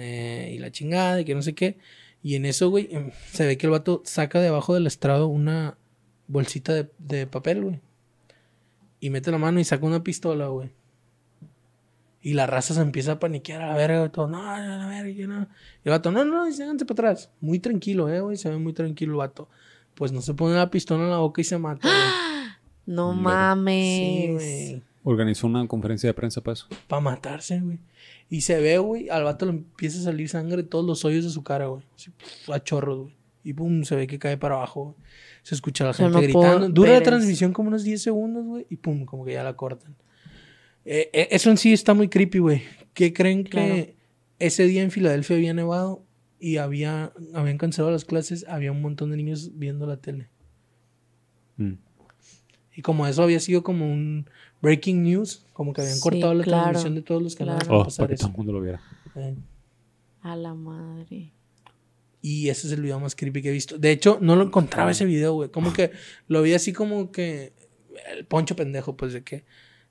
eh, y la chingada y que no sé qué. Y en eso, güey, em, se ve que el vato saca debajo del estrado una, bolsita de, de papel, güey. Y mete la mano y saca una pistola, güey. Y la raza se empieza a paniquear a la verga, güey, todo, no, a la verga, no. Y el vato, no, no, dice, háganse para atrás. Muy tranquilo, eh, güey, se ve muy tranquilo el vato. Pues no se pone la pistola en la boca y se mata, güey.
No
Luego.
Sí,
mames.
güey.
Organizó una conferencia de prensa para eso.
Para matarse, güey. Y se ve, güey, al vato le empieza a salir sangre de todos los hoyos de su cara, güey. Así, a chorros, güey. Y pum, se ve que cae para abajo, güey. Se escucha a la gente
no
gritando. Dura la transmisión como unos 10 segundos, güey. Y pum, como que ya la cortan. Eh, eh, eso en sí está muy creepy, güey. ¿Qué creen que
Claro.
ese día en Filadelfia había nevado y había, habían cancelado las clases? Había un montón de niños viendo la tele.
Mm.
Y como eso había sido como un breaking news, como que habían
Sí,
cortado la
claro,
transmisión de todos los canales
claro.
Oh,
para pasar
para que
eso.
todo el mundo lo viera.
Eh,
A la madre.
Y ese es el video más creepy que he visto. De hecho, no lo encontraba ese video, güey. Como que lo vi así como que el poncho pendejo, pues de que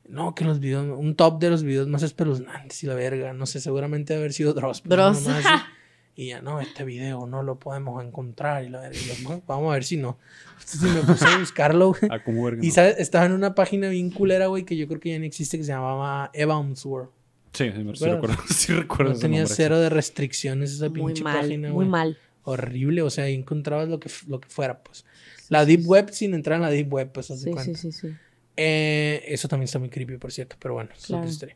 no, que los videos, un top de los videos más espeluznantes y la verga, no sé, seguramente debe haber sido Dross.
Dross.
así. Y ya, no, este video no lo podemos encontrar y la. Y yo, "Bueno, vamos a ver si no. Entonces me puse a buscarlo, güey.
Ah, como verga.
Y
no.
¿sabes? estaba en una página bien culera, güey, que yo creo que ya no existe, que se llamaba Eva's World.
Sí, sí, me- sí recuerdo. Sí recuerdo
No tenía
nombre.
cero de restricciones esa
Muy
pinche
mal,
página,
muy
güey
mal.
horrible, o sea, ahí encontrabas lo que, lo que fuera, pues. La Deep Web sin entrar en la Deep Web, pues,
Sí,
cuenta.
sí, sí, sí.
Eh, eso también está muy creepy, por cierto, pero bueno, es
Claro.
otra historia.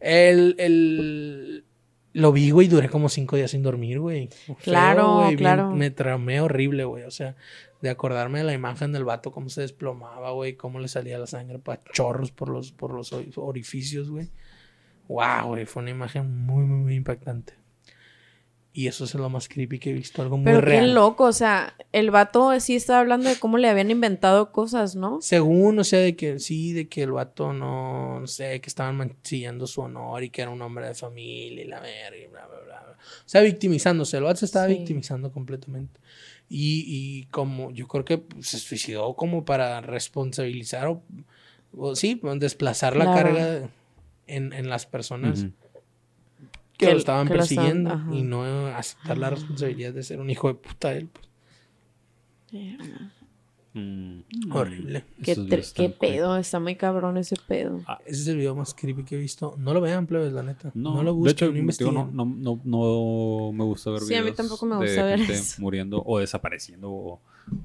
El, el... Lo vi, güey, duré como cinco días sin dormir, güey. Feo,
Claro,
güey, bien-
claro.
me traumé horrible, güey, o sea, de acordarme de la imagen del vato, cómo se desplomaba, güey, cómo le salía la sangre para chorros por los, por los ori- orificios, güey. Wow, güey, fue una imagen muy, muy, muy impactante. Y eso es lo más creepy que he visto, algo muy
Pero qué
real.
loco, o sea, el vato sí estaba hablando de cómo le habían inventado cosas, ¿no?
Según, o sea, de que sí, de que el vato no, no sé, que estaban mancillando su honor y que era un hombre de familia y la verga y bla, bla, bla. bla. O sea, victimizándose. El vato se estaba
Sí.
victimizando completamente. Y, y como, yo creo que pues, se suicidó como para responsabilizar o, o sí, desplazar la
Claro.
carga en, en las personas
Ujú.
Que,
Que-
lo estaban
que lo
persiguiendo
ajá.
y no aceptar la responsabilidad de ser un hijo de puta él. pues.
Mm.
Horrible.
Qué,
videos
qué
están
pedo, está muy cabrón ese pedo.
Ese es el video más creepy que he visto. No lo vean, plebes, la neta. No,
No,
lo
de
busquen,
hecho,
no
no, no, no, no me gusta ver
Sí, a mí
videos
tampoco me
de
gusta ver
gente
eso.
muriendo o desapareciendo o,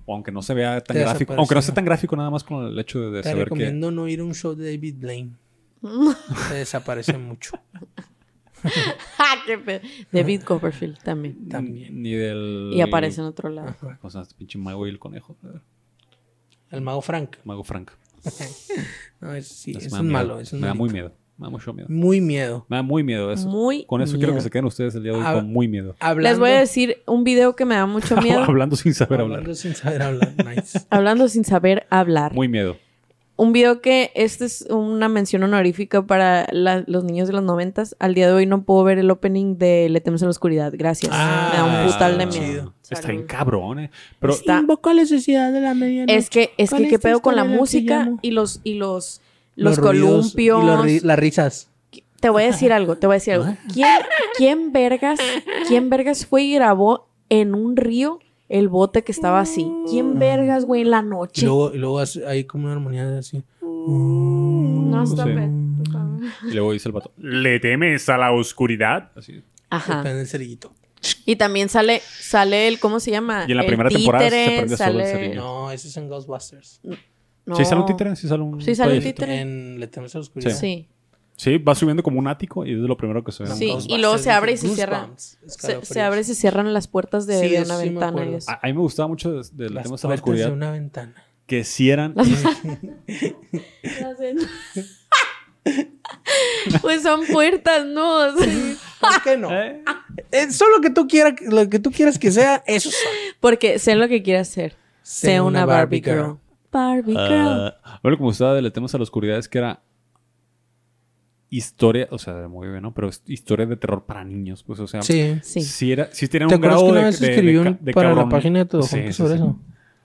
o aunque no se vea tan
De
gráfico, aunque no sea tan gráfico nada más con el hecho de, de
Te
saber que
recomiendo no ir a un show de David Blaine. Se desaparece mucho.
¡Ja, qué pedo! David Copperfield también.
También.
ni del
Y aparece en otro lado.
o sea, este pinche mago y el conejo,
El mago Frank.
mago Frank.
No, es, sí, un
miedo.
malo. Es un
me da muy miedo, me da mucho miedo.
Muy miedo.
Me da muy miedo eso.
Muy
con eso quiero que se queden ustedes el día de hoy
Ah,
con muy miedo.
Hablando,
Les voy a decir un video que me da mucho miedo.
Hablando sin saber
hablando
hablar.
sin saber hablar. Nice.
Hablando sin saber hablar.
Muy miedo.
Un video que este es una mención honorífica para la- los niños de los noventas. Al día de hoy no puedo ver el opening de Le temes a la oscuridad. Gracias.
Ah,
me da un putal de miedo.
Está bien
Salud.
cabrón, eh. Pero
Está-
Invoco la necesidad de la medianoche.
Es que, es que qué
esta
pedo con la música y los, y los, los,
ruidos y
columpios.
los ri- las risas.
Te voy a decir algo, te voy a decir algo. ¿Quién, quién vergas, quién vergas fue y grabó en un río el bote que estaba así? ¿Quién vergas, güey, en la
Y
noche?
luego, y luego hace- hay como una armonía así.
No, está
Sí. y luego dice el vato, ¿le temes a la oscuridad? Así.
Ajá.
Depende del cerillito.
Y también sale, sale el, ¿cómo se llama?
Y en la
El
primera temporada se prende solo el
sale-
cerillo.
No, ese es en Ghostbusters.
No.
¿Sí sale un títere? ¿Sí sale un
Sí sale un títere.
En Le temes a la oscuridad.
Sí,
Sí, va subiendo como un ático y es lo primero que se ve.
Sí, y luego se abre y se cierra. Se, se abre y se cierran las puertas de,
Sí,
de una
sí me
ventana y eso.
A, a mí me gustaba mucho de, de
Las
temas a la
puertas de
oscuridad
una ventana.
que si eran...
pues son puertas, ¿no?
¿Por qué no?
¿Eh?
Eh, solo lo que tú quieras, lo que tú quieras que sea, eso son.
Porque sé lo que quiere hacer. Sé una Barbie girl. Barbie girl.
Ah, a mí lo que me gustaba de Le temas a la oscuridad es que era historia, o sea, muy bien, ¿no? Pero es historia de terror para niños, pues, o sea,
Sí.
Sí.
sí, era, sí tenía
¿Te
un grado
que una
de,
vez
de- de
escribí
ca-
un-
de
para la
cabrón.
página de todo
Sí,
Juntos
sí,
sobre
sí.
eso?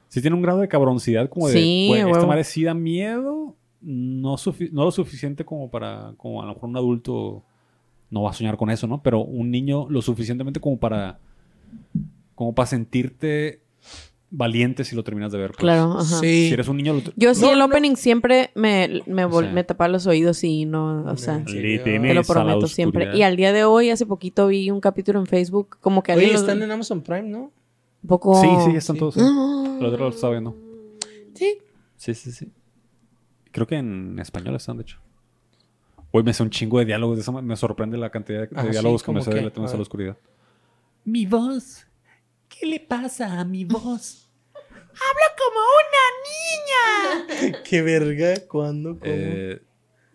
Sí tiene un grado de cabroncidad como de,
Sí,
güey, esta madre sí da miedo, no, sufi- no lo suficiente como para, como a lo mejor un adulto no va a soñar con eso, ¿no? Pero un niño lo suficientemente como para, como para sentirte valiente si lo terminas de ver. pues.
Claro, ajá.
Sí.
Si eres un niño, lo
Yo sí
No,
el
no.
opening siempre me, me,
O sea.
me tapaba los oídos y no, o sea,
Sí,
te lo prometo siempre. Y al día de hoy, hace poquito vi un capítulo en Facebook, como que
Oye,
alguien los-
están en Amazon Prime, ¿no?
un poco...
Sí, sí, están
Sí.
todos. sí.
Ah.
El otro lo estaba viendo.
Sí.
Sí, sí, sí. Creo que en español están, de hecho. Hoy me sé un chingo de diálogos. de esa me sorprende la cantidad de,
Ah, sí,
diálogos que me
¿cómo
sé de la
A
a la oscuridad. Mi voz. ¿Qué le pasa a mi voz?
Qué verga, ¿cuándo? ¿Cómo?
Eh,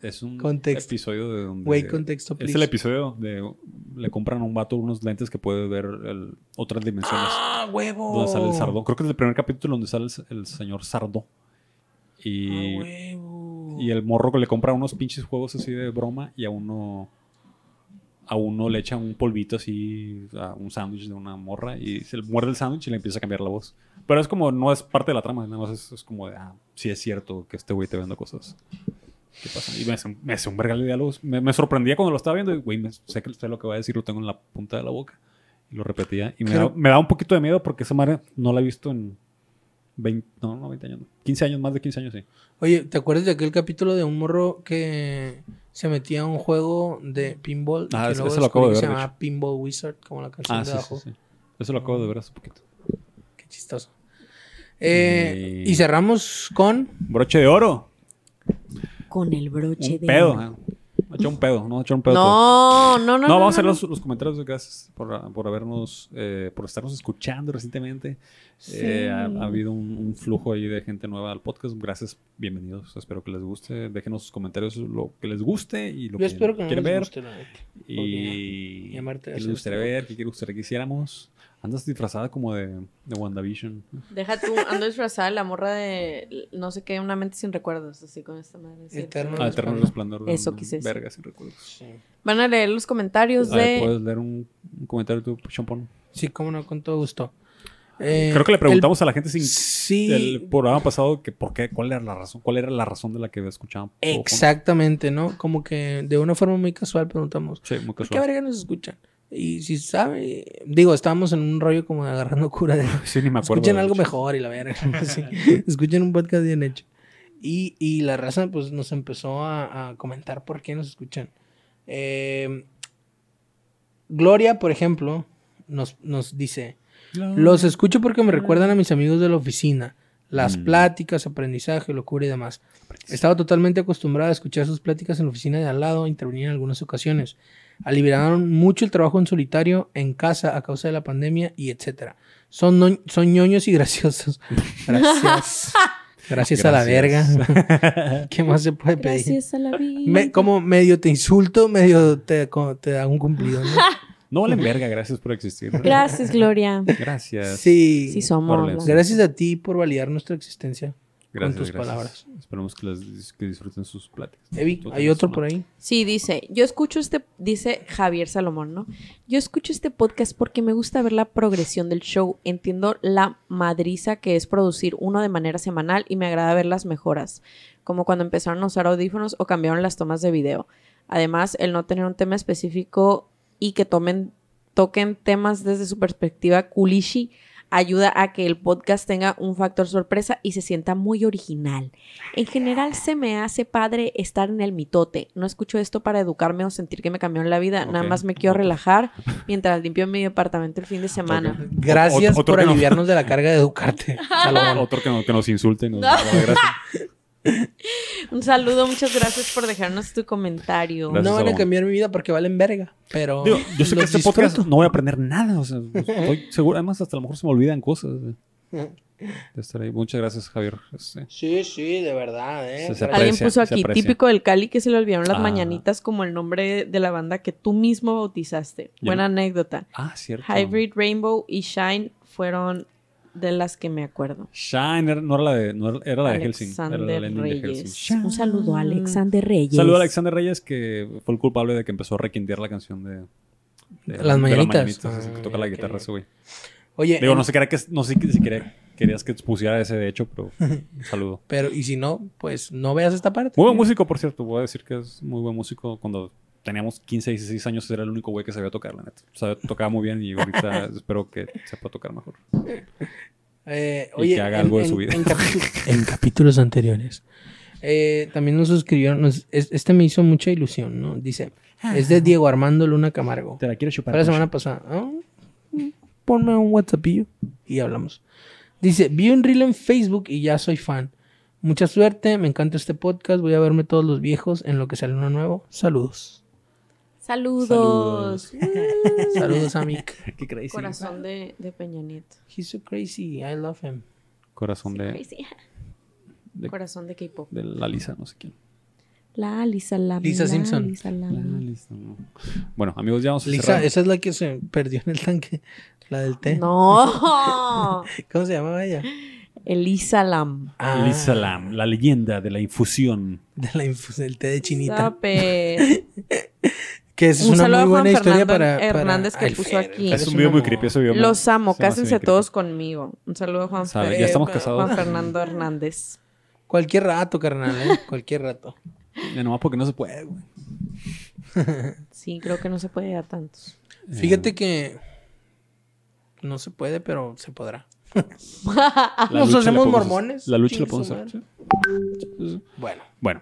es un episodio de donde.
Güey, contexto,
Es
please.
el episodio de. Le compran a un vato unos lentes que puede ver el- otras dimensiones.
¡Ah, huevo!
Donde sale el sardo. Creo que es el primer capítulo donde sale el, el señor sardo.
¡Ah,
Y.
huevo!
Y el morro que le compra unos pinches juegos así de broma y a uno a uno le echa un polvito así a un sándwich de una morra y se muerde el sándwich y le empieza a cambiar la voz. Pero es como, no es parte de la trama, nada más es, es como de, ah, sí es cierto que este güey te vende cosas. ¿Qué pasa? Y me hace, me hace un vergal de diálogos. Me, me sorprendía cuando lo estaba viendo y, güey, sé que sé lo que va a decir, lo tengo en la punta de la boca. Y lo repetía. Y me, da, me da un poquito de miedo porque esa madre no la he visto en 20, no, no, 20 años, no. 15 años, más de 15 años, sí.
Oye, ¿te acuerdas de aquel capítulo de un morro que se metía a un juego de pinball?
Ah,
que
ese-
luego
ese lo acabo de ver,
Se llamaba Pinball Wizard, como la canción
Ah,
de
sí, sí,
abajo.
sí. Eso lo acabo de ver hace poquito.
Qué chistoso. Eh,
Y-
y cerramos con...
Broche de oro.
Con el broche
Un
de...
pedo. eh. Echó un pedo, no, echó un pedo. todo.
No, no, no,
No,
no.
vamos a hacer
no.
los, los comentarios. Gracias por, por habernos, eh, por estarnos escuchando recientemente. Eh, ha, ha habido un, un flujo ahí de gente nueva al podcast. Gracias, bienvenidos. Espero que les guste. Déjenos sus comentarios lo que les guste y lo
Yo
que
espero que no
quieren
les
ver.
guste,
y
llamarte
qué
a
les gustaría
este
ver, qué quiere gustaría que hiciéramos. Andas disfrazada como de, de WandaVision.
Deja tú, ando disfrazada la morra de no sé qué, una mente sin recuerdos, así con esta madre.
Eterno.
Ah, Eterno Resplandor. de
Eso quise decir.
Verga, sin recuerdos.
Sí.
Van a leer los comentarios
A ver,
de...
¿Puedes leer un, un comentario tú, Champón?
Sí, cómo no, con todo gusto. Eh,
Creo que le
el-
preguntamos a la gente sin
Sí,
el programa pasado que por qué, cuál era la razón, cuál era la razón de la que escuchaban.
exactamente, ¿no? Como que de una forma muy casual preguntamos,
Sí, muy
¿por qué
casual.
verga nos escuchan? Y si sabe, digo, estábamos en un rollo como agarrando cura de...
Sí, ni me acuerdo.
Escuchen algo
hecho.
mejor y la verga. sí. Escuchen un podcast bien hecho. Y, y la raza pues nos empezó a, a comentar por qué nos escuchan. Eh, Gloria, por ejemplo, nos, nos dice, los escucho porque me recuerdan a mis amigos de la oficina. Las
Mm.
pláticas, aprendizaje, locura y demás. Estaba totalmente acostumbrada a escuchar sus pláticas en la oficina de al lado, intervenir en algunas ocasiones. Aliviaron mucho el trabajo en solitario, en casa, a causa de la pandemia y etcétera. Son, no- son ñoños y graciosos. Gracias. Gracias, a la verga. ¿Qué más se puede pedir?
Gracias a la vida.
Me- como medio te insulto, medio te, te da un cumplido. ¿no?
No valen verga, gracias por existir.
Gracias, Gloria.
Gracias.
Sí.
Sí somos.
Gracias a ti por validar nuestra existencia.
Gracias,
con tus
gracias.
palabras.
Esperemos que, las- que disfruten sus pláticas.
Evi, hay otro por ahí.
Sí, dice, yo escucho este, dice Javier Salomón, ¿no? Yo escucho este podcast porque me gusta ver la progresión del show, entiendo la madriza que es producir uno de manera semanal y me agrada ver las mejoras, como cuando empezaron a usar audífonos o cambiaron las tomas de video. Además, el no tener un tema específico y que tomen, toquen temas desde su perspectiva kulishi ayuda a que el podcast tenga un factor sorpresa y se sienta muy original. En general se me hace padre estar en el mitote. No escucho esto para educarme o sentir que me cambió la vida. Nada más me quiero relajar mientras limpio mi departamento el fin de semana.
Gracias
Otro- otro
por
no-
aliviarnos de la carga de educarte. Salomón.
Otro que, no- que nos insulte. y Nos, gracias.
Un saludo, muchas gracias por dejarnos tu comentario.
Gracias,
no van a cambiar mi vida porque valen verga, pero
Digo, yo sé que este podcast
disfruto.
no voy a aprender nada. O sea, estoy seguro. Además, hasta a lo mejor se me olvidan cosas. de- de estar ahí. Muchas gracias, Javier. Este,
Sí, sí, de verdad, eh.
Se- se
Gracias.
Alguien puso aquí, típico del Cali, que se le olvidaron las
Ah.
mañanitas como el nombre de la banda que tú mismo bautizaste.
Yo
Buena
no-
anécdota.
Ah, cierto.
Hybrid Rainbow y Shine fueron de las que me acuerdo.
Shine era- no era la de, no era, era la de Helsing. Era la de. Helsing.
Un saludo a Alexander Reyes.
Saludo a Alexander Reyes, que fue el culpable de que empezó a requintear la canción de, de-
Las
de
mañanitas.
así que toca
Ah,
la guitarra ese güey.
Oye,
Digo,
en-
no sé, que, no sé si quería- querías que expusiera ese de hecho, pero un saludo.
pero y si no, pues no veas esta parte.
Muy buen músico, por cierto. Voy a decir que es muy buen músico. Cuando teníamos 15, 16 años era el único güey que sabía tocar, la neta. O sea, tocaba muy bien y ahorita espero que sepa tocar mejor.
Eh,
Y
oye,
que haga
en-
algo de
en-
su vida.
En, capítulos anteriores. eh, también nos suscribieron. nos- es- este me hizo mucha ilusión, ¿no? Dice: Es de Diego Armando Luna Camargo.
Te la quiero chupar.
Fue la semana pasada. Ah, Ponme un WhatsAppillo y hablamos. Dice: Vi un reel en Facebook y ya soy fan. Mucha suerte, me encanta este podcast. Voy a verme todos los viejos en lo que sale uno nuevo. Saludos.
Saludos.
Saludos a Mick.
Qué crazy.
Corazón de, de Peña Nieto.
He's so crazy. I love him.
Corazón de,
Crazy.
de,
Corazón de K-pop.
de la Lisa, no sé quién.
La Lisa Lam.
Lisa
la
Simpson.
Lisa
La
Lam.
Lisa, no. Bueno, amigos, ya vamos a
Lisa,
cerrar.
esa es la que se perdió en el tanque. La del té.
No.
¿Cómo se llamaba ella?
Elisa Lam.
Ah,
Lisa Lam, la leyenda de la infusión.
De la infus- del té de chinita. Que es
Un
una
saludo
muy
a Juan
buena historia
Fernando
para, para-
Hernández que puso
Fer,
aquí.
Es un video muy creepy ese video.
Los amo, cásense todos conmigo. Un saludo a Juan, Fer-
ya estamos
Eh,
casados.
Juan Fernando Hernández.
Cualquier rato, carnal, ¿eh? Cualquier rato.
Ya nomás porque no se puede, güey.
Sí, creo que no se puede a tantos.
Fíjate que no se puede, pero se podrá. Nos hacemos mormones.
La lucha la podemos hacer.
Bueno,
Bueno,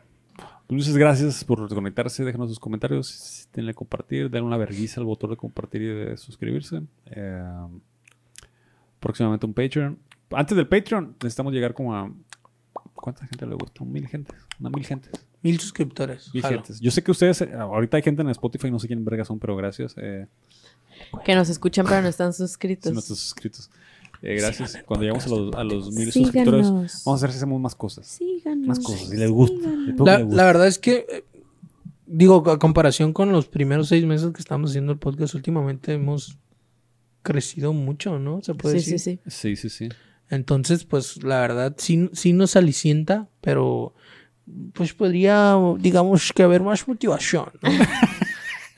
muchas gracias por conectarse. Déjenos sus comentarios. Denle a compartir. Denle una vergüenza al botón de compartir y de suscribirse. Eh, próximamente un Patreon. Antes del Patreon, necesitamos llegar como a. ¿Cuánta gente le gusta? ¿Un mil gentes? Una mil gentes.
mil suscriptores.
Mil
Jalo.
gentes. Yo sé que ustedes. eh, Ahorita hay gente en Spotify, no sé quién verga son, pero gracias. Eh,
Que nos escuchan pero no están suscritos.
si no están suscritos. Eh, gracias. Cuando llegamos a los, a los mil
Síganos.
suscriptores, vamos a hacer si hacemos más cosas.
Síganos.
Más cosas. Les gusta.
La,
les gusta.
la verdad es que, eh, digo, a comparación con los primeros seis meses que estamos haciendo el podcast, últimamente hemos crecido mucho, ¿no? Se puede
Sí,
decir.
sí, sí.
Sí, sí, sí.
Entonces, pues la verdad sí, sí nos alicienta, pero pues podría, digamos, que haber más motivación. ¿no?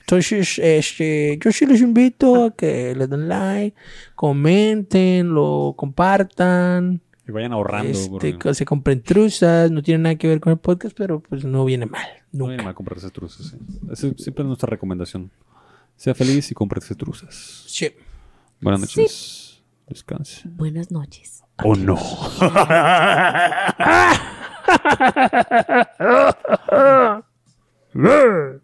Entonces, este, yo sí les invito a que le den like, comenten, lo compartan,
Y vayan ahorrando.
este, que se compren truzas, no tiene nada que ver con el podcast, pero pues no viene mal,
no
nunca.
viene mal comprarse truzas. Esa es siempre nuestra recomendación. Sea feliz y cómprese truzas.
Sí.
Buenas noches. Descanse.
Buenas noches.
¿O no?